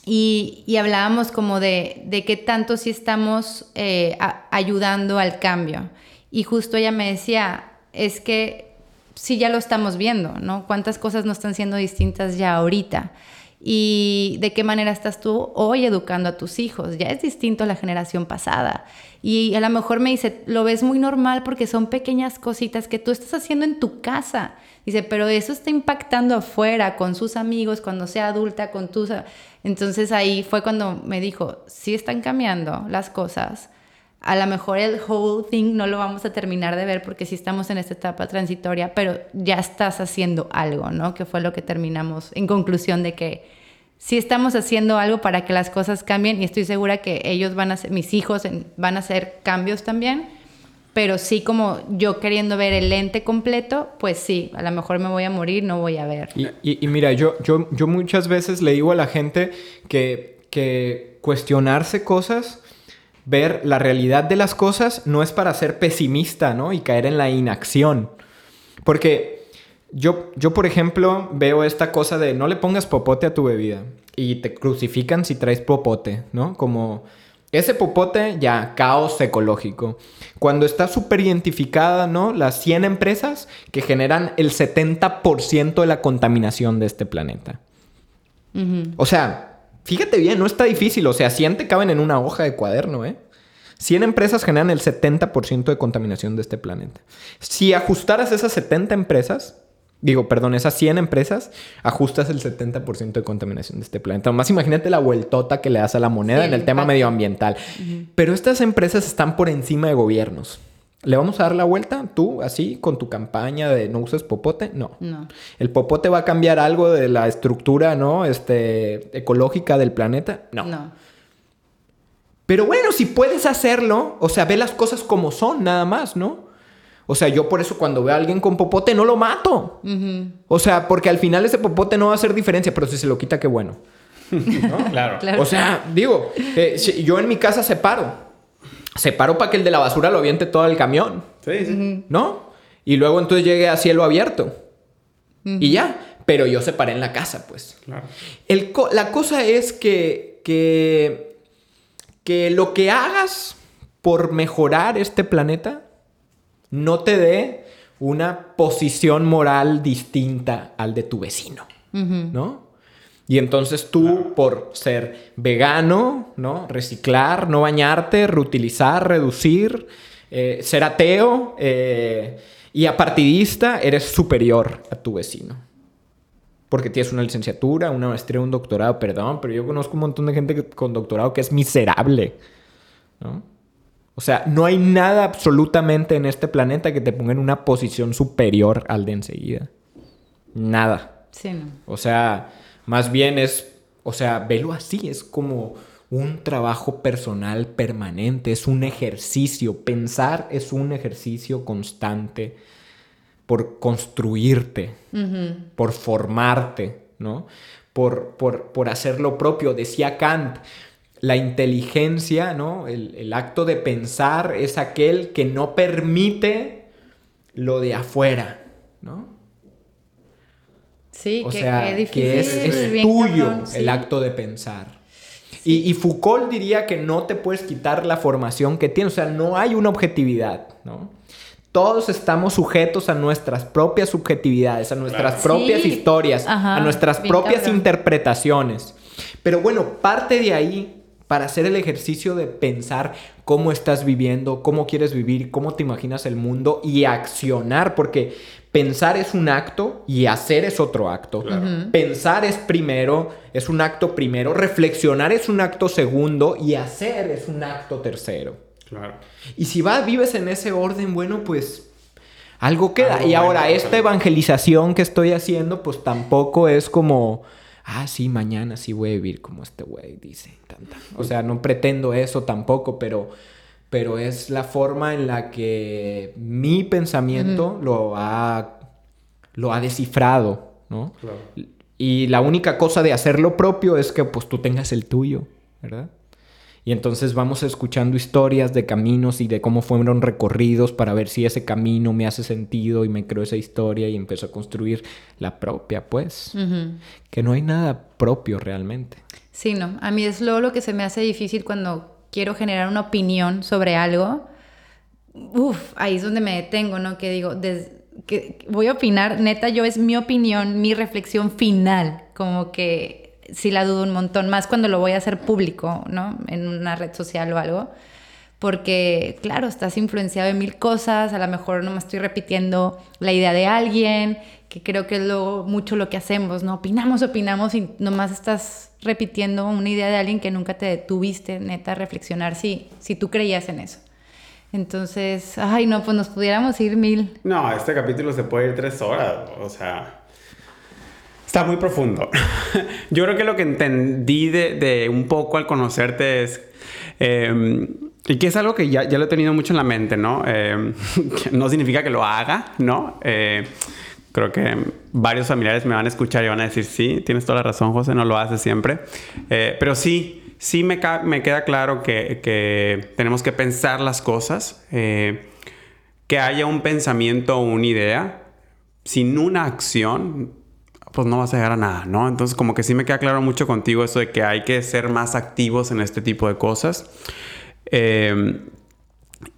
Y, hablábamos como de, de qué tanto sí estamos eh, ayudando al cambio. Y justo ella me decía, es que sí ya lo estamos viendo, ¿no? Cuántas cosas no están siendo distintas ya ahorita. Y de qué manera estás tú hoy educando a tus hijos. Ya es distinto a la generación pasada. Y a lo mejor me dice, lo ves muy normal porque son pequeñas cositas que tú estás haciendo en tu casa. Dice, pero eso está impactando afuera, con sus amigos, cuando sea adulta, con tus... Entonces ahí fue cuando me dijo, sí están cambiando las cosas. A lo mejor el whole thing no lo vamos a terminar de ver porque sí estamos en esta etapa transitoria, pero ya estás haciendo algo, ¿no? Que fue lo que terminamos en conclusión de que sí estamos haciendo algo para que las cosas cambien y estoy segura que ellos van a ser, mis hijos van a hacer cambios también, pero sí como yo queriendo ver el lente completo, pues sí, a lo mejor me voy a morir, no voy a ver. Y, mira, yo, yo, yo muchas veces le digo a la gente que, que cuestionarse cosas ver la realidad de las cosas no es para ser pesimista, ¿no? Y caer en la inacción. Porque yo, yo, por ejemplo, veo esta cosa de no le pongas popote a tu bebida y te crucifican si traes popote, ¿no? Como ese popote ya, caos ecológico. Cuando está súper identificada, ¿no? Las 100 empresas que generan el 70% de la contaminación de este planeta. O sea, fíjate bien, no está difícil. O sea, 100 te caben en una hoja de cuaderno, ¿eh? 100 empresas generan el 70% de contaminación de este planeta. Si ajustaras esas 70 empresas, digo, perdón, esas 100 empresas, ajustas el 70% de contaminación de este planeta. Más imagínate la vueltota que le das a la moneda en el tema medioambiental. Pero estas empresas están por encima de gobiernos. ¿Le vamos a dar la vuelta tú, así, con tu campaña de no uses popote? No. No. ¿El popote va a cambiar algo de la estructura, ¿no? Este, ecológica del planeta? No. No. Pero bueno, si puedes hacerlo, o sea, ve las cosas como son, nada más, ¿no? O sea, yo por eso cuando veo a alguien con popote no lo mato. Ujú. O sea, porque al final ese popote no va a hacer diferencia, pero si se lo quita, qué bueno. [laughs] ¿No? Claro. Claro. O sea, digo, eh, si- yo en mi casa separo. Separo para que el de la basura lo aviente todo el camión, Sí, sí. ¿no? Y luego entonces llegue a cielo abierto. Y ya. Pero yo separé en la casa, pues. Claro. El co- la cosa es que, que, que lo que hagas por mejorar este planeta no te dé una posición moral distinta al de tu vecino, ¿no? Y entonces tú, por ser vegano, ¿no? Reciclar, no bañarte, reutilizar, reducir, eh, ser ateo eh, y apartidista, eres superior a tu vecino. Porque tienes una licenciatura, una maestría, un doctorado, perdón, pero yo conozco un montón de gente que- con doctorado que es miserable, ¿no? O sea, no hay nada absolutamente en este planeta que te ponga en una posición superior al de enseguida. Nada. Sí, no. O sea, más bien es, o sea, velo así, es como un trabajo personal permanente, es un ejercicio. Pensar es un ejercicio constante por construirte, por formarte, ¿no? Por, por, por hacer lo propio. Decía Kant, la inteligencia, ¿no? El, el acto de pensar es aquel que no permite lo de afuera, ¿no? Sí, O que, sea, que difícil. que es, tuyo cabrón, sí. el acto de pensar. Y, y Foucault diría que no te puedes quitar la formación que tienes, o sea, no hay una objetividad, ¿no? Todos estamos sujetos a nuestras propias subjetividades, a nuestras Claro. propias Sí. historias, Ajá, a nuestras propias cabrón. interpretaciones. Pero bueno, parte de ahí para hacer el ejercicio de pensar cómo estás viviendo, cómo quieres vivir, cómo te imaginas el mundo y accionar, porque pensar es un acto y hacer es otro acto. Pensar es primero, es un acto primero, reflexionar es un acto segundo y hacer es un acto tercero. Claro. Y si vas, vives en ese orden, bueno, pues algo queda. Algo y ahora, bueno, esta evangelización que estoy haciendo, pues tampoco es como, ah, sí, mañana sí voy a vivir como este güey, dice. tan, tan". O sea, no pretendo eso tampoco, pero, pero es la forma en la que mi pensamiento lo, ha, lo ha descifrado, ¿no? Claro. Y la única cosa de hacer lo propio es que pues tú tengas el tuyo, ¿verdad? Y entonces vamos escuchando historias de caminos y de cómo fueron recorridos para ver si ese camino me hace sentido y me creo esa historia y empiezo a construir la propia, pues. Que no hay nada propio realmente. Sí, no. A mí es luego lo que se me hace difícil cuando quiero generar una opinión sobre algo. Uf, ahí es donde me detengo, ¿no? Que digo, voy a opinar, neta, yo es mi opinión, mi reflexión final. Como que sí la dudo un montón, más cuando lo voy a hacer público, ¿no? En una red social o algo. Porque, claro, estás influenciado de mil cosas, a lo mejor no me estoy repitiendo la idea de alguien, que creo que es luego mucho lo que hacemos, ¿no? Opinamos, opinamos y nomás estás repitiendo una idea de alguien que nunca te detuviste, neta, a reflexionar si, si tú creías en eso. Entonces, ay, no, pues nos pudiéramos ir mil. No, este capítulo se puede ir tres horas. O sea, está muy profundo. [laughs] Yo creo que lo que entendí de, de un poco al conocerte es. eh, y que es algo que ya, ya lo he tenido mucho en la mente, ¿no? [laughs] Eh, no significa que lo haga, ¿no? Eh, creo que varios familiares me van a escuchar y van a decir, sí, tienes toda la razón, José, no lo haces siempre. Eh, pero sí, sí me, me queda claro que, que tenemos que pensar las cosas. eh, que haya un pensamiento o una idea, sin una acción, pues no vas a llegar a nada, ¿no? Entonces como que sí me queda claro mucho contigo eso de que hay que ser más activos en este tipo de cosas. Eh,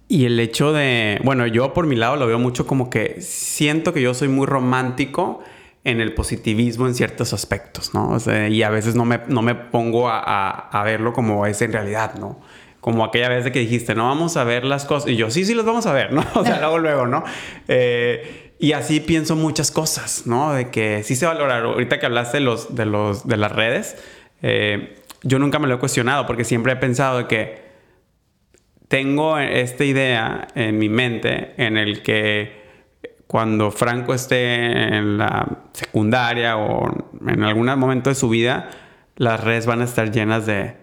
y el hecho de, bueno, yo por mi lado lo veo mucho como que siento que yo soy muy romántico en el positivismo en ciertos aspectos, ¿no? O y a veces no me, no me pongo a, a- verlo como es en realidad, ¿no? Como aquella vez de que dijiste, no vamos a ver las cosas. Y yo, sí, sí, los vamos a ver, ¿no? [laughs] O sea, luego, luego, ¿no? Eh, y así pienso muchas cosas, ¿no? De que sí se valora. Ahorita que hablaste de, los, de, los, de las redes, eh, yo nunca me lo he cuestionado porque siempre he pensado de que tengo esta idea en mi mente en el que cuando Franco esté en la secundaria o en algún momento de su vida, las redes van a estar llenas de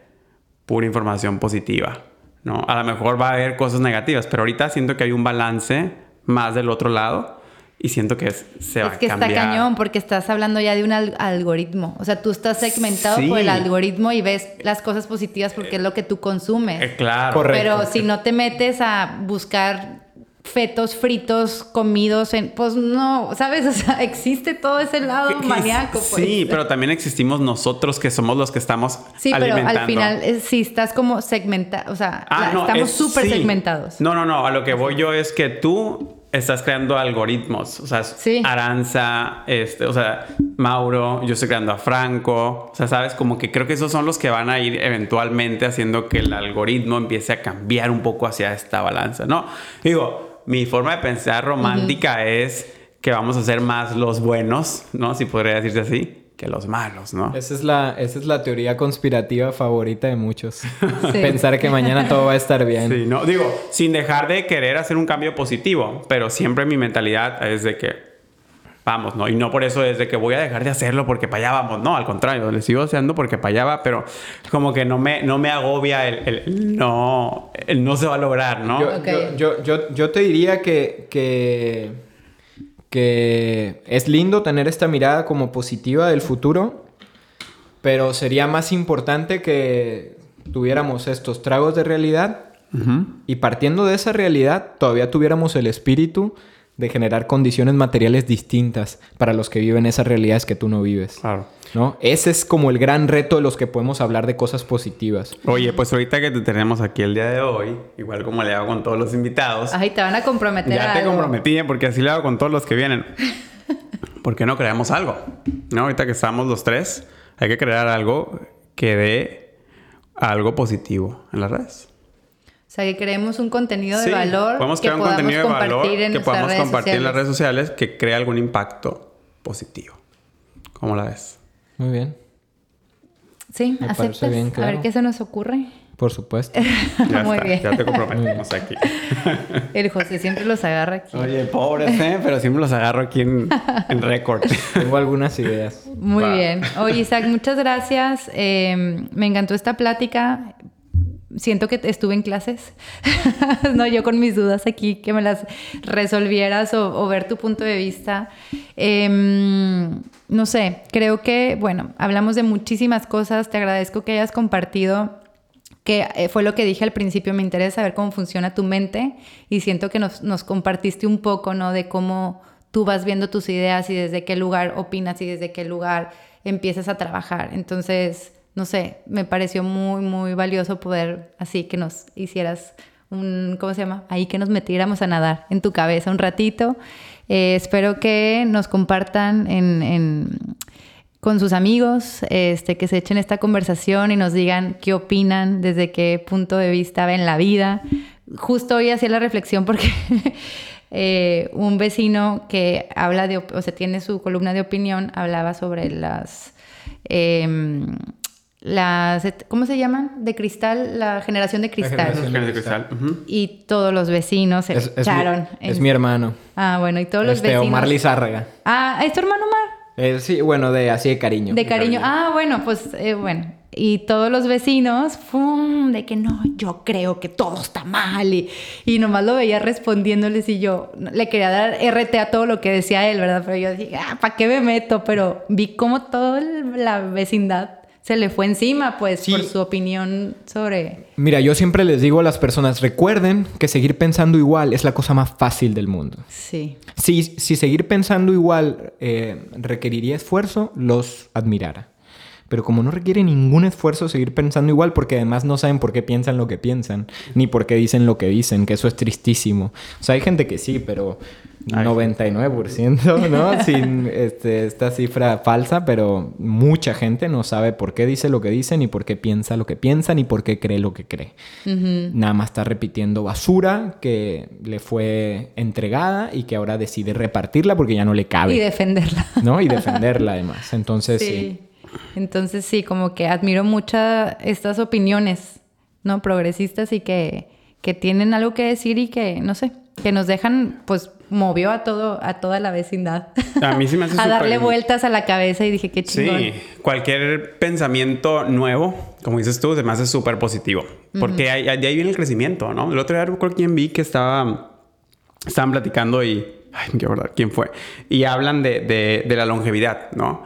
pura información positiva. ¿no? A lo mejor va a haber cosas negativas, pero ahorita siento que hay un balance más del otro lado y siento que se va a cambiar. Es que está cañón porque estás hablando ya de un algoritmo. O sea, tú estás segmentado por el algoritmo y ves las cosas positivas porque es lo que tú consumes. Eh, claro. Pero si no te metes a buscar fetos fritos comidos en pues no sabes [laughs] o sea existe todo ese lado maníaco pues. sí pero también existimos nosotros que somos los que estamos sí pero al final sí estás como segmentado o sea ah, estamos súper segmentados no no no a lo que voy yo es que tú estás creando algoritmos. O sea, Aranza, este, o sea, Mauro, yo estoy creando a Franco. O sea, sabes, como que creo que esos son los que van a ir eventualmente haciendo que el algoritmo empiece a cambiar un poco hacia esta balanza, ¿no? Digo, mi forma de pensar romántica es que vamos a ser más los buenos, ¿no? Si podría decirse así que los malos, ¿no? Esa es la, esa es la teoría conspirativa favorita de muchos. Pensar que mañana todo va a estar bien. Sí, no, digo, sin dejar de querer hacer un cambio positivo, pero siempre mi mentalidad es de que vamos, ¿no? Y no por eso es de que voy a dejar de hacerlo porque para allá vamos, no, al contrario, le sigo haciendo porque para allá va, pero como que no me, no me agobia el, no, el no se va a lograr, ¿no? Yo, yo, yo, yo, te diría que, que que es lindo tener esta mirada como positiva del futuro, pero sería más importante que tuviéramos estos tragos de realidad y partiendo de esa realidad todavía tuviéramos el espíritu de generar condiciones materiales distintas para los que viven esas realidades que tú no vives. Claro. ¿No? Ese es como el gran reto de los que podemos hablar de cosas positivas. Oye, pues ahorita que te tenemos aquí el día de hoy, igual como le hago con todos los invitados. Ay, te van a comprometer. Ya te comprometí, porque así le hago con todos los que vienen. [laughs] ¿Por qué no creamos algo? ¿No? Ahorita que estamos los tres, hay que crear algo que dé algo positivo en las redes. O sea, que creemos un contenido de valor. Podemos crear un contenido de valor que podamos compartir en las redes sociales que crea algún impacto positivo. ¿Cómo la ves? Muy bien. Sí, aceptas. A ver qué se nos ocurre. Por supuesto. [laughs] Muy bien. Ya te comprometimos aquí. [laughs] El José siempre los agarra aquí. Oye, pobres, ¿eh? Pero siempre los agarro aquí en, en récord. [laughs] Tengo algunas ideas. Muy bien. Oye, Isaac, muchas gracias. Eh, me encantó esta plática siento que estuve en clases, [laughs] no yo con mis dudas aquí, que me las resolvieras o, ver tu punto de vista. Em, no sé, creo que, bueno, hablamos de muchísimas cosas, te agradezco que hayas compartido que eh, fue lo que dije al principio, me interesa saber cómo funciona tu mente y siento que nos, nos compartiste un poco, ¿no? De cómo tú vas viendo tus ideas y desde qué lugar opinas y desde qué lugar empiezas a trabajar. Entonces, no sé, me pareció muy, muy valioso poder así que nos hicieras un, ¿cómo se llama? Ahí que nos metiéramos a nadar en tu cabeza un ratito. Eh, espero que nos compartan en, con sus amigos, este, que se echen esta conversación y nos digan qué opinan, desde qué punto de vista ven la vida. Justo hoy hacía la reflexión porque [laughs] eh, un vecino que habla de, o sea, tiene su columna de opinión, hablaba sobre las... Em, las, ¿cómo se llaman? De cristal, la generación de cristal. de cristal. Y todos los vecinos se es, echaron. Es mi, hermano. Ah, bueno, y todos los este, vecinos. Omar Lizárraga. Ah, ¿es tu hermano Omar? Eh, sí, bueno, de así de cariño. De cariño. Ah, bueno, pues eh, bueno. Y todos los vecinos, ¡fum! de que no, yo creo que todo está mal. Y, y nomás lo veía respondiéndoles y yo le quería dar RT a todo lo que decía él, ¿verdad? Pero yo dije, ah, ¿para qué me meto? Pero vi como toda la vecindad se le fue encima, pues, por su opinión sobre... Mira, yo siempre les digo a las personas, recuerden que seguir pensando igual es la cosa más fácil del mundo. Sí. Si, si seguir pensando igual eh, requeriría esfuerzo, los admirara. Pero como no requiere ningún esfuerzo seguir pensando igual, porque además no saben por qué piensan lo que piensan, ni por qué dicen lo que dicen, que eso es tristísimo. O sea, hay gente que sí, pero 99%, ¿no? [laughs] Sin este, esta cifra falsa, pero mucha gente no sabe por qué dice lo que dice, ni por qué piensa lo que piensa, ni por qué cree lo que cree. Nada más está repitiendo basura que le fue entregada y que ahora decide repartirla porque ya no le cabe. Y defenderla. [laughs] ¿No? Y [laughs] defenderla además. Entonces, sí. Entonces, sí, como que admiro muchas estas opiniones, ¿no? Progresistas y que que tienen algo que decir y que, no sé, que nos dejan, pues movió a todo, a toda la vecindad. A mí sí me hace [laughs] A darle vueltas a la cabeza y dije, qué chingón. Sí, cualquier pensamiento nuevo, como dices tú, se me hace súper positivo. Porque de ahí, viene el crecimiento, ¿no? El otro día recuerdo quién vi que estaba, estaban platicando y, ay, qué verdad, quién fue. Y hablan de, de, de la longevidad, ¿no?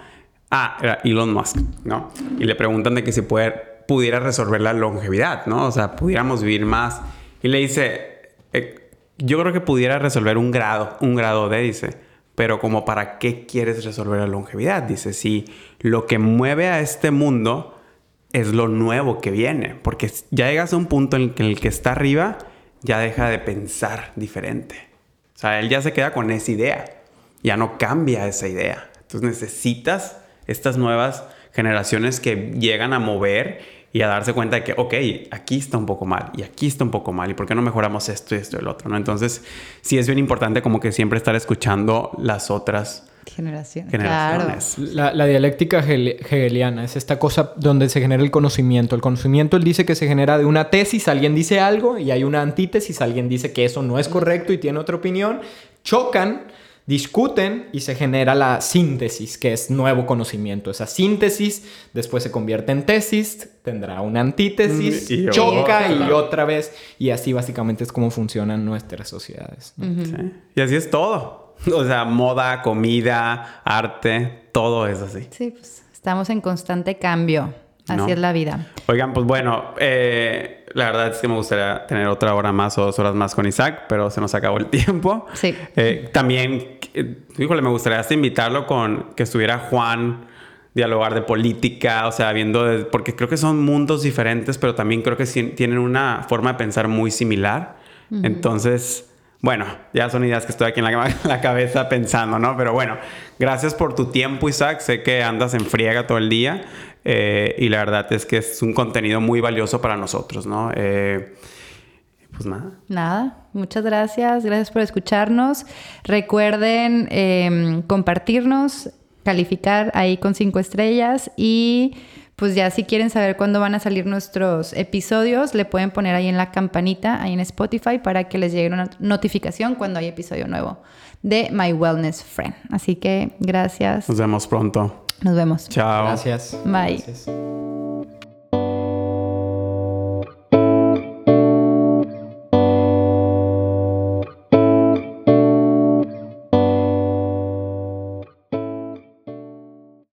Ah, era Elon Musk, ¿no? Y le preguntan de que si puede, pudiera resolver la longevidad, ¿no? O sea, pudiéramos vivir más. Y le dice, eh, yo creo que pudiera resolver un grado, un grado de, dice, pero como para qué quieres resolver la longevidad, dice, si lo que mueve a este mundo es lo nuevo que viene, porque ya llegas a un punto en el que está arriba ya deja de pensar diferente. O sea, él ya se queda con esa idea, ya no cambia esa idea. Entonces necesitas estas nuevas generaciones que llegan a mover y a darse cuenta de que, ok, aquí está un poco mal y aquí está un poco mal y por qué no mejoramos esto y esto y el otro, ¿no? Entonces, sí es bien importante como que siempre estar escuchando las otras generaciones. generaciones. La, la, dialéctica hegeliana es esta cosa donde se genera el conocimiento. El conocimiento, él dice que se genera de una tesis, alguien dice algo y hay una antítesis, alguien dice que eso no es correcto y tiene otra opinión, chocan discuten y se genera la síntesis, que es nuevo conocimiento. Esa síntesis después se convierte en tesis, tendrá una antítesis, choca y otra vez. Y así básicamente es como funcionan nuestras sociedades. Y así es todo. O sea, moda, comida, arte, todo es así. Sí, pues estamos en constante cambio. Así es la vida. Oigan, pues bueno, eh, la verdad es que me gustaría tener otra hora más o dos horas más con Isaac, pero se nos acabó el [laughs] tiempo. Sí. Eh, también, eh, híjole, me gustaría hasta invitarlo con que estuviera Juan, dialogar de política, o sea, viendo, porque creo que son mundos diferentes, pero también creo que tienen una forma de pensar muy similar. Entonces, bueno, ya son ideas que estoy aquí en la, en [laughs] la, cabeza pensando, ¿no? Pero bueno, gracias por tu tiempo, Isaac. Sé que andas en friega todo el día. Eh, y la verdad es que es un contenido muy valioso para nosotros, ¿no? Eh, pues nada. Nada, muchas gracias, gracias por escucharnos. Recuerden em, compartirnos, calificar ahí con cinco estrellas y pues ya si quieren saber cuándo van a salir nuestros episodios, le pueden poner ahí en la campanita, ahí en Spotify, para que les llegue una notificación cuando hay episodio nuevo de My Wellness Friend. Así que gracias. Nos vemos pronto. Nos vemos. Chao. Gracias. Bye. Gracias.